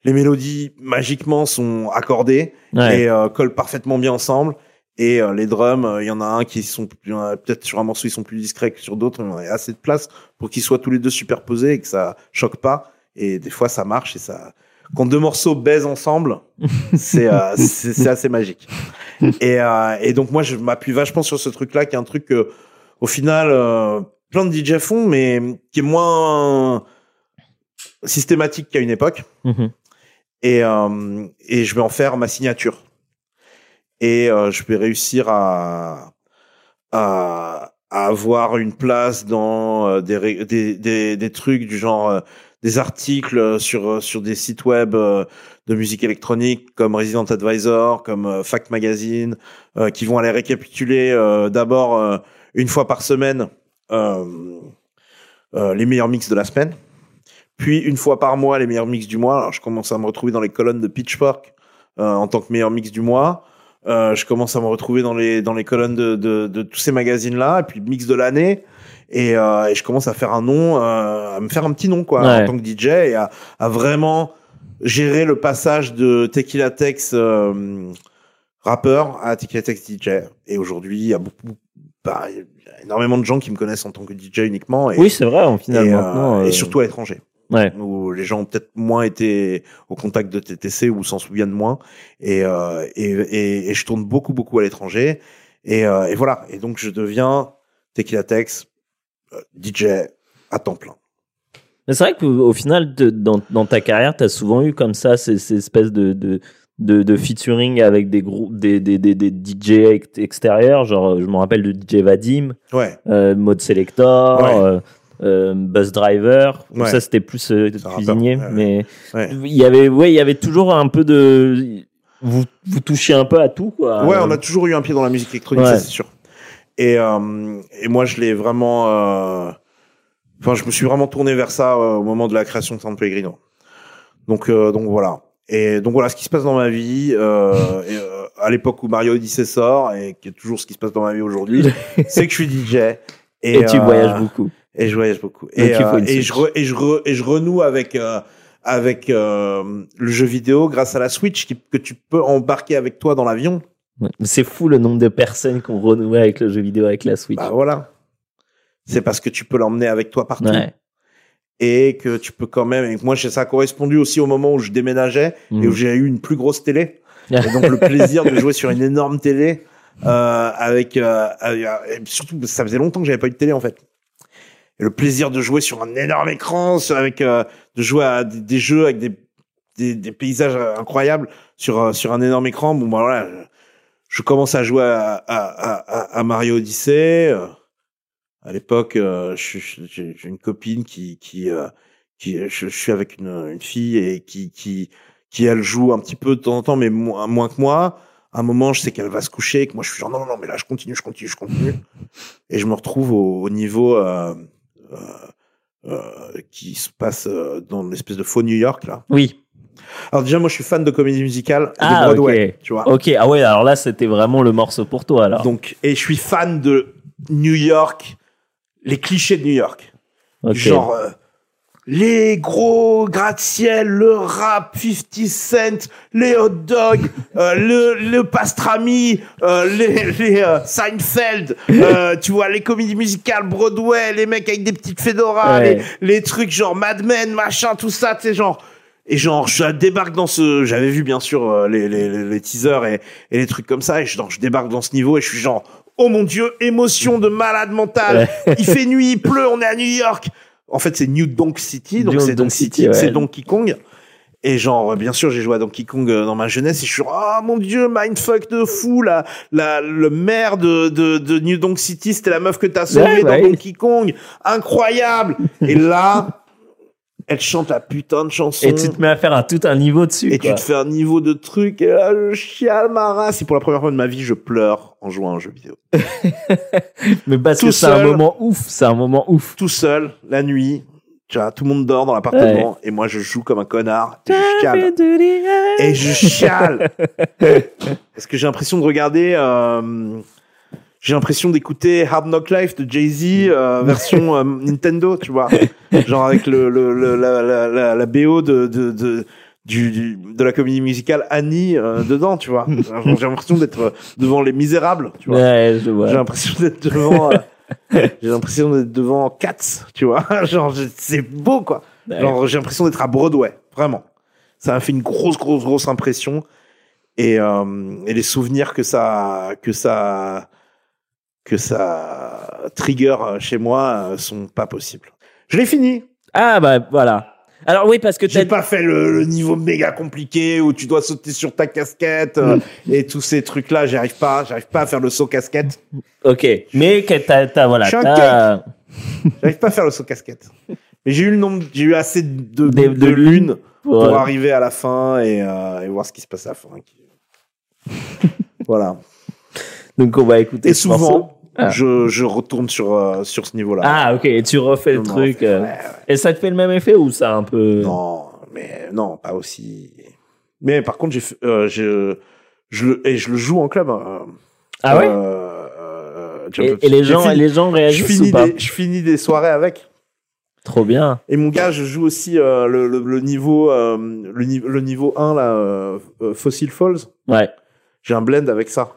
les mélodies magiquement sont accordées Ouais. et euh, collent parfaitement bien ensemble. Et euh, les drums, euh, il y en a un qui sont peut-être sur un morceau ils sont plus discrets que sur d'autres, mais il y a assez de place pour qu'ils soient tous les deux superposés et que ça choque pas. Et des fois ça marche et ça. Quand deux morceaux baisent ensemble, c'est euh, c'est c'est assez magique. Et, euh, et donc moi je m'appuie vachement sur ce truc-là, qui est un truc que au final euh, plein de DJ font, mais qui est moins systématique qu'à une époque Mhm. et, euh, et je vais en faire ma signature. Et euh, je vais réussir à, à, à avoir une place dans euh, des, des, des, des trucs du genre euh, des articles sur, sur des sites web euh, de musique électronique comme Resident Advisor, comme euh, Fact Magazine, euh, qui vont aller récapituler euh, d'abord euh, une fois par semaine euh, euh, les meilleurs mix de la semaine. Puis une fois par mois les meilleurs mix du mois. Alors, je commence à me retrouver dans les colonnes de Pitchfork euh, en tant que meilleur mix du mois. Euh, je commence à me retrouver dans les dans les colonnes de, de, de tous ces magazines là et puis mix de l'année et, euh, et je commence à faire un nom euh, à me faire un petit nom quoi Ouais. en tant que DJ et à, à vraiment gérer le passage de Tequila Tex euh, rappeur à Tequila Tex DJ et aujourd'hui il y a beaucoup bah, il y a énormément de gens qui me connaissent en tant que DJ uniquement et, Oui, c'est vrai, en final, et, euh, maintenant, et euh, surtout à l'étranger Ouais. où les gens ont peut-être moins été au contact de TTC ou s'en souviennent moins. Et, euh, et, et, et je tourne beaucoup, beaucoup à l'étranger. Et, euh, et voilà. Et donc, je deviens Tequila Tex, DJ à temps plein. Mais c'est vrai qu'au au final, dans, dans ta carrière, tu as souvent eu comme ça ces, ces espèces de, de, de, de featuring avec des groupes, des, des, des, des DJ ex- extérieurs. Genre, je me rappelle de DJ Vadim, Ouais. euh, Mode Selector, Ouais. euh, euh, Buzz Driver. Ouais. Ça, c'était plus euh, cuisinier. mais il y avait, ouais, il y avait toujours un peu de. Vous, vous touchiez un peu à tout, quoi. Ouais, on a toujours eu un pied dans la musique électronique, c'est sûr. Et, euh, et moi, je l'ai vraiment. euh, Enfin, je me suis vraiment tourné vers ça euh, au moment de la création de San Pellegrino. Donc, euh, donc voilà. Et donc voilà ce qui se passe dans ma vie. Euh, et, euh, à l'époque où Mario Odyssey sort et qui est toujours ce qui se passe dans ma vie aujourd'hui, c'est que je suis DJ. Et, Et tu euh, voyages beaucoup. Et je voyage beaucoup. Donc, Et, et, Switch. je re- et, je re- et je renoue avec euh, avec euh, le jeu vidéo grâce à la Switch qui- que tu peux embarquer avec toi dans l'avion. C'est fou le nombre de personnes qui ont renoué avec le jeu vidéo avec la Switch. Bah voilà. C'est parce que tu peux l'emmener avec toi partout. Ouais. Et que tu peux quand même. Et moi, ça a correspondu aussi au moment où je déménageais et où j'ai eu une plus grosse télé. et donc le plaisir de jouer sur une énorme télé euh, avec, euh, avec- et surtout ça faisait longtemps que j'avais pas eu de télé en fait. Et le plaisir de jouer sur un énorme écran, avec euh, de jouer à des, des jeux avec des, des, des paysages euh, incroyables sur euh, sur un énorme écran. Bon bah voilà, je, commence à jouer à, à, à, à Mario Odyssey. euh, à l'époque, euh, j'ai une copine qui qui euh, qui je, suis avec une, une fille et qui qui qui elle joue un petit peu de temps en temps, mais moins que moi. À un moment, je sais qu'elle va se coucher, et que moi je suis genre non non non, mais là je continue, je continue, je continue, et je me retrouve au, au niveau euh, euh, euh, qui se passe dans l'espèce de faux New York là. Oui. Alors déjà, moi je suis fan de comédie musicale Ah, de Broadway, ok. tu vois. Ok, ah ouais, alors là, c'était vraiment le morceau pour toi, alors. Donc, et je suis fan de New York, les clichés de New York. Ok. Genre, euh, les gros gratte-ciel, le rap, 50 Cent, les hot dogs, euh, le, le pastrami, euh, les, les euh, Seinfeld, tu vois, les comédies musicales, Broadway, les mecs avec des petites fedoras, Ouais. les, les trucs genre Mad Men, machin, tout ça, tu sais, genre. Et genre, je débarque dans ce, j'avais vu bien sûr euh, les, les, les, teasers et, et les trucs comme ça, et je, genre, je débarque dans ce niveau et je suis genre, oh mon dieu, émotion de malade mental. il fait nuit, il pleut, on est à New York. En fait, c'est New Donk City, donc c'est Donk City, City, ouais. c'est Donkey Kong. Et genre, bien sûr, j'ai joué à Donkey Kong euh, dans ma jeunesse et je suis genre, ah mon dieu, mindfuck de fou, la, la, le maire de, de, de New Donk City, c'était la meuf que t'as sauvée Ouais, dans ouais. Donkey Kong. Incroyable. et là, elle chante la putain de chanson. Et tu te mets à faire un, tout un niveau dessus. Et quoi. tu te fais un niveau de truc, et là, je chiale ma race. Et pour la première fois de ma vie, je pleure en jouant à un jeu vidéo. Mais parce Tout que c'est un moment ouf, c'est un moment ouf. Tout seul, la nuit, tu vois, tout le monde dort dans l'appartement, et moi je joue comme un connard, et je chiale. Et je chiale. Parce que j'ai l'impression de regarder, euh, j'ai l'impression d'écouter Hard Knock Life de Jay-Z, euh, version euh, Nintendo, tu vois. Genre avec le, le, le- la, la, la, la BO de, de, de, du, du- de la comédie musicale Annie euh, dedans, tu vois. J'ai l'impression d'être devant Les Misérables, tu vois. Ouais, je vois. J'ai l'impression d'être devant. euh, j'ai l'impression d'être devant Cats, tu vois. Genre, c'est beau, quoi. Genre, j'ai l'impression d'être à Broadway, vraiment. Ça m'a fait une grosse, grosse, grosse impression. Et, euh, et les souvenirs que ça, que ça, que ça trigger euh, chez moi euh, sont pas possibles. Je l'ai fini. Ah bah voilà. Alors oui, parce que J'ai t'as pas fait le, le niveau méga compliqué où tu dois sauter sur ta casquette euh, et tous ces trucs-là. J'y arrive pas. J'arrive pas à faire le saut casquette. Ok, mais que t'as, t'as- voilà. J'arrive pas à faire le saut casquette. Mais j'ai eu le nombre, j'ai eu assez de, de, de lunes pour, arriver à la fin et, euh, et voir ce qui se passe à la fin. voilà. Donc on va écouter Et morceau. souvent, Ah. Je, je retourne sur, euh, sur ce niveau-là. Ah, ok, et tu refais le Je truc. euh, ouais, ouais. Et ça te fait le même effet ou ça un peu? Non, mais non, pas aussi. Mais par contre, j'ai, euh, je, je le, et je le joue en club. euh, Ah ouais? et, les gens, fini- les gens je réagissent finis, ou pas? des, je finis des soirées avec. Trop bien. Et mon gars, je joue aussi le, le, le niveau, le, ni- le niveau 1, là, Fossil Falls. Ouais. J'ai un blend avec ça.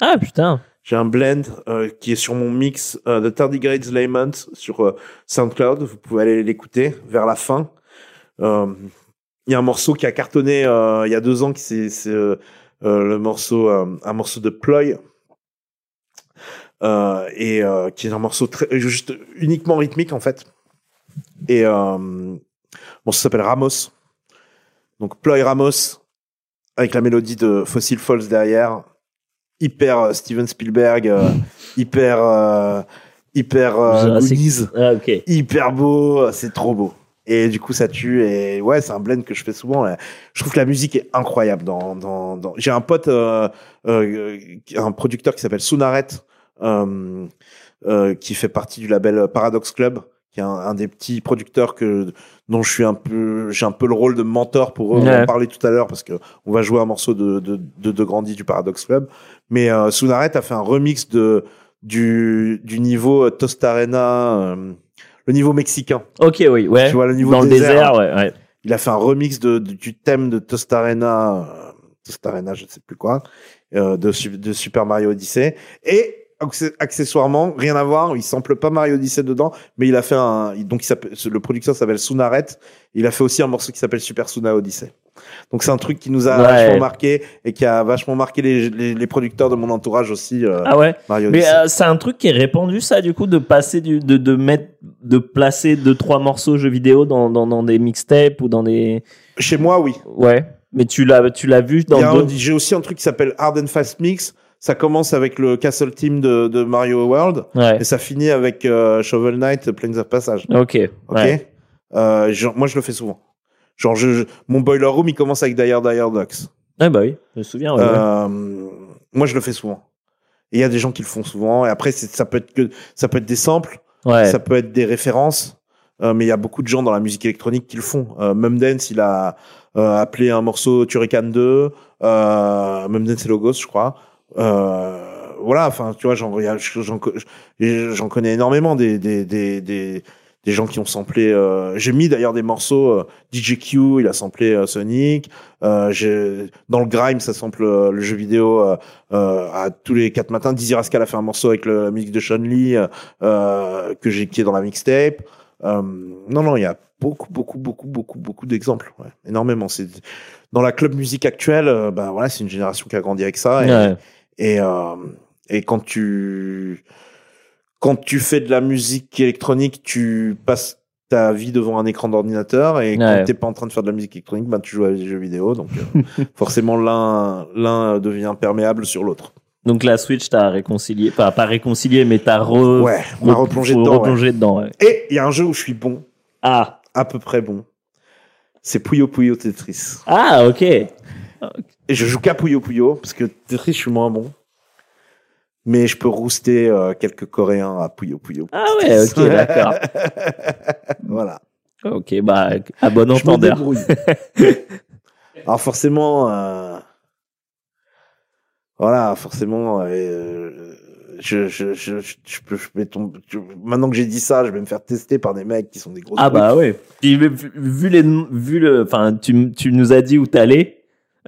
Ah putain. J'ai un blend euh, qui est sur mon mix euh, de Tardigrades Lament sur euh, SoundCloud. Vous pouvez aller l'écouter vers la fin. Euh, Il y a un morceau qui a cartonné euh, il y a deux ans, qui c'est c'est, le morceau, un morceau de Ploy. Et qui est un morceau très, juste uniquement rythmique en fait. Et bon, ça s'appelle Ramos. Donc Ploy Ramos avec la mélodie de Fossil Falls derrière hyper euh, Steven Spielberg, euh, hyper euh, hyper Goonies, Ah, hyper beau, c'est trop beau. Et du coup, ça tue. Et ouais, c'est un blend que je fais souvent. Je trouve que la musique est incroyable. Dans, dans, dans... J'ai un pote, euh, euh, un producteur qui s'appelle Sunaret, euh, qui fait partie du label Paradox Club, qui est un, un des petits producteurs que dont je suis un peu, j'ai un peu le rôle de mentor pour eux. On Ouais. en parlait tout à l'heure parce que on va jouer un morceau de de de, de Grandi du Paradox Club. Mais euh, a fait un remix de du du niveau euh, Tostarena, euh, le niveau mexicain. Ok, oui, ouais. Tu vois le niveau Dans le désert, désert, ouais, ouais. Il a fait un remix de, de- du thème de Tostarena, euh, Tostarena, je ne sais plus quoi, euh, de, de Super Mario Odyssey. Et accessoirement, rien à voir, il sample pas Mario Odyssey dedans, mais il a fait un, donc il s'appelle- le producteur s'appelle Sunaret. Il a fait aussi un morceau qui s'appelle Super Suna Odyssey. Donc c'est un truc qui nous a Ouais. vachement marqué et qui a vachement marqué les, les, les producteurs de mon entourage aussi. euh, Ah ouais. Mario Mais euh, c'est un truc qui est répandu, ça, du coup, de passer du, de, de mettre, de placer deux, trois morceaux jeux vidéo dans, dans, dans des mixtapes ou dans des. Chez moi, oui. Ouais. Mais tu l'as, tu l'as vu dans. J'ai aussi un truc qui s'appelle Hard and Fast Mix. Ça commence avec le Castle Team de, de Mario World Ouais. et ça finit avec euh, Shovel Knight Plains of Passage. Ok. Ok? ouais. Euh, genre, moi, je le fais souvent. Genre, je, je- mon boiler room, il commence avec Dire Dire Ducks. Ouais, bah oui, je me souviens. ouais. Euh, moi, je le fais souvent. Et il y a des gens qui le font souvent. Et après, ça peut être que ça peut être des samples, ça peut être des références. Mais il y a beaucoup de gens dans la musique électronique qui le font. Euh, Mumdance, il a appelé un morceau Turrican 2. Euh, Mumdance et Logos, je crois. Euh, voilà, enfin, tu vois, j'en j'en co- j'en connais énormément des des des des, des gens qui ont samplé. Euh, J'ai mis d'ailleurs des morceaux. euh, DJ Q, il a samplé euh, Sonic. Euh, dans le grime, ça sample le jeu vidéo à tous les quatre matins. Dizzy Rascal a fait un morceau avec le, musique de Sean Lee que j'ai qui est dans la mixtape. Euh, non, non, il y a beaucoup, beaucoup, beaucoup, beaucoup, beaucoup d'exemples. Ouais, énormément. C'est dans la club musique actuelle. euh, ben voilà, c'est une génération qui a grandi avec ça. Et. Et, euh, et quand tu quand tu fais de la musique électronique, tu passes ta vie devant un écran d'ordinateur et quand Ouais. t'es pas en train de faire de la musique électronique, ben tu joues à des jeux vidéo. Donc euh, forcément l'un l'un devient perméable sur l'autre. Donc la Switch, t'as réconcilié, pas, pas réconcilié, mais t'as re, Ouais, replongé re- dedans, ouais. replongé dedans. ouais. Et il y a un jeu où je suis bon, Ah, à peu près bon. C'est Puyo Puyo Tetris. ah, ok. Et je joue qu'à Puyo Puyo, parce que Tetris, je suis moins bon. Mais je peux rooster euh, quelques Coréens à Puyo Puyo. Ah ouais, ok, d'accord. voilà. Ok, bah, à bon entendeur. Alors forcément, euh, voilà, forcément, euh, je, je, je, je, peux, je vais tomber- je- maintenant que j'ai dit ça, je vais me faire tester par des mecs qui sont des gros. Ah bah ouais. Puis vu les, vu le, enfin, tu, tu nous as dit où t'allais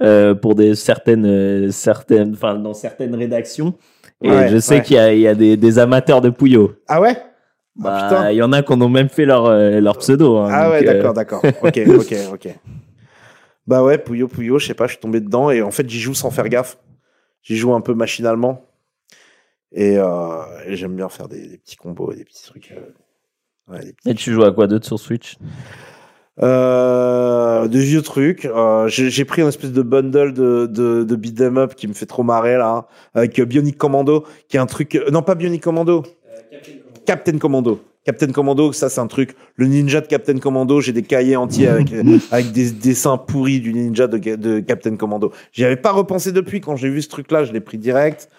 euh, pour des certaines, euh, certaines, enfin, dans certaines rédactions. Et Ouais, je sais ouais. qu'il y a, il y a des, des amateurs de Pouillot. Ah ouais? Bah, putain. il y en a qui ont même fait leur, euh, leur pseudo. hein, Ah donc, ouais, d'accord, d'accord. Ok, ok, ok. Bah ouais, Puyo Puyo, je sais pas, je suis tombé dedans et en fait j'y joue sans faire gaffe. J'y joue un peu machinalement. Et, euh, et j'aime bien faire des, des petits combos, des petits trucs. euh, ouais, des petits- Et tu joues à quoi d'autre sur Switch? Euh, de vieux trucs. Euh, j'ai pris une espèce de bundle de, de, de beat 'em up qui me fait trop marrer là, avec euh, Bionic Commando, qui est un truc. euh, non, pas Bionic Commando. Captain Commando. Captain Commando, ça c'est un truc. Le ninja de Captain Commando, j'ai des cahiers entiers avec euh, avec des dessins pourris du ninja de, de Captain Commando. J'y avais pas repensé depuis quand j'ai vu ce truc-là, je l'ai pris direct.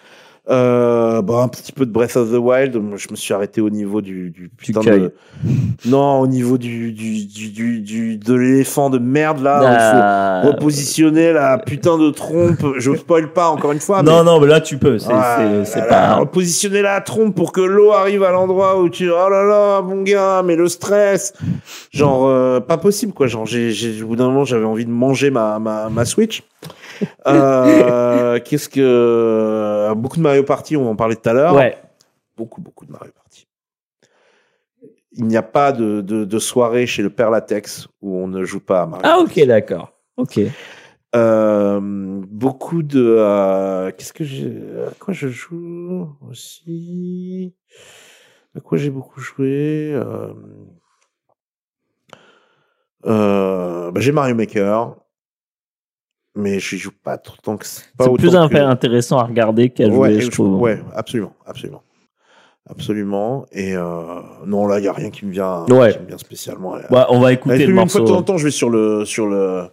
Euh, bah, un petit peu de Breath of the Wild. Je me suis arrêté au niveau du, du putain cueil. de. Non, au niveau du, du, du, du, du- de l'éléphant de merde là. Ah. il faut repositionner la putain de trompe. Je spoil pas encore une fois. non, mais- non, mais là, tu peux. C'est Ouais, c'est- pas. là, Repositionner la trompe pour que l'eau arrive à l'endroit où tu. Oh là là, mon gars, mais le stress. Genre, euh, pas possible quoi. Genre, j'ai, j'ai, au bout d'un moment, j'avais envie de manger ma, ma, ma Switch. Euh, qu'est-ce que. Beaucoup de Mario Party, on en parlait tout à l'heure. Ouais. Beaucoup, beaucoup de Mario Party. Il n'y a pas de, de, de soirée chez le Père Latex où on ne joue pas à Mario Ah, ok, d'accord. Ok. euh, beaucoup de euh, qu'est-ce que j'ai à quoi je joue aussi? À quoi j'ai beaucoup joué? Euh, euh, bah, j'ai Mario Maker mais je joue pas trop tant que c'est plus que- un- intéressant à regarder qu'à jouer, ouais, je trouve. ouais absolument absolument absolument et euh, non là il y a rien qui me vient Ouais. qui me vient spécialement Bah, on va écouter Avec le une fois de morceau. temps en temps je vais sur le sur le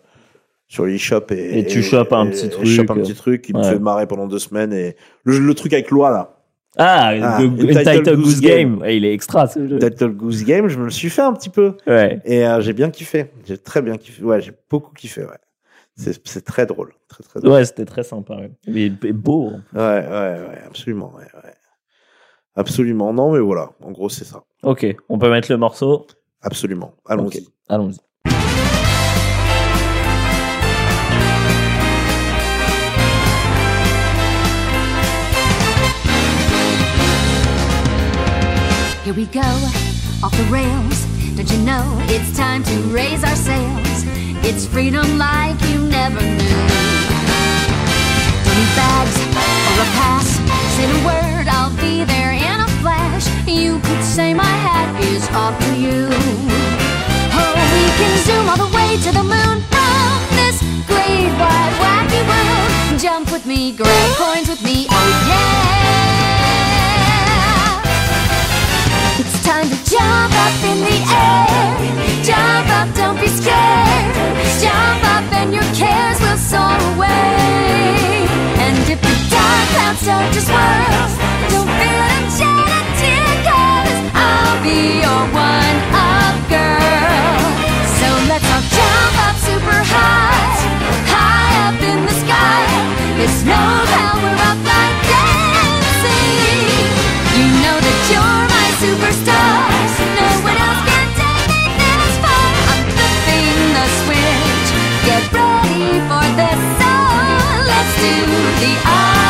sur l'eShop et, Et tu chopes un et- petit et truc. je chope un petit truc qui me Ouais. fait marrer pendant deux semaines et le, le truc avec loi là Ah, Ah, Entitled Entitled Goose Goose Game. Game. Ouais, il est extra ce jeu. Title Goose Game je me le suis fait un petit peu Ouais. et euh, j'ai bien kiffé j'ai très bien kiffé ouais j'ai beaucoup kiffé ouais c'est très drôle très très drôle Ouais, c'était très sympa. Ouais. Mais et beau. ouais ouais ouais absolument ouais, ouais. absolument non mais voilà en gros c'est ça Ok, on peut mettre le morceau? absolument allons-y Ok, Allons-y. Here we go, off the rails. Don't you know it's time to raise our sails? It's freedom like you never knew. Don't bags or a pass. Say the word, I'll be there in a flash. You could say my hat is off to you. Oh, we can zoom all the way to the moon from this great wide wacky world. Jump with me, grab coins with me, oh yeah. It's time to jump up in the air. Jump up, don't be scared. Jump up your cares will soar away. And if the dark clouds start to swirl, don't feel them shed a tear, cause I'll be your one up girl. So let's all jump up super high, high up in the sky. There's no power let's do the Odyssey.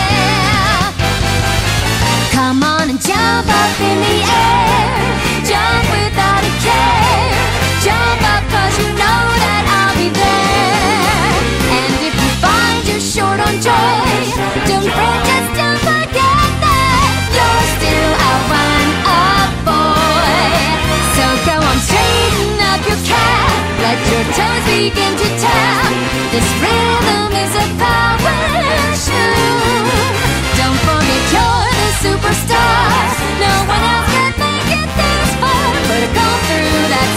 Jump up in the air. Jump without a care. Jump up cause you know that I'll be there. And if you find you're short on joy, don't just don't forget that you're still a one up boy. So go on, straighten up your cap. Let your toes begin to tap. This rhythm is a power No one else make it this far. But through that.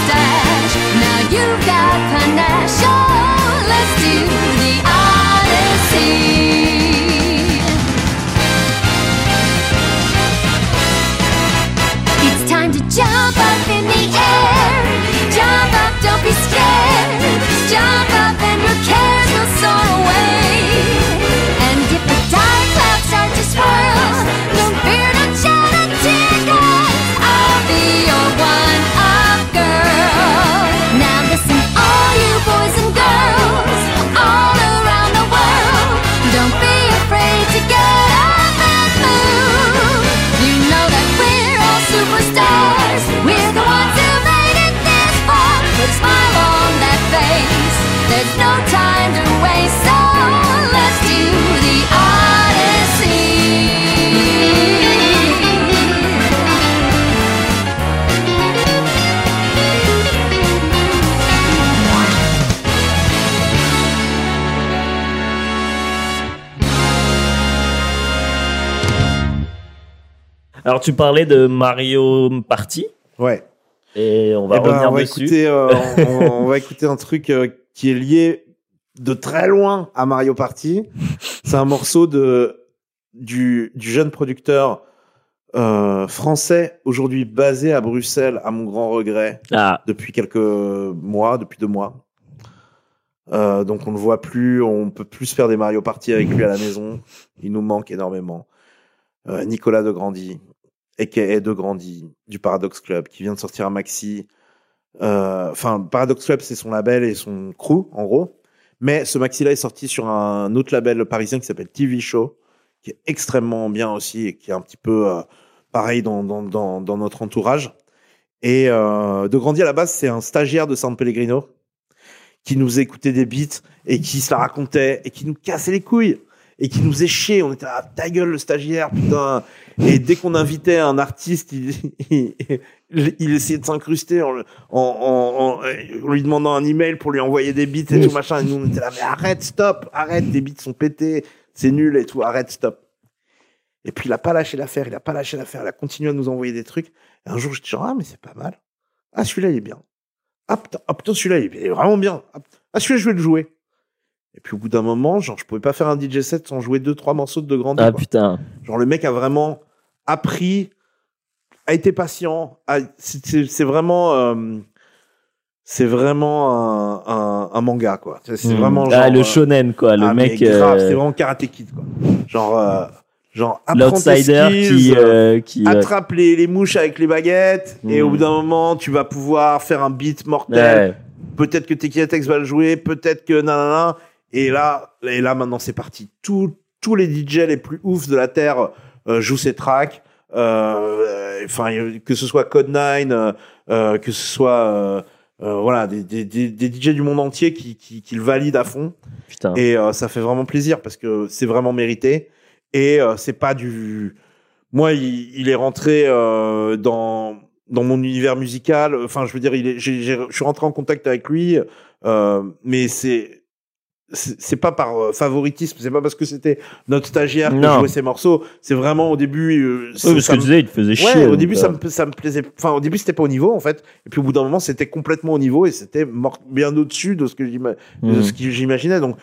Now you've got panache. Oh, let's do the Odyssey. It's time to jump up in the air. Jump up, don't be scared. Jump up and Alors, tu parlais de Mario Party. Ouais. Et on va Eh ben, revenir on va dessus. Écouter, euh, on, on va écouter un truc euh, qui est lié de très loin à Mario Party. C'est un morceau de du, du jeune producteur euh, français aujourd'hui basé à Bruxelles, à mon grand regret, Ah. depuis quelques mois, depuis deux mois. Donc on ne le voit plus, on peut plus faire des Mario Party avec lui à la maison. Il nous manque énormément. Nicolas de Grandy, aka de Grandy, du Paradox Club, qui vient de sortir un maxi. Euh, Enfin, Paradox Club, c'est son label et son crew, en gros. Mais ce maxi-là est sorti sur un autre label parisien qui s'appelle TV Show, qui est extrêmement bien aussi et qui est un petit peu euh, pareil dans, dans, dans, dans notre entourage. Et euh, de Grandy, à la base, c'est un stagiaire de San Pellegrino qui nous écoutait des beats et qui se la racontait et qui nous cassait les couilles et qui nous chier. On était à ta gueule le stagiaire, putain. Et dès qu'on invitait un artiste, il, il, il essayait de s'incruster en, en, en, en lui demandant un email pour lui envoyer des beats et tout machin. Et nous on était là, mais arrête, stop, arrête, tes beats sont pétés, c'est nul et tout, arrête, stop. Et puis il a pas lâché l'affaire, il a pas lâché l'affaire, il a continué à nous envoyer des trucs. Et un jour je dis genre, ah mais c'est pas mal. Ah celui-là il est bien. Ah putain, ah, putain celui-là il est vraiment bien. Ah, ah celui-là je vais le jouer. Et puis au bout d'un moment, genre je pouvais pas faire un DJ set sans jouer deux trois morceaux de De Grandi. Ah quoi. putain. Genre le mec a vraiment appris, a été patient. a- c'est- vraiment, euh, c'est vraiment un, un, un manga quoi. C'est Hmm. vraiment Ah, le euh, shonen, quoi. Le ah, mec. euh, c'est vraiment Karate Kid quoi. Genre, euh, genre L'outsider qui, euh, qui, euh, attrape les, les mouches avec les baguettes et Hmm. au bout d'un moment tu vas pouvoir faire un beat mortel. Ouais. Peut-être que Tekiatex va le jouer, peut-être que nanana. Et là, et là maintenant c'est parti. Tous tous les DJ les plus ouf de la terre euh, jouent ces tracks. Euh, Enfin, euh, que ce soit Code 9, euh, que ce soit voilà des, des, des, DJ du monde entier qui, qui, qui le valident à fond. Putain. Et ça fait vraiment plaisir parce que c'est vraiment mérité. Et c'est pas du. Moi, il, il est rentré dans dans mon univers musical. Enfin, je veux dire, il est. je suis rentré en contact avec lui, mais c'est c'est pas par euh, favoritisme, c'est pas parce que c'était notre stagiaire qui jouait ses morceaux. C'est vraiment au début. euh, Oui, parce que tu disais, il te faisait Ouais, chier. au début, euh, ça me, ça me plaisait. Enfin, au début, c'était pas au niveau, en fait. Et puis, au bout d'un moment, c'était complètement au niveau et c'était bien au-dessus de Mhm. ce que j'imaginais. Donc,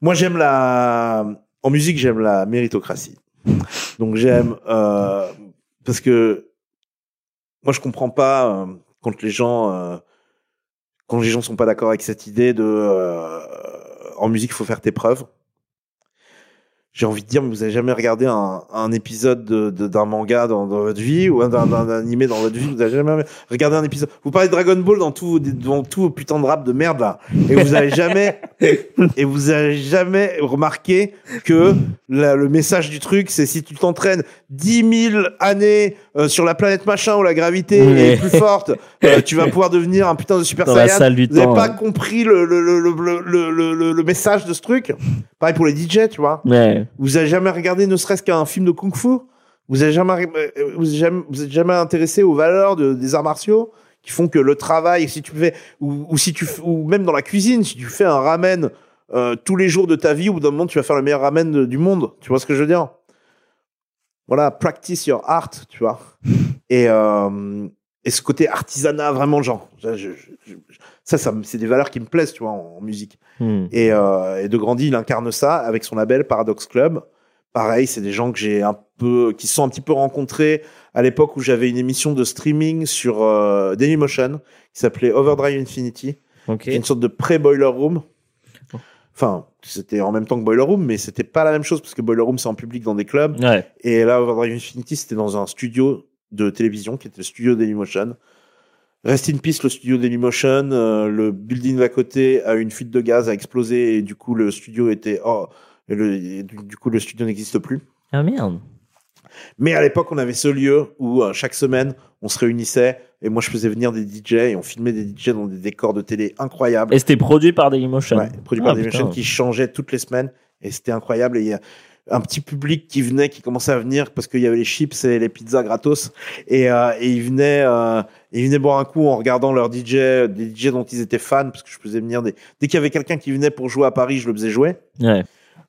moi, j'aime la. En musique, j'aime la méritocratie. Donc, j'aime. euh, Parce que. Moi, je comprends pas euh, quand les gens. euh, Quand les gens sont pas d'accord avec cette idée de. En musique, il faut faire tes preuves j'ai envie de dire, mais vous avez jamais regardé un, un épisode de- de- d'un manga dans, dans votre vie ou d'un, d'un animé dans votre vie? Vous avez jamais regardé un épisode? Vous parlez de Dragon Ball dans tous vos, dans tous vos putains de rap de merde là, et vous avez jamais et vous avez jamais remarqué que la- le message du truc, c'est si tu t'entraînes 10 000 années euh, sur la planète machin où la gravité est plus forte, euh, tu vas pouvoir devenir un putain de super Dans saiyan. vous n'avez pas ouais. compris le, le, le, le, le, le- le- le message de ce truc? Pareil pour les DJ, tu vois. Ouais. Vous avez jamais regardé ne serait-ce qu'un film de kung-fu Vous avez jamais, euh, vous jamais, vous êtes jamais intéressé aux valeurs de- des arts martiaux qui font que le travail, si tu fais, ou, ou si tu, ou même dans la cuisine, si tu fais un ramen euh, tous les jours de ta vie, au bout d'un moment, tu vas faire le meilleur ramen de- du monde. Tu vois ce que je veux dire? Voilà, practice your art, tu vois. Et, euh, et ce côté artisanat, vraiment, genre, je- je- je- je- ça, c'est des valeurs qui me plaisent, tu vois, en, en musique. Hmm. Et, euh, et De Grandi, il incarne ça avec son label Paradox Club. Pareil, c'est des gens que j'ai un peu, qui se sont un petit peu rencontrés à l'époque où j'avais une émission de streaming sur euh, Dailymotion qui s'appelait Overdrive Infinity, Ok. qui est une sorte de pré-Boiler Room. Enfin, c'était en même temps que Boiler Room, mais c'était pas la même chose parce que Boiler Room c'est en public dans des clubs. Ouais. Et là, Overdrive Infinity, c'était dans un studio de télévision qui était le studio Dailymotion. Rest in peace, le studio Dailymotion. euh, le building d'à côté a eu une fuite de gaz, a explosé et du coup, le studio était. Oh, et le- et du, coup, le studio n'existe plus. Ah merde. Mais à l'époque, on avait ce lieu où euh, chaque semaine, on se réunissait et moi, je faisais venir des DJ et on filmait des DJ dans des décors de télé incroyables. Et c'était produit par Dailymotion. Ouais, produit Ah, par putain. machines qui changeaient toutes les semaines et c'était incroyable. Et un petit public qui venait, qui commençait à venir parce qu'il y avait les chips et les pizzas gratos et, euh, et ils venaient, euh, ils venaient boire un coup en regardant leurs DJ, des DJ dont ils étaient fans parce que je faisais venir des. Dès qu'il y avait quelqu'un qui venait pour jouer à Paris, je le faisais jouer. Ouais.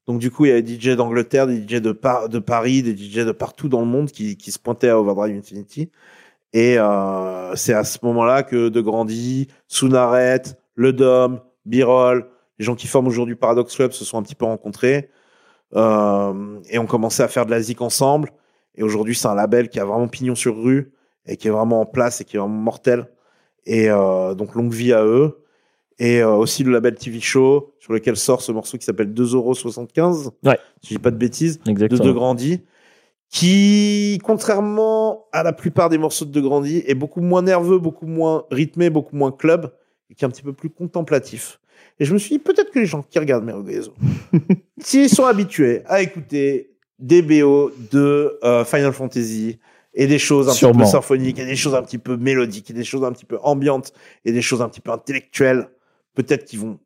Donc du coup, il y avait des DJ d'Angleterre, des DJ de, Par- de Paris, des DJ de partout dans le monde qui, qui se pointaient à Overdrive Infinity. Et euh, c'est à ce moment-là que De Grandi, Sounaret, Le Dom, Birol, les gens qui forment aujourd'hui Paradox Club se sont un petit peu rencontrés. Euh, et ont commencé à faire de la zik ensemble. Et aujourd'hui, c'est un label qui a vraiment pignon sur rue et qui est vraiment en place et qui est vraiment mortel. Et euh, donc, longue vie à eux. Et euh, aussi le label TV Show, sur lequel sort ce morceau qui s'appelle 2,75€. Ouais. Si je dis pas de bêtises. De Exactement. De Grandi. Qui, contrairement à la plupart des morceaux de De Grandi, est beaucoup moins nerveux, beaucoup moins rythmé, beaucoup moins club, et qui est un petit peu plus contemplatif. Et je me suis dit, peut-être que les gens qui regardent Merogezo, s'ils sont habitués à écouter des BO de euh, Final Fantasy et des choses un Sûrement. petit peu symphoniques, et des choses un petit peu mélodiques, et des choses un petit peu ambiantes, et des choses un petit peu intellectuelles, peut-être qu'ils vont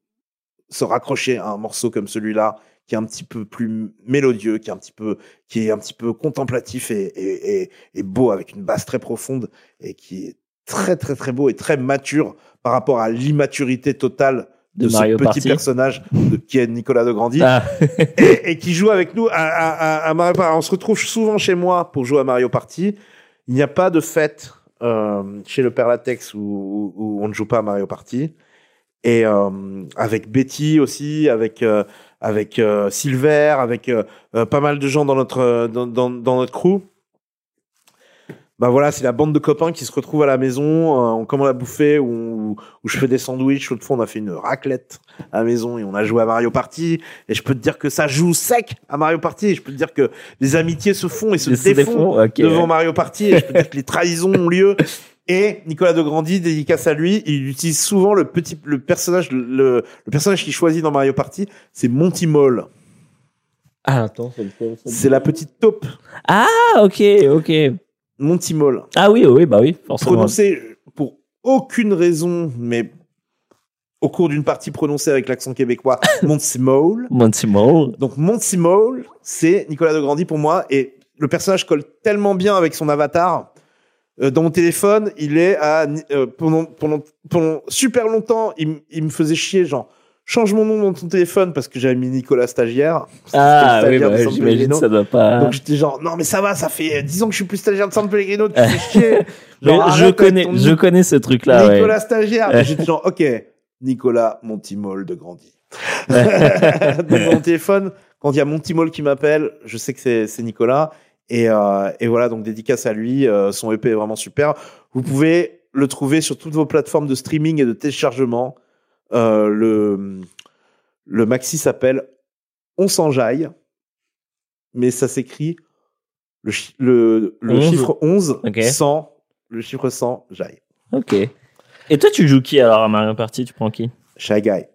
se raccrocher à un morceau comme celui-là, qui est un petit peu plus mélodieux, qui est un petit peu, qui est un petit peu contemplatif et, et, et, et beau, avec une basse très profonde, et qui est très très très beau et très mature par rapport à l'immaturité totale de, De ce petit personnage de- qui est Nicolas de Grandi Ah. et, et qui joue avec nous à, à, à- à Mario Party. On se retrouve souvent chez moi pour jouer à Mario Party. Il n'y a pas de fête euh, chez le Père Latex où, où- où on ne joue pas à Mario Party. Et euh, avec Betty aussi, avec euh, avec Silver, avec pas mal de gens dans notre dans, dans, dans notre crew. Bah voilà, c'est la bande de copains qui se retrouvent à la maison, euh, on commande à bouffer, où, où je fais des sandwichs, l'autre fois on a fait une raclette à la maison et on a joué à Mario Party, et je peux te dire que ça joue sec à Mario Party, et je peux te dire que les amitiés se font et se défont devant Mario Party, et je peux te dire que les trahisons ont lieu. Et Nicolas de Grandi, dédicace à lui, il utilise souvent le petit, le personnage, le, le personnage qu'il choisit dans Mario Party, c'est Monty Mole. Ah, attends, C'est la petite taupe. Ah, ok, ok. Monty Mole. Ah oui, oui, bah oui, forcément. Prononcé pour aucune raison, mais au cours d'une partie prononcée avec l'accent québécois, Monty Mole. Monty Mole. Donc Monty Mole, c'est Nicolas de Grandi pour moi, et le personnage colle tellement bien avec son avatar. Euh, dans mon téléphone, il est à euh, pendant, pendant pendant super longtemps, il, il me faisait chier genre change mon nom dans ton téléphone parce que j'avais mis Nicolas stagiaire. Ah le oui, stagiaire bah, j'imagine ça doit pas. Donc j'étais genre non mais ça va, ça fait 10 ans que je suis plus stagiaire de San Pellegrino, tu fais chier. Mais Genre, je connais, ton je connais ce truc-là. ouais. Nicolas stagiaire. Ouais. Et J'étais genre, ok, Nicolas Montimol de Grandi. Donc, mon téléphone, quand il y a Montimol qui m'appelle, je sais que c'est c'est Nicolas. Et, euh, et voilà, donc dédicace à lui. euh, son EP est vraiment super. Vous pouvez le trouver sur toutes vos plateformes de streaming et de téléchargement. Euh, le, le maxi s'appelle On s'enjaille, mais ça s'écrit le, chi- le, le 11. chiffre 11 Ok. 100, le chiffre 100, jaille. Ok. Et toi, tu joues qui alors à Mario Party? Tu prends qui? Shy Guy.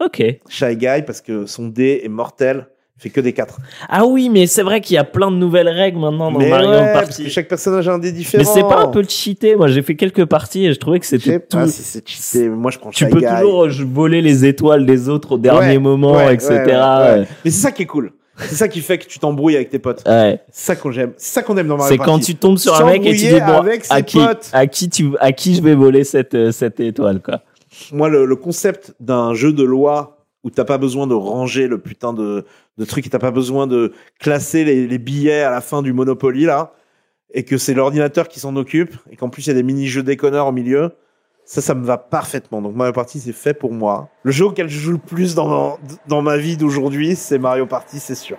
Ok. Shy Guy parce que son dé est mortel, fait que des 4. Ah oui, mais c'est vrai qu'il y a plein de nouvelles règles maintenant dans Mais Mario ouais, parce Party. que chaque personnage a un dé différent. Mais c'est pas un peu cheaté Moi, j'ai fait quelques parties et je trouvais que c'était tout. pas si c'est cheaté, moi je prends Tu peux Guy. toujours euh, voler les étoiles des autres au dernier Ouais, moment, ouais, etc. Mais c'est ça qui est cool. C'est ça qui fait que tu t'embrouilles avec tes potes. Ouais. C'est ça qu'on j'aime. C'est ça qu'on aime dans Mario C'est quand tu tombes sur un mec et tu dis bon, à qui, potes. à qui tu, à qui je vais voler cette, euh, cette étoile quoi. Moi, le, le concept d'un jeu de loi où t'as pas besoin de ranger le putain de, de truc t'as pas besoin de classer les, billets à la fin du Monopoly là, et que c'est l'ordinateur qui s'en occupe, et qu'en plus il y a des mini-jeux déconneurs au milieu, ça, ça me va parfaitement. Donc Mario Party, c'est fait pour moi. Le jeu auquel je joue le plus dans, dans ma vie d'aujourd'hui, c'est Mario Party, c'est sûr.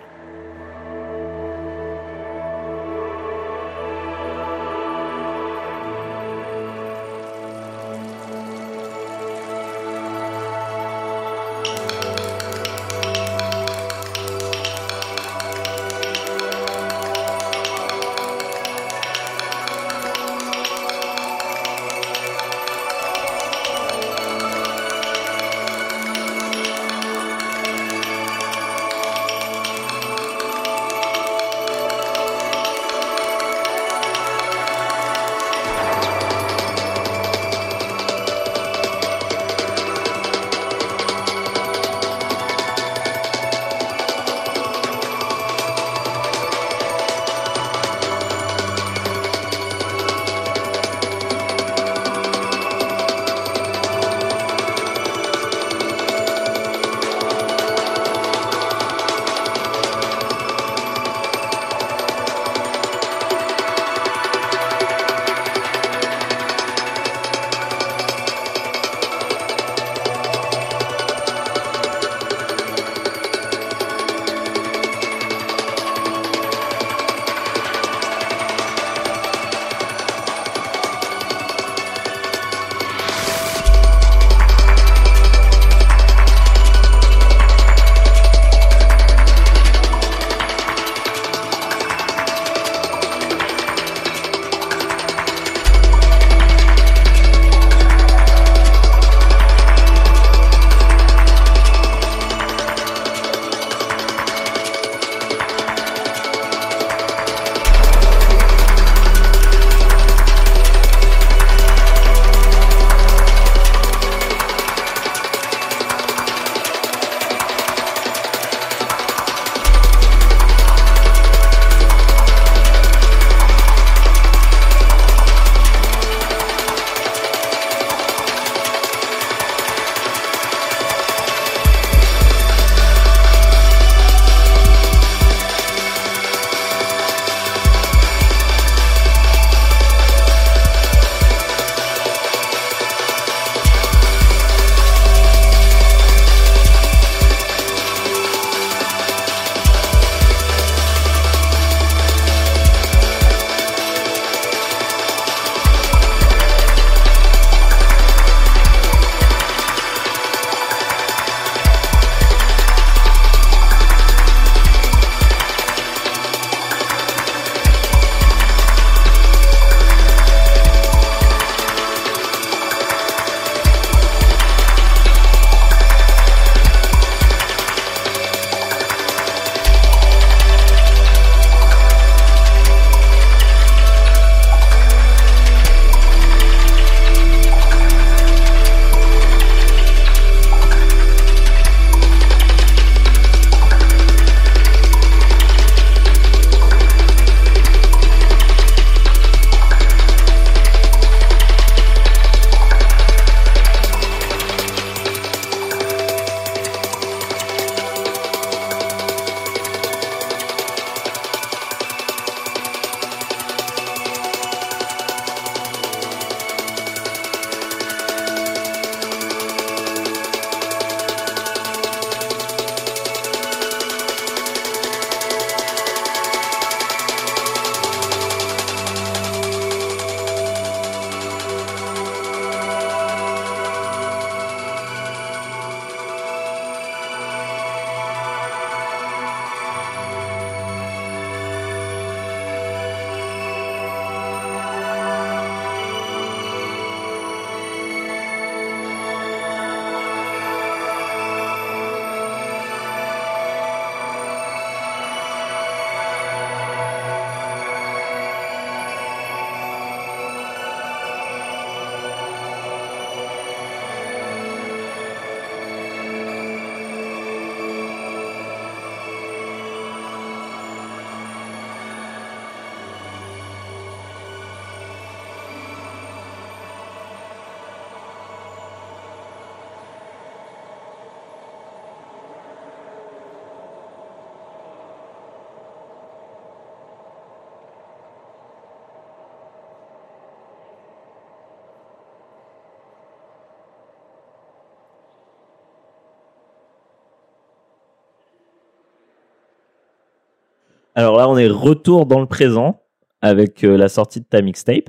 On est retour dans le présent avec euh, la sortie de ta mixtape.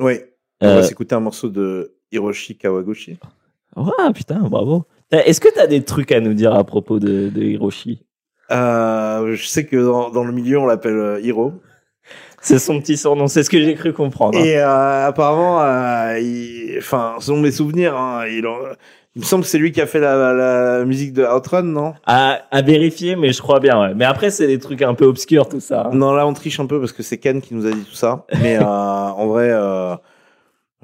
Oui. On Euh, va s'écouter un morceau de Hiroshi Kawaguchi. Ouais, putain, bravo. Est-ce que tu as des trucs à nous dire à propos de, de Hiroshi? Euh, je sais que dans, dans le milieu, on l'appelle Hiro. C'est son petit surnom, c'est ce que j'ai cru comprendre. hein. Et euh, apparemment, euh, enfin, selon mes souvenirs, hein, il, en- il me semble que c'est lui qui a fait la, la musique de Outrun, non? À, à vérifier, mais je crois bien, ouais. Mais après, c'est des trucs un peu obscurs, tout ça. hein. Non, là, on triche un peu parce que c'est Ken qui nous a dit tout ça. Mais euh, en vrai, euh,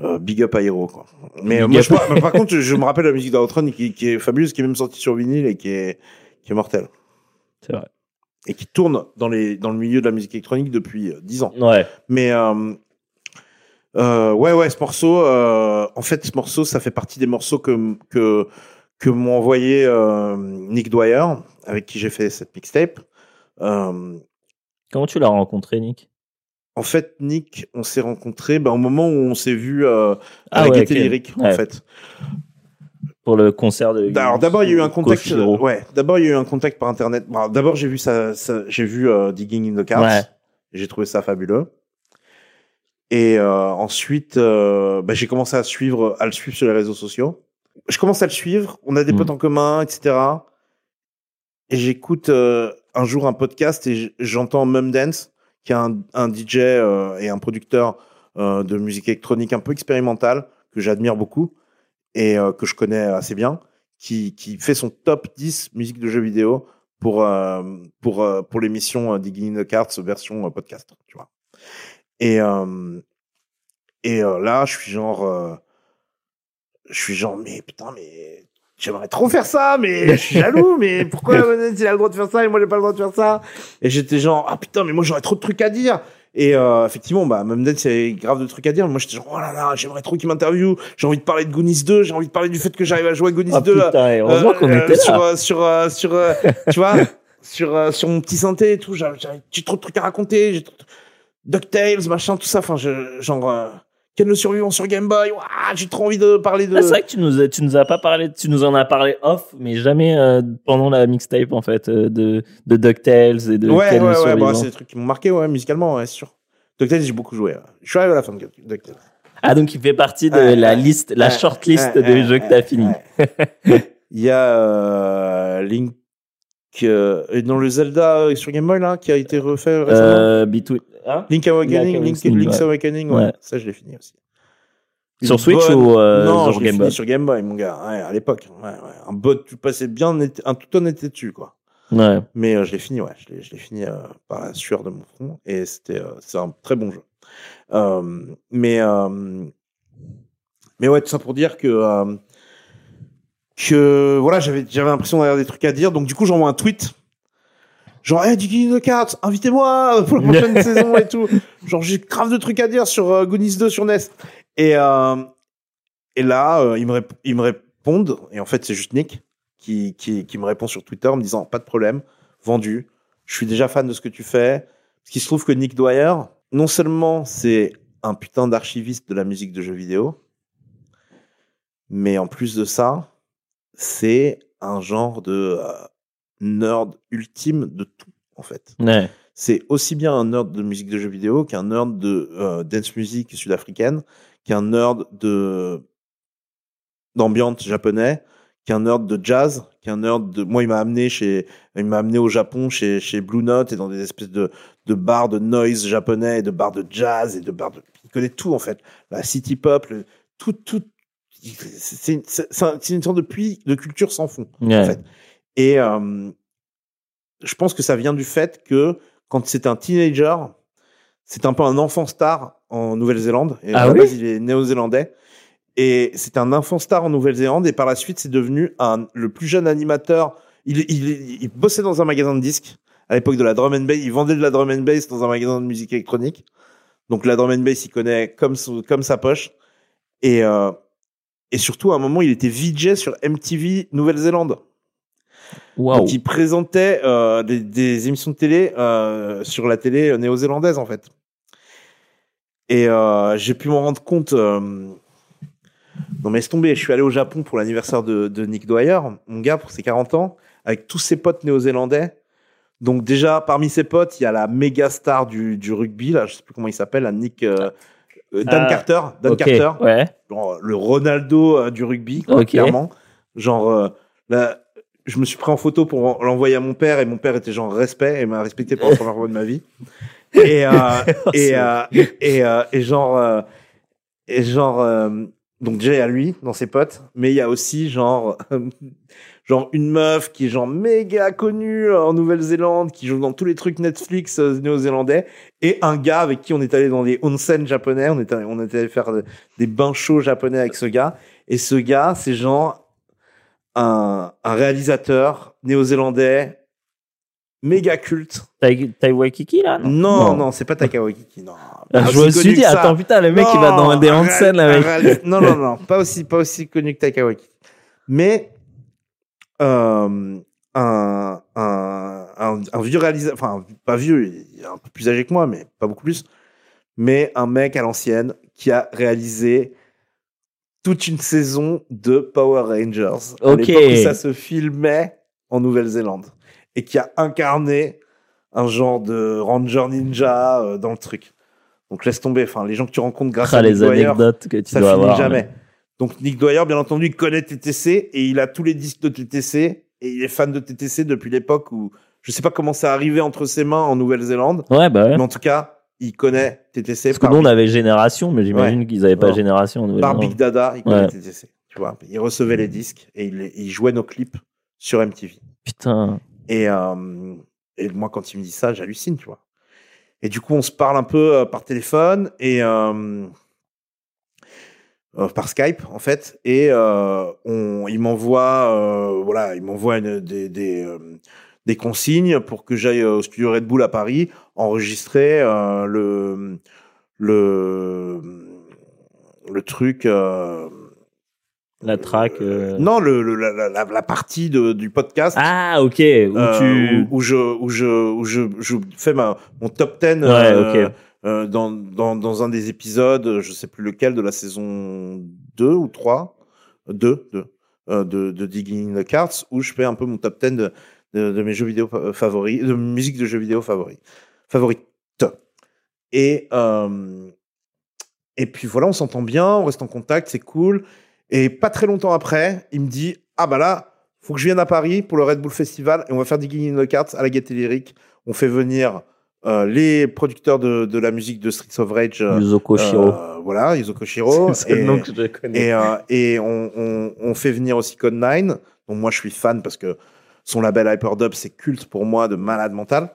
euh, big up à Hiro, quoi. Mais euh, moi, je, par- par contre, je me rappelle la musique d'Outrun qui, qui est fabuleuse, qui est même sortie sur vinyle et qui est, qui est mortelle. C'est vrai. Et qui tourne dans, les, dans le milieu de la musique électronique depuis euh, 10 ans. Ouais. Mais euh, ouais, ouais, ce morceau, euh, en fait, ce morceau, ça fait partie des morceaux que que que m'ont envoyé euh, Nick Dwyer, avec qui j'ai fait cette mixtape. Comment tu l'as rencontré, Nick? En fait, Nick, on s'est rencontrés ben, au moment où on s'est vu à Ah la ouais, Gaieté ok. Lyrique, en fait. Pour le concert de. Alors d'abord il y a eu un contact. Ouais. D'abord il y a eu un contact par internet. Bon, d'abord j'ai vu ça, ça- j'ai vu Digging in the Cards. Ouais. J'ai trouvé ça fabuleux. Et euh, ensuite euh, bah, j'ai commencé à suivre, à le suivre sur les réseaux sociaux. Je commence à le suivre. On a des Mm. potes en commun, etc. Et j'écoute euh, un jour un podcast et j'entends Mum Dance, qui est un, un DJ euh, et un producteur euh, de musique électronique un peu expérimentale que j'admire beaucoup et euh, que je connais assez bien, qui, qui fait son top 10 musique de jeux vidéo pour, euh, pour, euh, pour l'émission Digging in the Cards version podcast, tu vois. Et, euh, et euh, là, je suis genre, euh, je suis genre, mais putain, mais j'aimerais trop faire ça, mais je suis jaloux, mais pourquoi Mendes, il a le droit de faire ça et moi j'ai pas le droit de faire ça? Et j'étais genre, ah putain, mais moi j'aurais trop de trucs à dire. Et euh, effectivement, bah, Mendes, c'est grave de trucs à dire. Moi, j'étais genre, oh là là, j'aimerais trop qu'il m'interviewe. J'ai envie de parler de Goonies 2. J'ai envie de parler du fait que j'arrive à jouer à Goonies Ah 2. putain, heureusement qu'on était là. Sur, euh, sur, euh, sur, euh, tu vois, sur, euh, sur mon petit synthé et tout. J'ai trop de trucs à raconter. DuckTales, machin, tout ça. Enfin, je, genre, euh, Ken le survivant sur Game Boy. Ouah, j'ai trop envie de parler de. Ah, c'est vrai que tu nous, as- tu nous as pas parlé, tu nous en as parlé off, mais jamais euh, pendant la mixtape en fait euh, de de DuckTales et de ouais, Ken le ouais, ouais, survivant. bah, c'est des trucs qui m'ont marqué, ouais, musicalement, ouais, c'est sûr. DuckTales, j'ai beaucoup joué. ouais. Je suis arrivé à la fin de DuckTales. Ah donc il fait partie de Ouais, la ouais, liste, la ouais, shortlist ouais, des ouais, jeux que ouais, t'as fini. Il y a euh, Link euh, et dans le Zelda sur Game Boy là qui a été refait récemment. Euh, Between- hein Link Awakening, Link Link, Awakening, Link's ouais. Awakening, ouais. Ouais. ça je l'ai fini aussi. Sur Switch bonne- ou, euh, non, sur je Game Boy sur Game Boy, mon gars, ouais, à l'époque. Ouais, ouais. Un bot, tu passais bien, un tout honnêteté dessus, quoi. Ouais. Mais euh, je l'ai fini, ouais, je l'ai, je l'ai fini euh, par la sueur de mon front, et c'était, euh, c'est un très bon jeu. Euh, mais, euh, mais ouais, tout ça pour dire que, euh, que voilà, j'avais, j'avais l'impression d'avoir des trucs à dire, donc du coup j'envoie un tweet. Genre, hey, Dicky the Cat, invitez-moi pour la prochaine saison et tout. Genre, j'ai grave de trucs à dire sur euh, Goonies 2 sur NES. Et, euh, et là, euh, ils, me ils me répondent, et en fait, c'est juste Nick qui, qui, qui me répond sur Twitter en me disant, pas de problème, vendu. Je suis déjà fan de ce que tu fais. Parce qu'il se trouve que Nick Dwyer, non seulement c'est un putain d'archiviste de la musique de jeux vidéo, mais en plus de ça, c'est un genre de euh, nerd ultime de tout, en fait. Ouais. C'est aussi bien un nerd de musique de jeux vidéo qu'un nerd de euh, dance music sud-africaine, qu'un nerd de d'ambiance japonais, qu'un nerd de jazz, qu'un nerd de moi il m'a amené chez il m'a amené au Japon chez chez Blue Note et dans des espèces de de bars de noise japonais et de bars de jazz et de bars de il connaît tout en fait la city pop le, tout tout c'est une- sorte de puits de culture sans fond en fait et euh, je pense que ça vient du fait que quand c'est un teenager c'est un peu un enfant star en Nouvelle-Zélande et Ah oui? base il est néo-zélandais et c'est un enfant star en Nouvelle-Zélande et par la suite c'est devenu un, le plus jeune animateur. Il, il, il bossait dans un magasin de disques à l'époque de la drum and bass. Il vendait de la drum and bass dans un magasin de musique électronique. Donc la drum and bass il connaît comme son- comme sa poche et euh, et surtout à un moment il était VJ sur MTV Nouvelle-Zélande. Waouh. Donc il présentait euh, des, des émissions de télé euh, sur la télé euh, néo-zélandaise en fait. Et euh, j'ai pu m'en rendre compte. Non mais laisse tomber, je suis allé au Japon pour l'anniversaire de, de Nick Dwyer, mon gars, pour ses 40 ans, avec tous ses potes néo-zélandais. Donc déjà, parmi ses potes, il y a la méga star du, du rugby, là, je sais plus comment il s'appelle, là, Nick... Dan Ah, Carter. Dan Carter. ouais. Genre, le Ronaldo du rugby, quoi, clairement. Genre, je me suis pris en photo pour en- l'envoyer à mon père et mon père était genre respect et m'a respecté pour la première fois de ma vie. Et, euh, et, euh, et, euh, et genre, et genre, donc déjà il y a lui dans ses potes, mais il y a aussi genre, genre une meuf qui est genre méga connue en Nouvelle-Zélande, qui joue dans tous les trucs Netflix néo-zélandais, et un gars avec qui on est allé dans des onsen japonais, on était, on était allé faire de- des bains chauds japonais avec ce gars, et ce gars c'est genre un, un réalisateur néo-zélandais méga culte. Tai Tai Waikiki, là Non, non, c'est pas Taika Waititi, non. Ah, Pas je me suis dit, attends, putain, le mec, il va dans des un réalis- Non, non, non, pas aussi, pas aussi connu que Taika Waititi. Mais euh, un, un, un, un vieux réalisateur, enfin, pas vieux, il est un peu plus âgé que moi, mais pas beaucoup plus. Mais un mec à l'ancienne qui a réalisé toute une saison de Power Rangers. Ok. où ça se filmait en Nouvelle-Zélande. Et qui a incarné un genre de Ranger Ninja euh, dans le truc. Donc laisse tomber. Enfin, les gens que tu rencontres grâce Ah, à les Nick Dwyer, anecdotes que tu ça dois finit avoir, jamais. mais- Donc Nick Dwyer, bien entendu, il connaît TTC et il a tous les disques de TTC et il est fan de TTC depuis l'époque où je sais pas comment ça arrivé entre ses mains en Nouvelle-Zélande. Ouais, bah ouais. Mais en tout cas, il connaît TTC Parce que nous, on avait Génération, mais j'imagine Ouais. qu'ils avaient pas Non. Génération. par. Big Dada, il connaît Ouais. TTC. Tu vois, il recevait les disques et il, il jouait nos clips sur MTV. Putain. Et, euh, et moi, quand il me dit ça, j'hallucine, tu vois. Et du coup, on se parle un peu euh, par téléphone et euh, par Skype, en fait. Et on, il m'envoie, voilà, il m'envoie des, des, des consignes pour que j'aille au studio Red Bull à Paris enregistrer euh, le le le truc. euh, La track. euh, non, le, le- la, la- la- partie de, du podcast. Ah, ok. Où Euh, tu. où, où je, où je, où je, je fais ma, mon top 10 Ouais, euh, ok. euh, dans, dans, dans un des épisodes, je sais plus lequel, de la saison 2 ou 3, 2, 2 euh, de, de Digging in the Cards, où je fais un peu mon top 10 de, de, de mes jeux vidéo fa- favoris, de musique de jeux vidéo favoris, favorite. Et, euh, et puis voilà, on s'entend bien, on reste en contact, c'est cool. Et pas très longtemps après, il me dit Ah bah là, faut que je vienne à Paris pour le Red Bull Festival et on va faire Digging in the Cards à la Gaieté Lyrique. On fait venir euh, les producteurs de, de la musique de Streets of Rage. euh, Yuzo Koshiro. euh, voilà, Yuzo Koshiro. C'est le nom que je connais. Et, euh, et on, on, on fait venir aussi Code 9. Donc moi, je suis fan parce que son label Hyperdub, c'est culte pour moi de malade mental.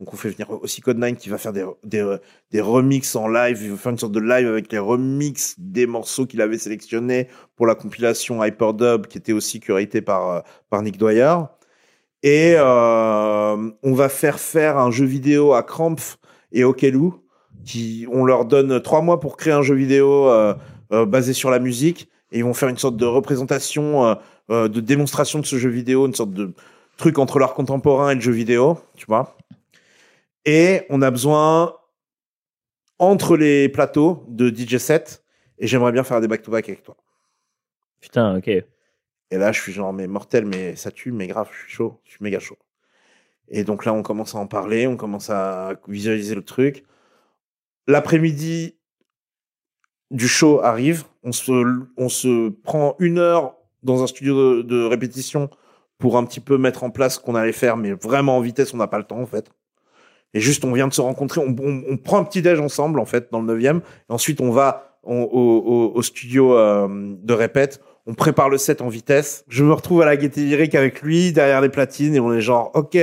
Donc on fait venir aussi Code 9 qui va faire des, des, remixes en live. Il va faire une sorte de live avec les remixes des morceaux qu'il avait sélectionnés pour la compilation Hyperdub qui était aussi curatée par, euh, par Nick Dwyer. Et euh, on va faire faire un jeu vidéo à Krampf et Okelou. Qui, on leur donne trois mois pour créer un jeu vidéo euh, basé sur la musique. Et ils vont faire une sorte de représentation, euh, de démonstration de ce jeu vidéo, une sorte de truc entre l'art contemporain et le jeu vidéo, tu vois. Et on a besoin, entre les plateaux, de DJ set. Et j'aimerais bien faire des back-to-back avec toi. Putain, ok. Et là, je suis genre, mais mortel, mais ça tue, mais grave, je suis chaud, je suis méga chaud. Et donc là, on commence à en parler, on commence à visualiser le truc. L'après-midi du show arrive, on se, on se prend une heure dans un studio de, répétition pour un petit peu mettre en place ce qu'on allait faire, mais vraiment en vitesse, on n'a pas le temps en fait. Et juste, on vient de se rencontrer, on, prend un petit déj ensemble en fait dans le 9e, et ensuite on va au studio euh, de répète, on prépare le set en vitesse. Je me retrouve à la gaieté lyrique avec lui derrière les platines et on est genre, ok,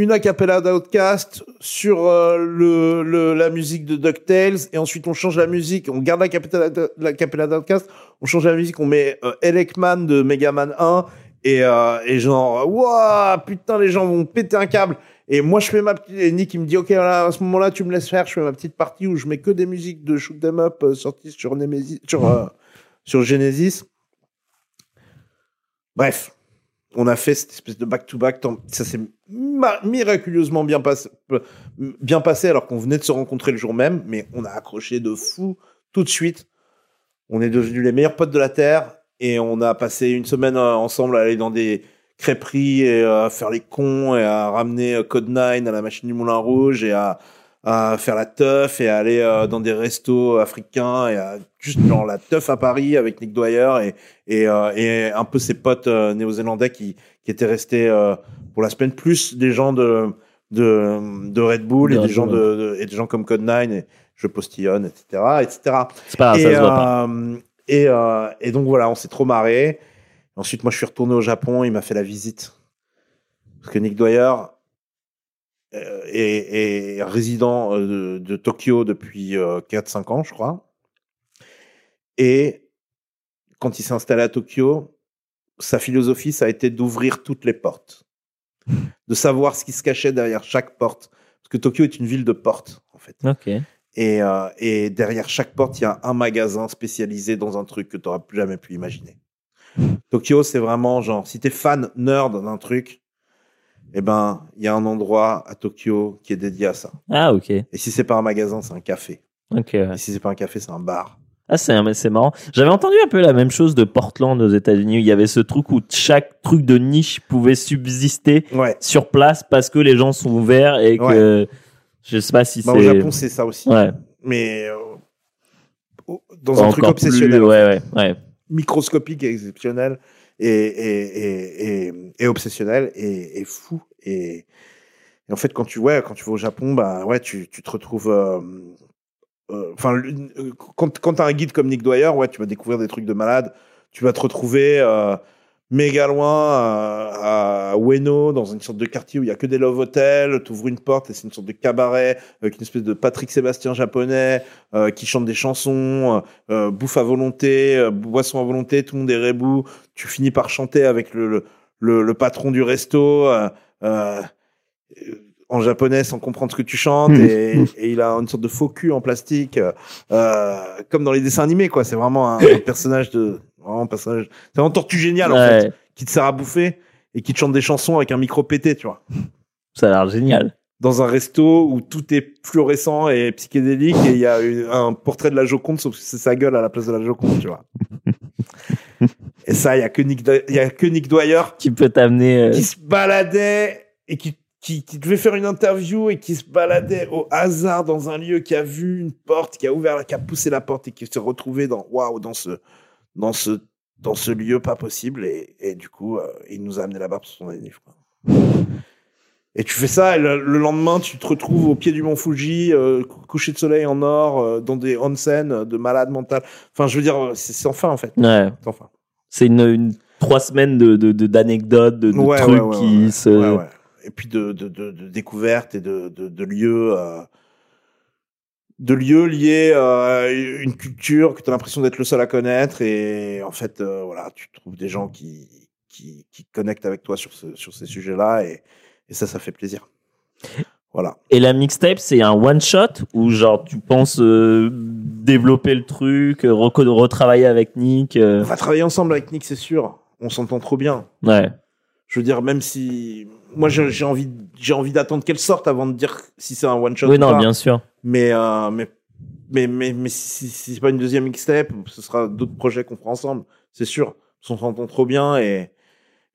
une acapella d'Outcast sur euh, le, la musique de DuckTales et ensuite on change la musique, on garde la capella, la capella d'Outcast, on change la musique, on met euh, Elekman de Mega Man 1 et, euh, et genre, waouh, putain, les gens vont péter un câble. Et moi, je fais ma petite. Et Nick, il me dit, OK, voilà, à ce moment-là, tu me laisses faire. Je fais ma petite partie où je mets que des musiques de shoot 'em up euh, sorties sur Nemesis, sur, sur Genesis. Bref, on a fait cette espèce de back-to-back. Ça s'est miraculeusement bien passé, bien passé alors qu'on venait de se rencontrer le jour même, mais on a accroché de fou tout de suite. On est devenus les meilleurs potes de la Terre et on a passé une semaine euh, ensemble à aller dans des crêperies et à faire les cons et à ramener Code 9 à la machine du Moulin Rouge et à, à faire la teuf et à aller euh, dans des restos africains et à juste genre la teuf à Paris avec Nick Dwyer et, et, euh, et un peu ses potes euh, néo-zélandais qui, qui étaient restés pour la semaine, plus des gens de, de, de Red Bull et des gens de, de- et des gens comme Code 9 et je postillonne, etc., etc. C'est pas grave, et, ça se voit pas. et, et donc voilà, on s'est trop marré. Ensuite, moi, je suis retourné au Japon. Il m'a fait la visite parce que Nick Dwyer est, est résident euh, de, de Tokyo depuis 4-5 ans, je crois. Et quand il s'est installé à Tokyo, sa philosophie, ça a été d'ouvrir toutes les portes, de savoir ce qui se cachait derrière chaque porte, parce que Tokyo est une ville de portes, en fait. Ok. Et, euh, et derrière chaque porte, il y a un magasin spécialisé dans un truc que tu n'aurais jamais pu imaginer. Tokyo, c'est vraiment genre, si t'es fan nerd d'un truc, eh ben, il y a un endroit à Tokyo qui est dédié à ça. Ah, ok. Et si c'est pas un magasin, c'est un café. Ok. ouais. Et si c'est pas un café, c'est un bar. Ah, c'est marrant. J'avais entendu un peu la même chose de Portland aux États-Unis. où Il y avait ce truc où chaque truc de niche pouvait subsister Ouais. sur place parce que les gens sont ouverts et que je sais pas si Bah, c'est. au Japon, c'est ça aussi. Ouais. Mais euh, dans un truc Encore obsessionnel. ouais, ouais, ouais. Microscopique et exceptionnel et, et, et, obsessionnel et, fou. Et, en fait, quand tu, ouais, quand tu vas au Japon, bah, ouais, tu, tu te retrouves. euh, euh, Enfin, euh, quand, quand tu as un guide comme Nick Dwyer, ouais, tu vas découvrir des trucs de malade. Tu vas te retrouver méga loin à, à Ueno, dans une sorte de quartier où il y a que des love hotels. Tu ouvres une porte et c'est une sorte de cabaret avec une espèce de Patrick Sébastien japonais euh, qui chante des chansons, euh, bouffe à volonté, euh, boisson à volonté, tout le monde est rebou. Tu finis par chanter avec le, le, le, le patron du resto. euh, euh, en japonais sans comprendre ce que tu chantes et, et il a une sorte de faux cul en plastique euh, comme dans les dessins animés quoi c'est vraiment un, un personnage de vraiment un personnage c'est un tortue génial en fait qui te sert à bouffer et qui te chante des chansons avec un micro pété tu vois Ça a l'air génial. dans un resto où tout est fluorescent et psychédélique et il y a une- un portrait de la Joconde sauf que c'est sa gueule à la place de la Joconde tu vois et ça il y a que Nick Dw- il y a que Nick Dwyer Qui peut t'amener. euh, qui se baladait et qui, qui, qui devait faire une interview et qui se baladait au hasard dans un lieu, qui a vu une porte, qui a ouvert, qui a poussé la porte et qui s'est retrouvé dans, waouh, dans ce, dans ce, dans ce lieu pas possible. Et, et du coup, euh, il nous a amené là-bas pour son anniv, quoi. Et tu fais ça, et le, le lendemain, tu te retrouves au pied du mont Fuji, euh, cou- coucher de soleil en or, euh, dans des onsen euh, de malades mentales. Enfin, je veux dire, c'est sans fin, en fait. Ouais. C'est une, une- trois semaines de d'anecdotes, de, de, Ouais, trucs ouais, qui se. Et puis de, de, de, découvertes et de, de lieux. De lieux liés à une culture que tu as l'impression d'être le seul à connaître. Et en fait, euh, voilà, tu trouves des gens qui, qui, qui connectent avec toi sur, ce, sur ces sujets-là. Et, et ça, ça fait plaisir. Voilà. Et la mixtape, c'est un one shot ou genre tu penses euh, développer le truc, euh, reco- retravailler avec Nick. euh, On va travailler ensemble avec Nick, c'est sûr. On s'entend trop bien. Ouais. Je veux dire, même si. Moi, j'ai envie, j'ai envie d'attendre qu'elle sorte avant de dire si c'est un one-shot. Oui, ou non, pas. bien sûr. Mais, euh, mais, mais, mais, mais si, si c'est pas une deuxième mixtape, ce sera d'autres projets qu'on fera ensemble, c'est sûr. On s'entend trop bien et,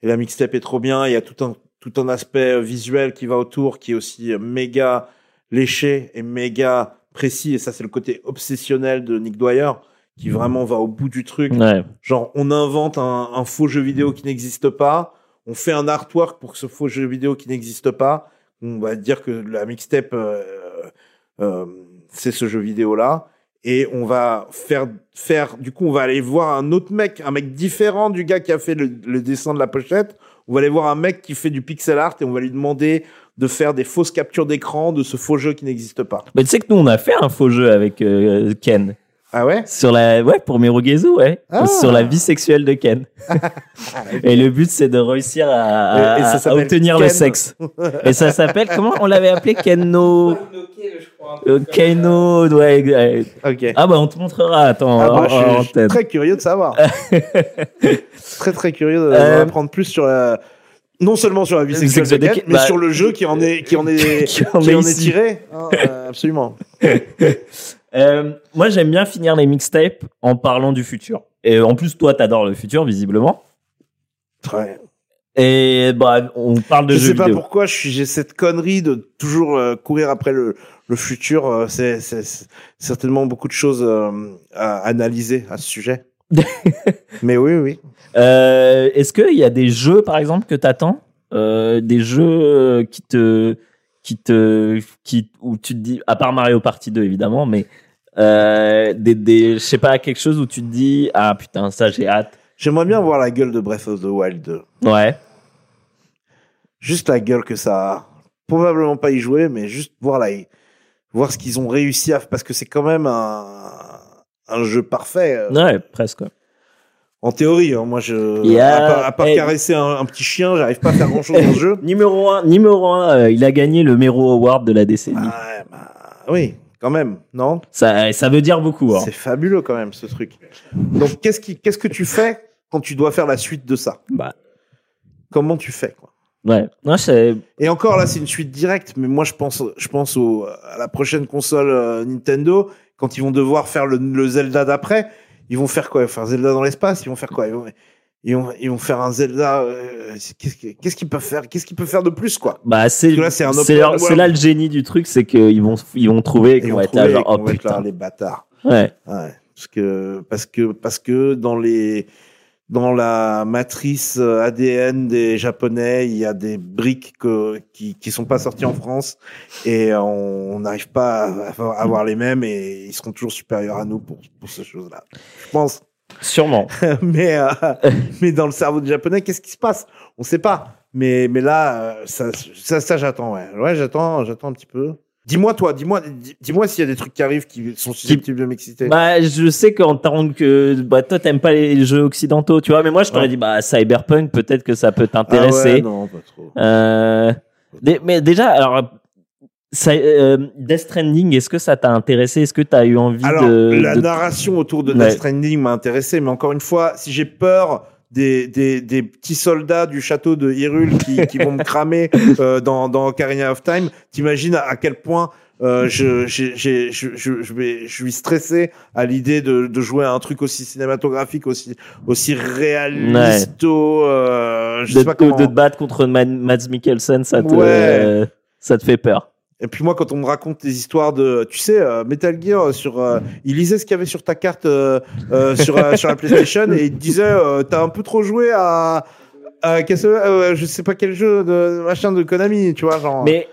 et la mixtape est trop bien. Il y a tout un, tout un aspect visuel qui va autour, qui est aussi méga léché et méga précis. Et ça, c'est le côté obsessionnel de Nick Dwyer, qui vraiment va au bout du truc. Ouais. Genre, on invente un, un faux jeu vidéo qui n'existe pas. On fait un artwork pour ce faux jeu vidéo qui n'existe pas. On va dire que la mixtape, euh, euh, c'est ce jeu vidéo là. Et on va faire, faire, du coup, on va aller voir un autre mec, un mec différent du gars qui a fait le, le dessin de la pochette. On va aller voir un mec qui fait du pixel art et on va lui demander de faire des fausses captures d'écran de ce faux jeu qui n'existe pas. Mais tu sais que nous, on a fait un faux jeu avec euh, Ken. Ah ouais? Sur la, ouais, pour Mirogezu, ouais. Ah. Sur la vie sexuelle de Ken. Et le but, c'est de réussir à, à- Et- et ça à s'appelle obtenir le sexe. Et ça s'appelle, comment on l'avait appelé? Kenno. Euh, Kenno, ouais. ouais. Ok. Ah bah on te montrera, attends, Ah bah, en- je, suis- en je suis très curieux de savoir. très très curieux de- Euh, d'apprendre plus sur la non seulement sur la vie sexuelle de sexuelle de Ken, Ken, mais bah, sur le jeu qui en est qui en est qui en qui est en est ici. tiré. euh, absolument. Euh, moi, j'aime bien finir les mixtapes en parlant du futur. Et en plus, toi, t'adores le futur, visiblement. Très. Et bah, on parle de je jeux sais pas vidéo. pourquoi je j'ai cette connerie de toujours euh, courir après le, le futur. euh, c'est certainement beaucoup de choses à analyser à ce sujet. Mais oui, oui. Est-ce qu'il y a des jeux, par exemple, que t'attends? Des jeux qui te, qui te, qui, où tu te dis, à part Mario Party 2 évidemment, mais euh, des, des, je sais pas, quelque chose où tu te dis, ah putain, ça j'ai hâte. J'aimerais bien voir la gueule de Breath of the Wild 2. Ouais. Juste la gueule que ça a. Probablement pas y jouer, mais juste voir la, voir ce qu'ils ont réussi à, parce que c'est quand même un, un jeu parfait. euh, Ouais, presque. En théorie, hein, moi je, Il y a- à part, à part caresser un, un petit chien, j'arrive pas à faire grand chose dans le jeu. Numéro 1, numéro un, euh, il a gagné le Mero Award de la décennie. Ouais, bah, oui, quand même, non Ça, ça veut dire beaucoup. hein. C'est fabuleux quand même ce truc. Donc qu'est-ce qui, qu'est-ce que tu fais quand tu dois faire la suite de ça Bah, Comment tu fais quoi ouais. Non, c'est, Et encore là, c'est une suite directe, mais moi je pense, je pense au, à la prochaine console euh, Nintendo quand ils vont devoir faire le, le Zelda d'après. Ils vont faire quoi? Ils vont faire Zelda dans l'espace? Ils vont faire quoi? Ils vont, ils vont, ils vont faire un Zelda. euh, qu'est-ce que- qu'est-ce qu'ils peuvent faire? Qu'est-ce qu'ils peuvent faire de plus quoi? Bah, c'est, là, c'est un c'est, open là- world. c'est là le génie du truc, c'est qu'ils vont, ils vont trouver on va être là, genre, oh être là, les bâtards. Ouais. Ouais, parce que parce que parce que dans les dans la matrice euh, ADN des japonais, il y a des briques que, qui qui sont pas sorties en France et on n'arrive pas à avoir les mêmes et ils seront toujours supérieurs à nous pour pour ces choses-là. Je pense. Sûrement. mais euh, mais dans le cerveau des japonais, qu'est-ce qui se passe? On sait pas. Mais mais là euh, ça ça, ça j'attends ouais. Ouais, j'attends j'attends un petit peu. Dis-moi toi, dis-moi dis- dis-moi s'il y a des trucs qui arrivent qui sont susceptibles de m'exciter. Bah, je sais qu'en tant que, bah, toi, t'aimes pas les jeux occidentaux, tu vois, mais moi, je t'aurais Ouais. dit, bah, Cyberpunk, peut-être que ça peut Ah ouais, t'intéresser. non, pas trop. Euh, mais déjà, alors, ça, euh, Death Stranding, est-ce que ça t'a intéressé? Est-ce que t'as eu envie Alors, de, la de- narration autour de Ouais. Death Stranding m'a intéressé, mais encore une fois, si j'ai peur des, des, des petits soldats du château de Hyrule qui, qui vont me cramer euh, dans, dans Ocarina of Time, t'imagines à, quel point euh, je, j'ai- je, je, je, vais, je suis stressé à l'idée de, de jouer à un truc aussi cinématographique, aussi, aussi réaliste, euh, je de, sais pas comment. de te battre contre Mads Mikkelsen, ça te, Ouais. ça te fait peur. Et puis moi, quand on me raconte des histoires de, tu sais, euh, Metal Gear sur, euh, il lisait ce qu'il y avait sur ta carte euh, euh, sur euh, sur la PlayStation et il te disait, euh, t'as un peu trop joué à, à euh, je sais pas quel jeu de machin de Konami, tu vois, genre. Mais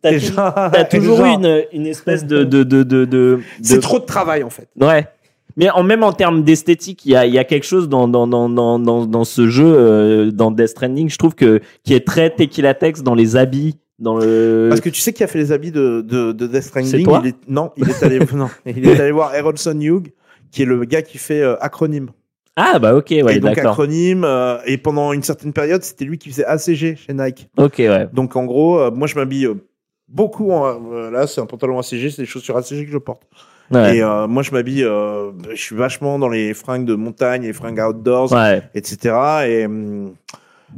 t'as, genre- toujours eu une, une espèce de, de, de, de, de- C'est de- trop de travail en fait. Ouais. Mais en même en termes d'esthétique, il y a, il y a quelque chose dans, dans, dans, dans, dans, dans ce jeu, euh, dans Death Stranding, je trouve que qui est très Tequila Tex dans les habits, dans le. Parce que tu sais qui a fait les habits de de, de Death Stranding C'est toi il est, Non, il est allé non, il est allé voir Harrelson Hugh, qui est le gars qui fait euh, acronyme. Ah bah ok, ouais, et donc acronyme euh, et pendant une certaine période, c'était lui qui faisait ACG chez Nike. Ok, ouais. Donc en gros, euh, moi je m'habille euh, beaucoup. En, là, c'est un pantalon ACG, c'est des chaussures ACG que je porte. Ouais. Et euh, moi je m'habille, euh, je suis vachement dans les fringues de montagne, les fringues outdoors, Ouais. etc. Et hum,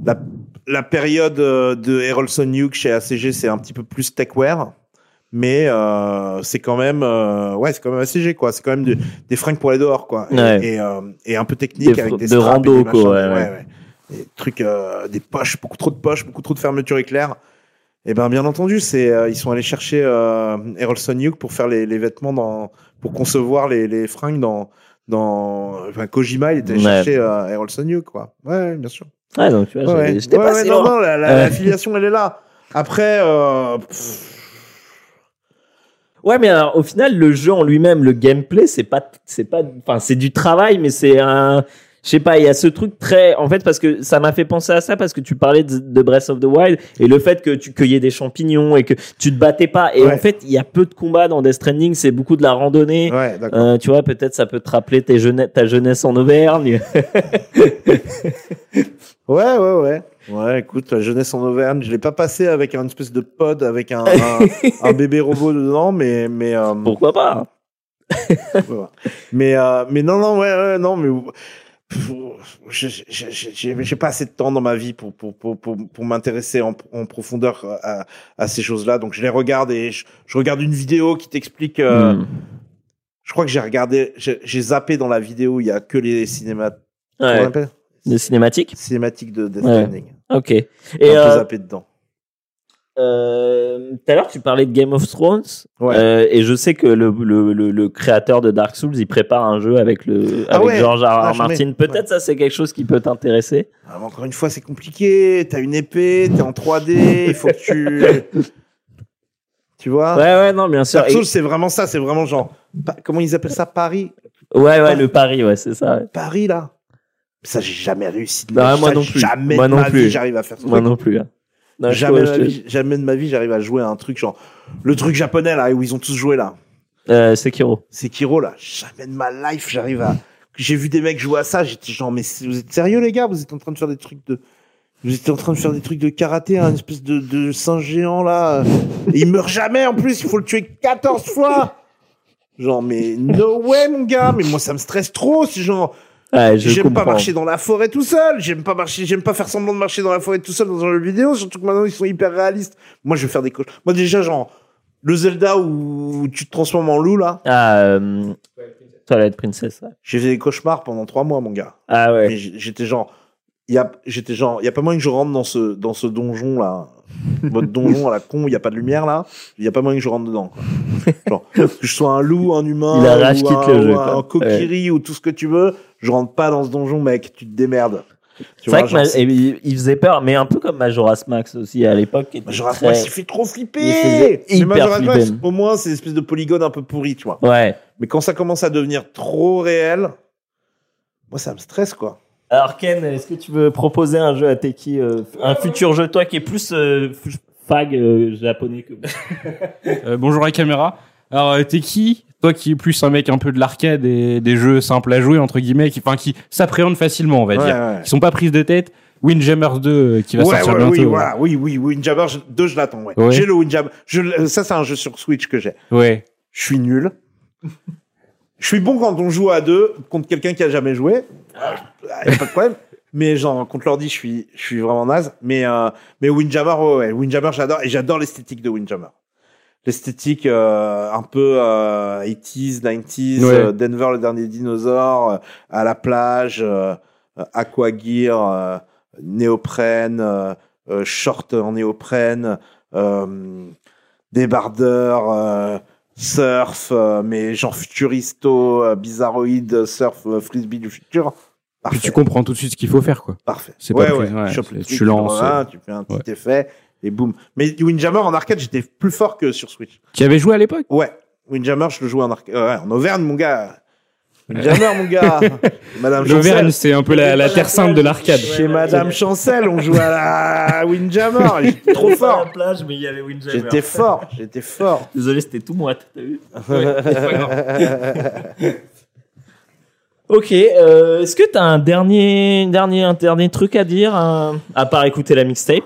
la, la période euh, de Harrelson Hugh chez ACG, c'est un petit peu plus techwear. Mais euh, c'est quand même euh, ouais c'est quand même ACG quoi c'est quand même de- des fringues pour aller dehors quoi et, Ouais. et, euh, et un peu technique Des avec des de straps et rando, des quoi, machins, ouais, des- ouais. des trucs des poches beaucoup trop de poches beaucoup trop de fermetures éclair et ben bien entendu, c'est ils sont allés chercher euh, Harrelson Hugh pour faire les, les vêtements dans pour concevoir les, les fringues dans dans enfin Kojima il était allé chercher Harrelson Hugh quoi. Ouais, bien sûr. Ouais, donc tu vois, Ouais, j'étais Ouais, pas si non, loin. non, la, la- Euh. la filiation elle est là. Après euh, Ouais, mais alors, au final, le jeu en lui-même, le gameplay, c'est pas, c'est pas, enfin, c'est du travail, mais c'est un, je sais pas, il y a ce truc très, en fait, parce que ça m'a fait penser à ça, parce que tu parlais de, de Breath of the Wild, et le fait que tu cueillais des champignons et que tu te battais pas, et Ouais. en fait, il y a peu de combats dans Death Stranding, c'est beaucoup de la randonnée. ouais. Euh, tu vois, peut-être ça peut te rappeler tes jeunesse, ta jeunesse en Auvergne. Ouais, ouais, ouais. Ouais, écoute, la jeunesse en Auvergne, je l'ai pas passé avec un espèce de pod avec un, un, un bébé robot dedans, mais mais euh, Pourquoi pas? Mais euh, mais non non ouais, ouais non mais je- j'ai pas assez de temps dans ma vie pour pour pour pour, pour m'intéresser en, en profondeur à, à ces choses-là donc je les regarde et je, je regarde une vidéo qui t'explique euh, Hmm. je crois que j'ai regardé j'ai zappé dans la vidéo il y a que les cinémas Ouais. appelle? De cinématique cinématique de Death Ouais. Stranding. Ok. Et euh, zappé dedans. Euh, tout à l'heure, tu parlais de Game of Thrones. Ouais. Euh, et je sais que le, le, le, le créateur de Dark Souls, il prépare un jeu avec, le, Ah avec ouais. George R. R. Ah, Martin. Peut-être ça, c'est quelque chose qui peut t'intéresser. Ah, encore une fois, c'est compliqué. T'as une épée, t'es en 3D, il faut que tu. tu vois? Ouais, ouais, non, bien sûr. Dark Et- Souls, c'est vraiment ça. C'est vraiment genre. Comment ils appellent ça? Paris? Ouais, ouais, le pari, ouais, c'est ça. ouais. Paris, là Ça, j'ai jamais réussi. de Bah, ma- moi ça, non plus. Jamais Moi non plus. j'arrive à faire ce Moi truc. non plus. hein. Non, jamais, de ma vie, jamais de ma vie, j'arrive à jouer à un truc genre. Le truc japonais, là, où ils ont tous joué, là. Euh, Sekiro. Sekiro, là. Jamais de ma life, j'arrive à. J'ai vu des mecs jouer à ça, j'étais genre, mais vous êtes sérieux, les gars? Vous êtes en train de faire des trucs de. Vous étiez en train de faire des trucs de karaté, un espèce de, de singe géant là. Et il meurt jamais en plus, il faut le tuer 14 fois. Genre, mais no way, mon gars. Mais moi, ça me stresse trop. C'est genre, Ouais, j'aime pas marcher dans la forêt tout seul. J'aime pas marcher, j'aime pas faire semblant de marcher dans la forêt tout seul dans un jeu vidéo. Surtout que maintenant, ils sont hyper réalistes. Moi, je vais faire des coches. Moi, déjà, genre, le Zelda où tu te transformes en loup là. Ah, euh, Twilight Princess. ouais. J'ai fait des cauchemars pendant trois mois, mon gars. Ah ouais. J'étais genre, il y a, j'étais genre, il y a pas moyen que je rentre dans ce, dans ce donjon là, votre donjon à la con, il y a pas de lumière là, il y a pas moyen que je rentre dedans. Quoi. Genre, que je sois un loup, un humain, Il a ou un, le jeu, ou un kokiri ou tout ce que tu veux, je rentre pas dans ce donjon, mec, tu te démerdes. C'est vrai et il, faisait peur, mais un peu comme Majora's Max aussi à l'époque. Majora's Max, il fait trop flipper. Il Mais Majora's Max, au moins, c'est une espèce de polygone un peu pourri, tu vois. Ouais. Mais quand ça commence à devenir trop réel, moi, ça me stresse, quoi. Alors Ken, est-ce que tu veux proposer un jeu à Teki, euh, un futur jeu, toi qui est plus euh, fag euh, japonais que Euh, bonjour à la caméra. Alors, euh, qui Toi qui es plus un mec un peu de l'arcade et des jeux simples à jouer, entre guillemets, qui, enfin, qui s'appréhendent facilement, on va Ouais, dire. ouais. Qui sont pas prises de tête. Windjammers 2 euh, qui va ouais, sortir ouais, bientôt. oui, ouais. voilà, oui, oui, Windjammer 2, je l'attends, ouais. Ouais. J'ai le Windjammer. Je, ça, c'est un jeu sur Switch que j'ai. Ouais. Je suis nul. je suis bon quand on joue à deux contre quelqu'un qui a jamais joué. Il y a pas de problème. Mais genre, contre l'ordi, je suis, je suis vraiment naze. Mais, euh, mais Windjammer, ouais, ouais. Windjammer, j'adore. Et j'adore l'esthétique de Windjammer. L'esthétique euh, un peu euh, 80s, 90s, Ouais. euh, Denver, le dernier dinosaure, euh, à la plage, aquagear, euh, néoprène, euh, euh, short en néoprène, euh, débardeur, euh, surf, euh, mais genre futuristo, euh, bizarroïde, surf, euh, frisbee du futur. Puis tu comprends tout de suite ce qu'il faut faire, quoi. Parfait. C'est ouais, pas ouais. ouais, tu truc, lances, euh, tu fais un petit ouais. effet et boum. Mais Windjammer en arcade, j'étais plus fort que sur Switch. Tu avais joué à l'époque? Ouais. Windjammer, je le jouais en arcade. Ouais, en Auvergne, mon gars. Windjammer, mon gars. Madame L'Auvergne, Chancel. c'est un peu la, la terre sainte de l'arcade. Chez Madame Chancel, on jouait à la Windjammer. J'étais trop fort. la plage, mais il y avait Windjammer. J'étais fort. J'étais fort. Désolé, c'était tout moite, t'as vu? Ok, euh, est-ce que t'as un dernier, dernier, un dernier truc à dire, un- à part écouter la mixtape?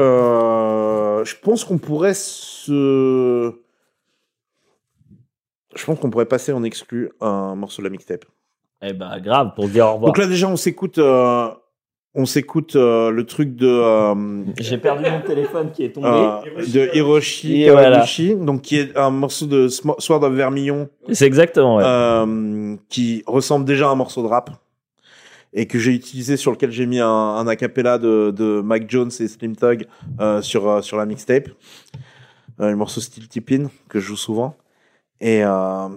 Euh, je pense qu'on pourrait se. Je pense qu'on pourrait passer en exclu un morceau de la mixtape. Eh ben, grave, pour dire au revoir. Donc là déjà on s'écoute, euh, on s'écoute euh, le truc de euh, J'ai perdu mon téléphone qui est tombé. euh, de Hiroshi voilà. Donc qui est un morceau de Sword of Vermillon, C'est exactement, ouais. euh, qui ressemble déjà à un morceau de rap et que j'ai utilisé sur lequel j'ai mis un, un acapella de, de Mike Jones et Slim Tug euh, sur euh, sur la mixtape, euh, le morceau Steel Tippin que je joue souvent et euh,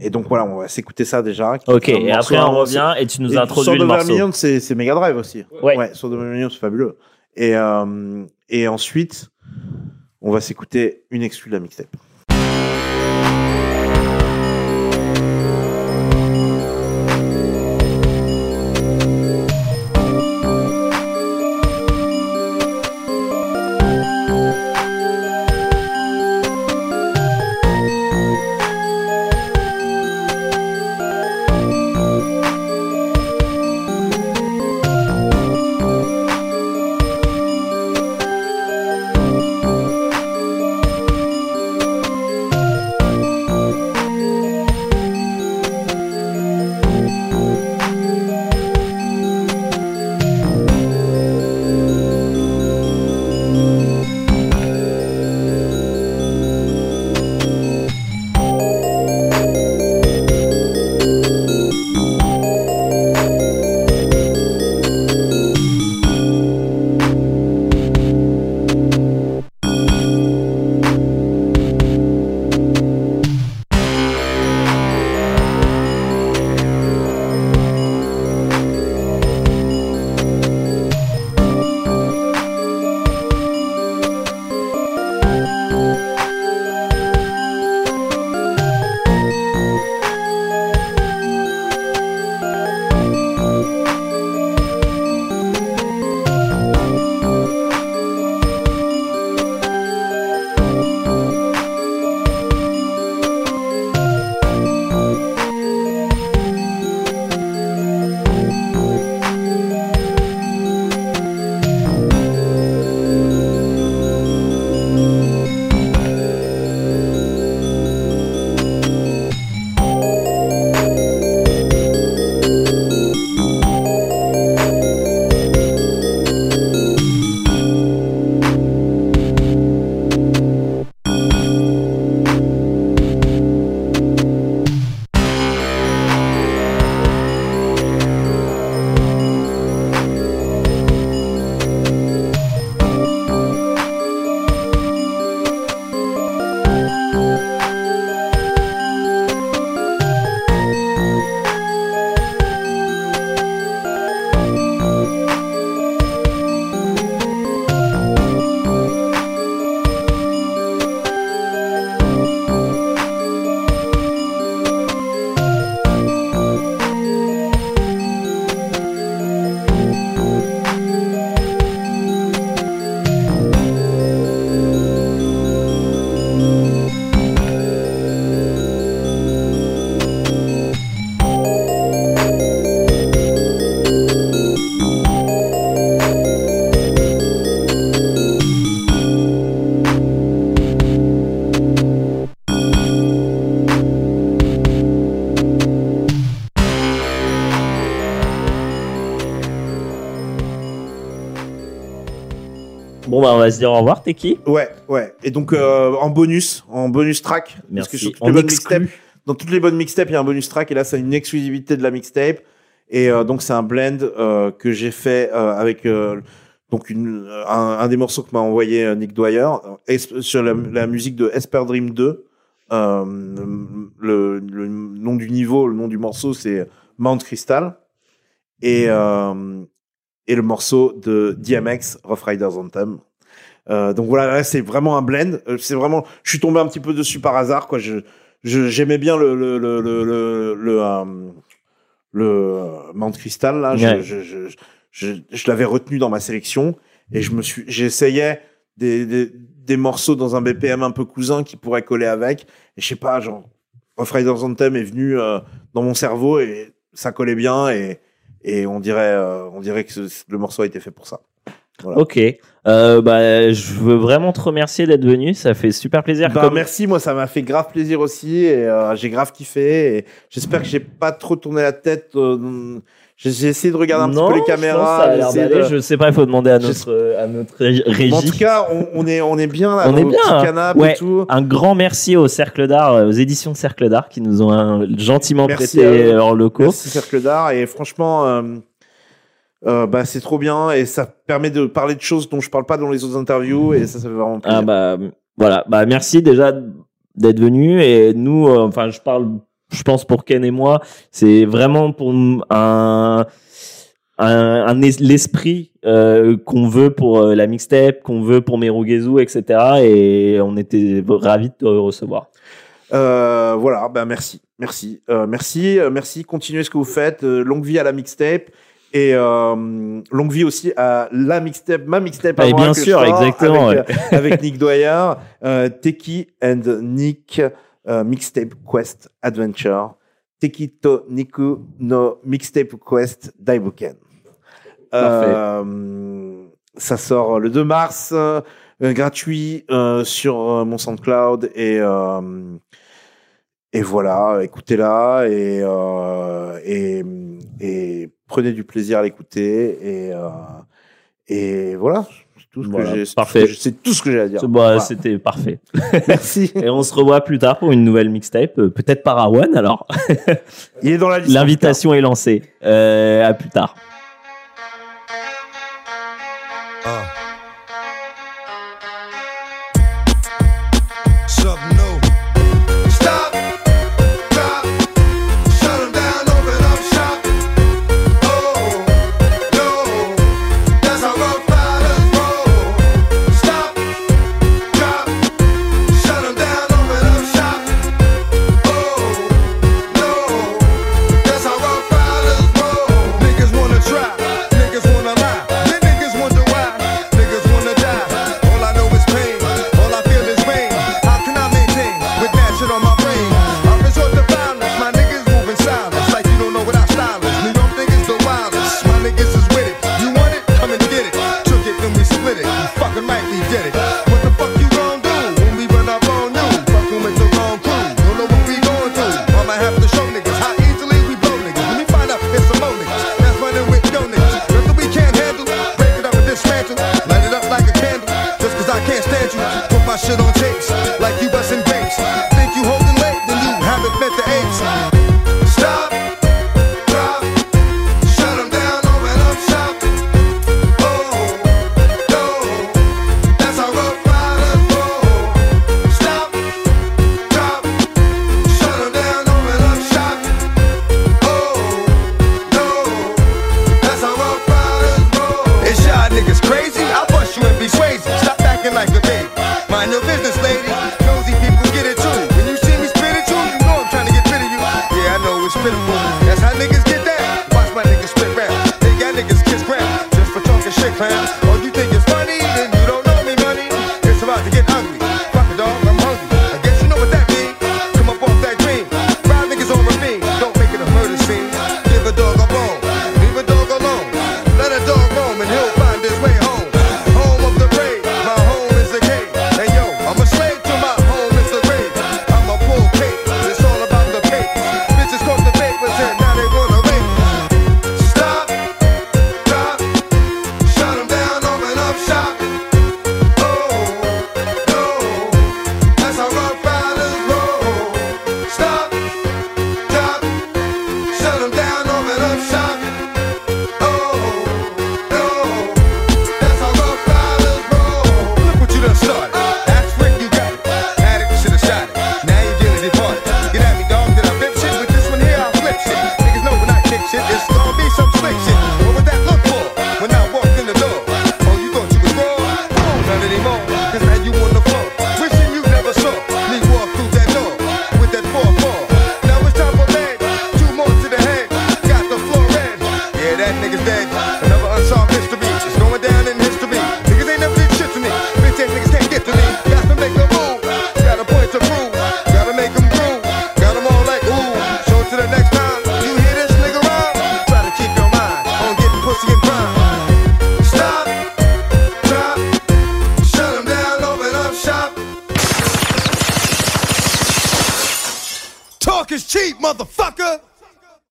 et donc voilà, on va s'écouter ça déjà. Ok, et après on revient et tu nous et introduis le morceau. Vermilion, c'est c'est Mega Drive aussi. Ouais. ouais of Vermilion, c'est fabuleux. Et euh, et ensuite, on va s'écouter une exclue de la mixtape. Bon, bah, on va se dire au revoir, t'es qui Ouais, ouais. Et donc euh, en bonus, en bonus track, parce Merci. que sur toutes En les bonnes exclu. mixtapes, dans toutes les bonnes mixtapes, il y a un bonus track et là c'est une exclusivité de la mixtape. Et euh, donc c'est un blend euh, que j'ai fait avec donc une, un, un des morceaux que m'a envoyé Nick Dwyer sur la, la musique de Esper Dream 2. Euh, le, le nom du niveau, le nom du morceau c'est Mount Crystal et et le morceau de DMX Rough Riders Anthem. Euh, donc voilà, là, c'est vraiment un blend. Euh, c'est vraiment, je suis tombé un petit peu dessus par hasard, quoi. Je, je- j'aimais bien le le le le le, le, euh, le, euh, Mount Crystal là. Je, Ouais. je, je, je, je l'avais retenu dans ma sélection et je me suis, j'essayais des, des des morceaux dans un BPM un peu cousin qui pourraient coller avec. Et je sais pas, genre Rough Riders Anthem est venu euh, dans mon cerveau et ça collait bien et et on dirait on dirait que ce- le morceau a été fait pour ça. Voilà. Ok. Euh, bah, je veux vraiment te remercier d'être venu. Ça fait super plaisir. Bah, Comme- merci, moi ça m'a fait grave plaisir aussi et euh, j'ai grave kiffé et j'espère que j'ai pas trop tourné la tête. euh, j'ai essayé de regarder un Non, petit peu les je caméras. ça a de- Je sais pas, il faut demander à notre, à notre ré- régie. En tout cas, on, on est on est bien là. on est bien. hein. canapes Ouais. et tout. Un grand merci au Cercle d'Art, euh, aux éditions Cercle d'Art qui nous ont gentiment Merci prêté leurs locaux. Merci Cercle d'Art et franchement, euh, bah c'est trop bien et ça permet de parler de choses dont je parle pas dans les autres interviews et ça ça fait vraiment plaisir. Ah bah voilà, bah merci déjà d'être venu et nous, euh, enfin je parle, je pense pour Ken et moi, c'est vraiment pour un un, un es- l'esprit euh, qu'on veut pour la mixtape, qu'on veut pour Merugezu, etc. Et on était ravis de te recevoir. Euh, voilà, bah merci, merci, Euh, merci, euh, merci. Continuez ce que vous faites. Longue vie à la mixtape et euh, longue vie aussi à la mixtape, ma mixtape. Ah, et bien que sûr, exactement, Avec, ouais. euh, avec Nick Dwyer, euh, Teki and Nick euh, Mixtape Quest Adventure. Teki to Niku no Mixtape Quest Daibuken. Euh, ça sort le 2 mars, euh, gratuit sur mon SoundCloud et et voilà, écoutez-la et, euh, et et prenez du plaisir à l'écouter et euh, et voilà, c'est tout ce Voilà, que j'ai, c'est tout ce que j'ai- c'est tout ce que j'ai à dire. Bah, Voilà. C'était parfait. Merci. Et on se revoit plus tard pour une nouvelle mixtape, euh, peut-être par Awan alors. Il est dans la liste. L'invitation est lancée. Euh, à plus tard.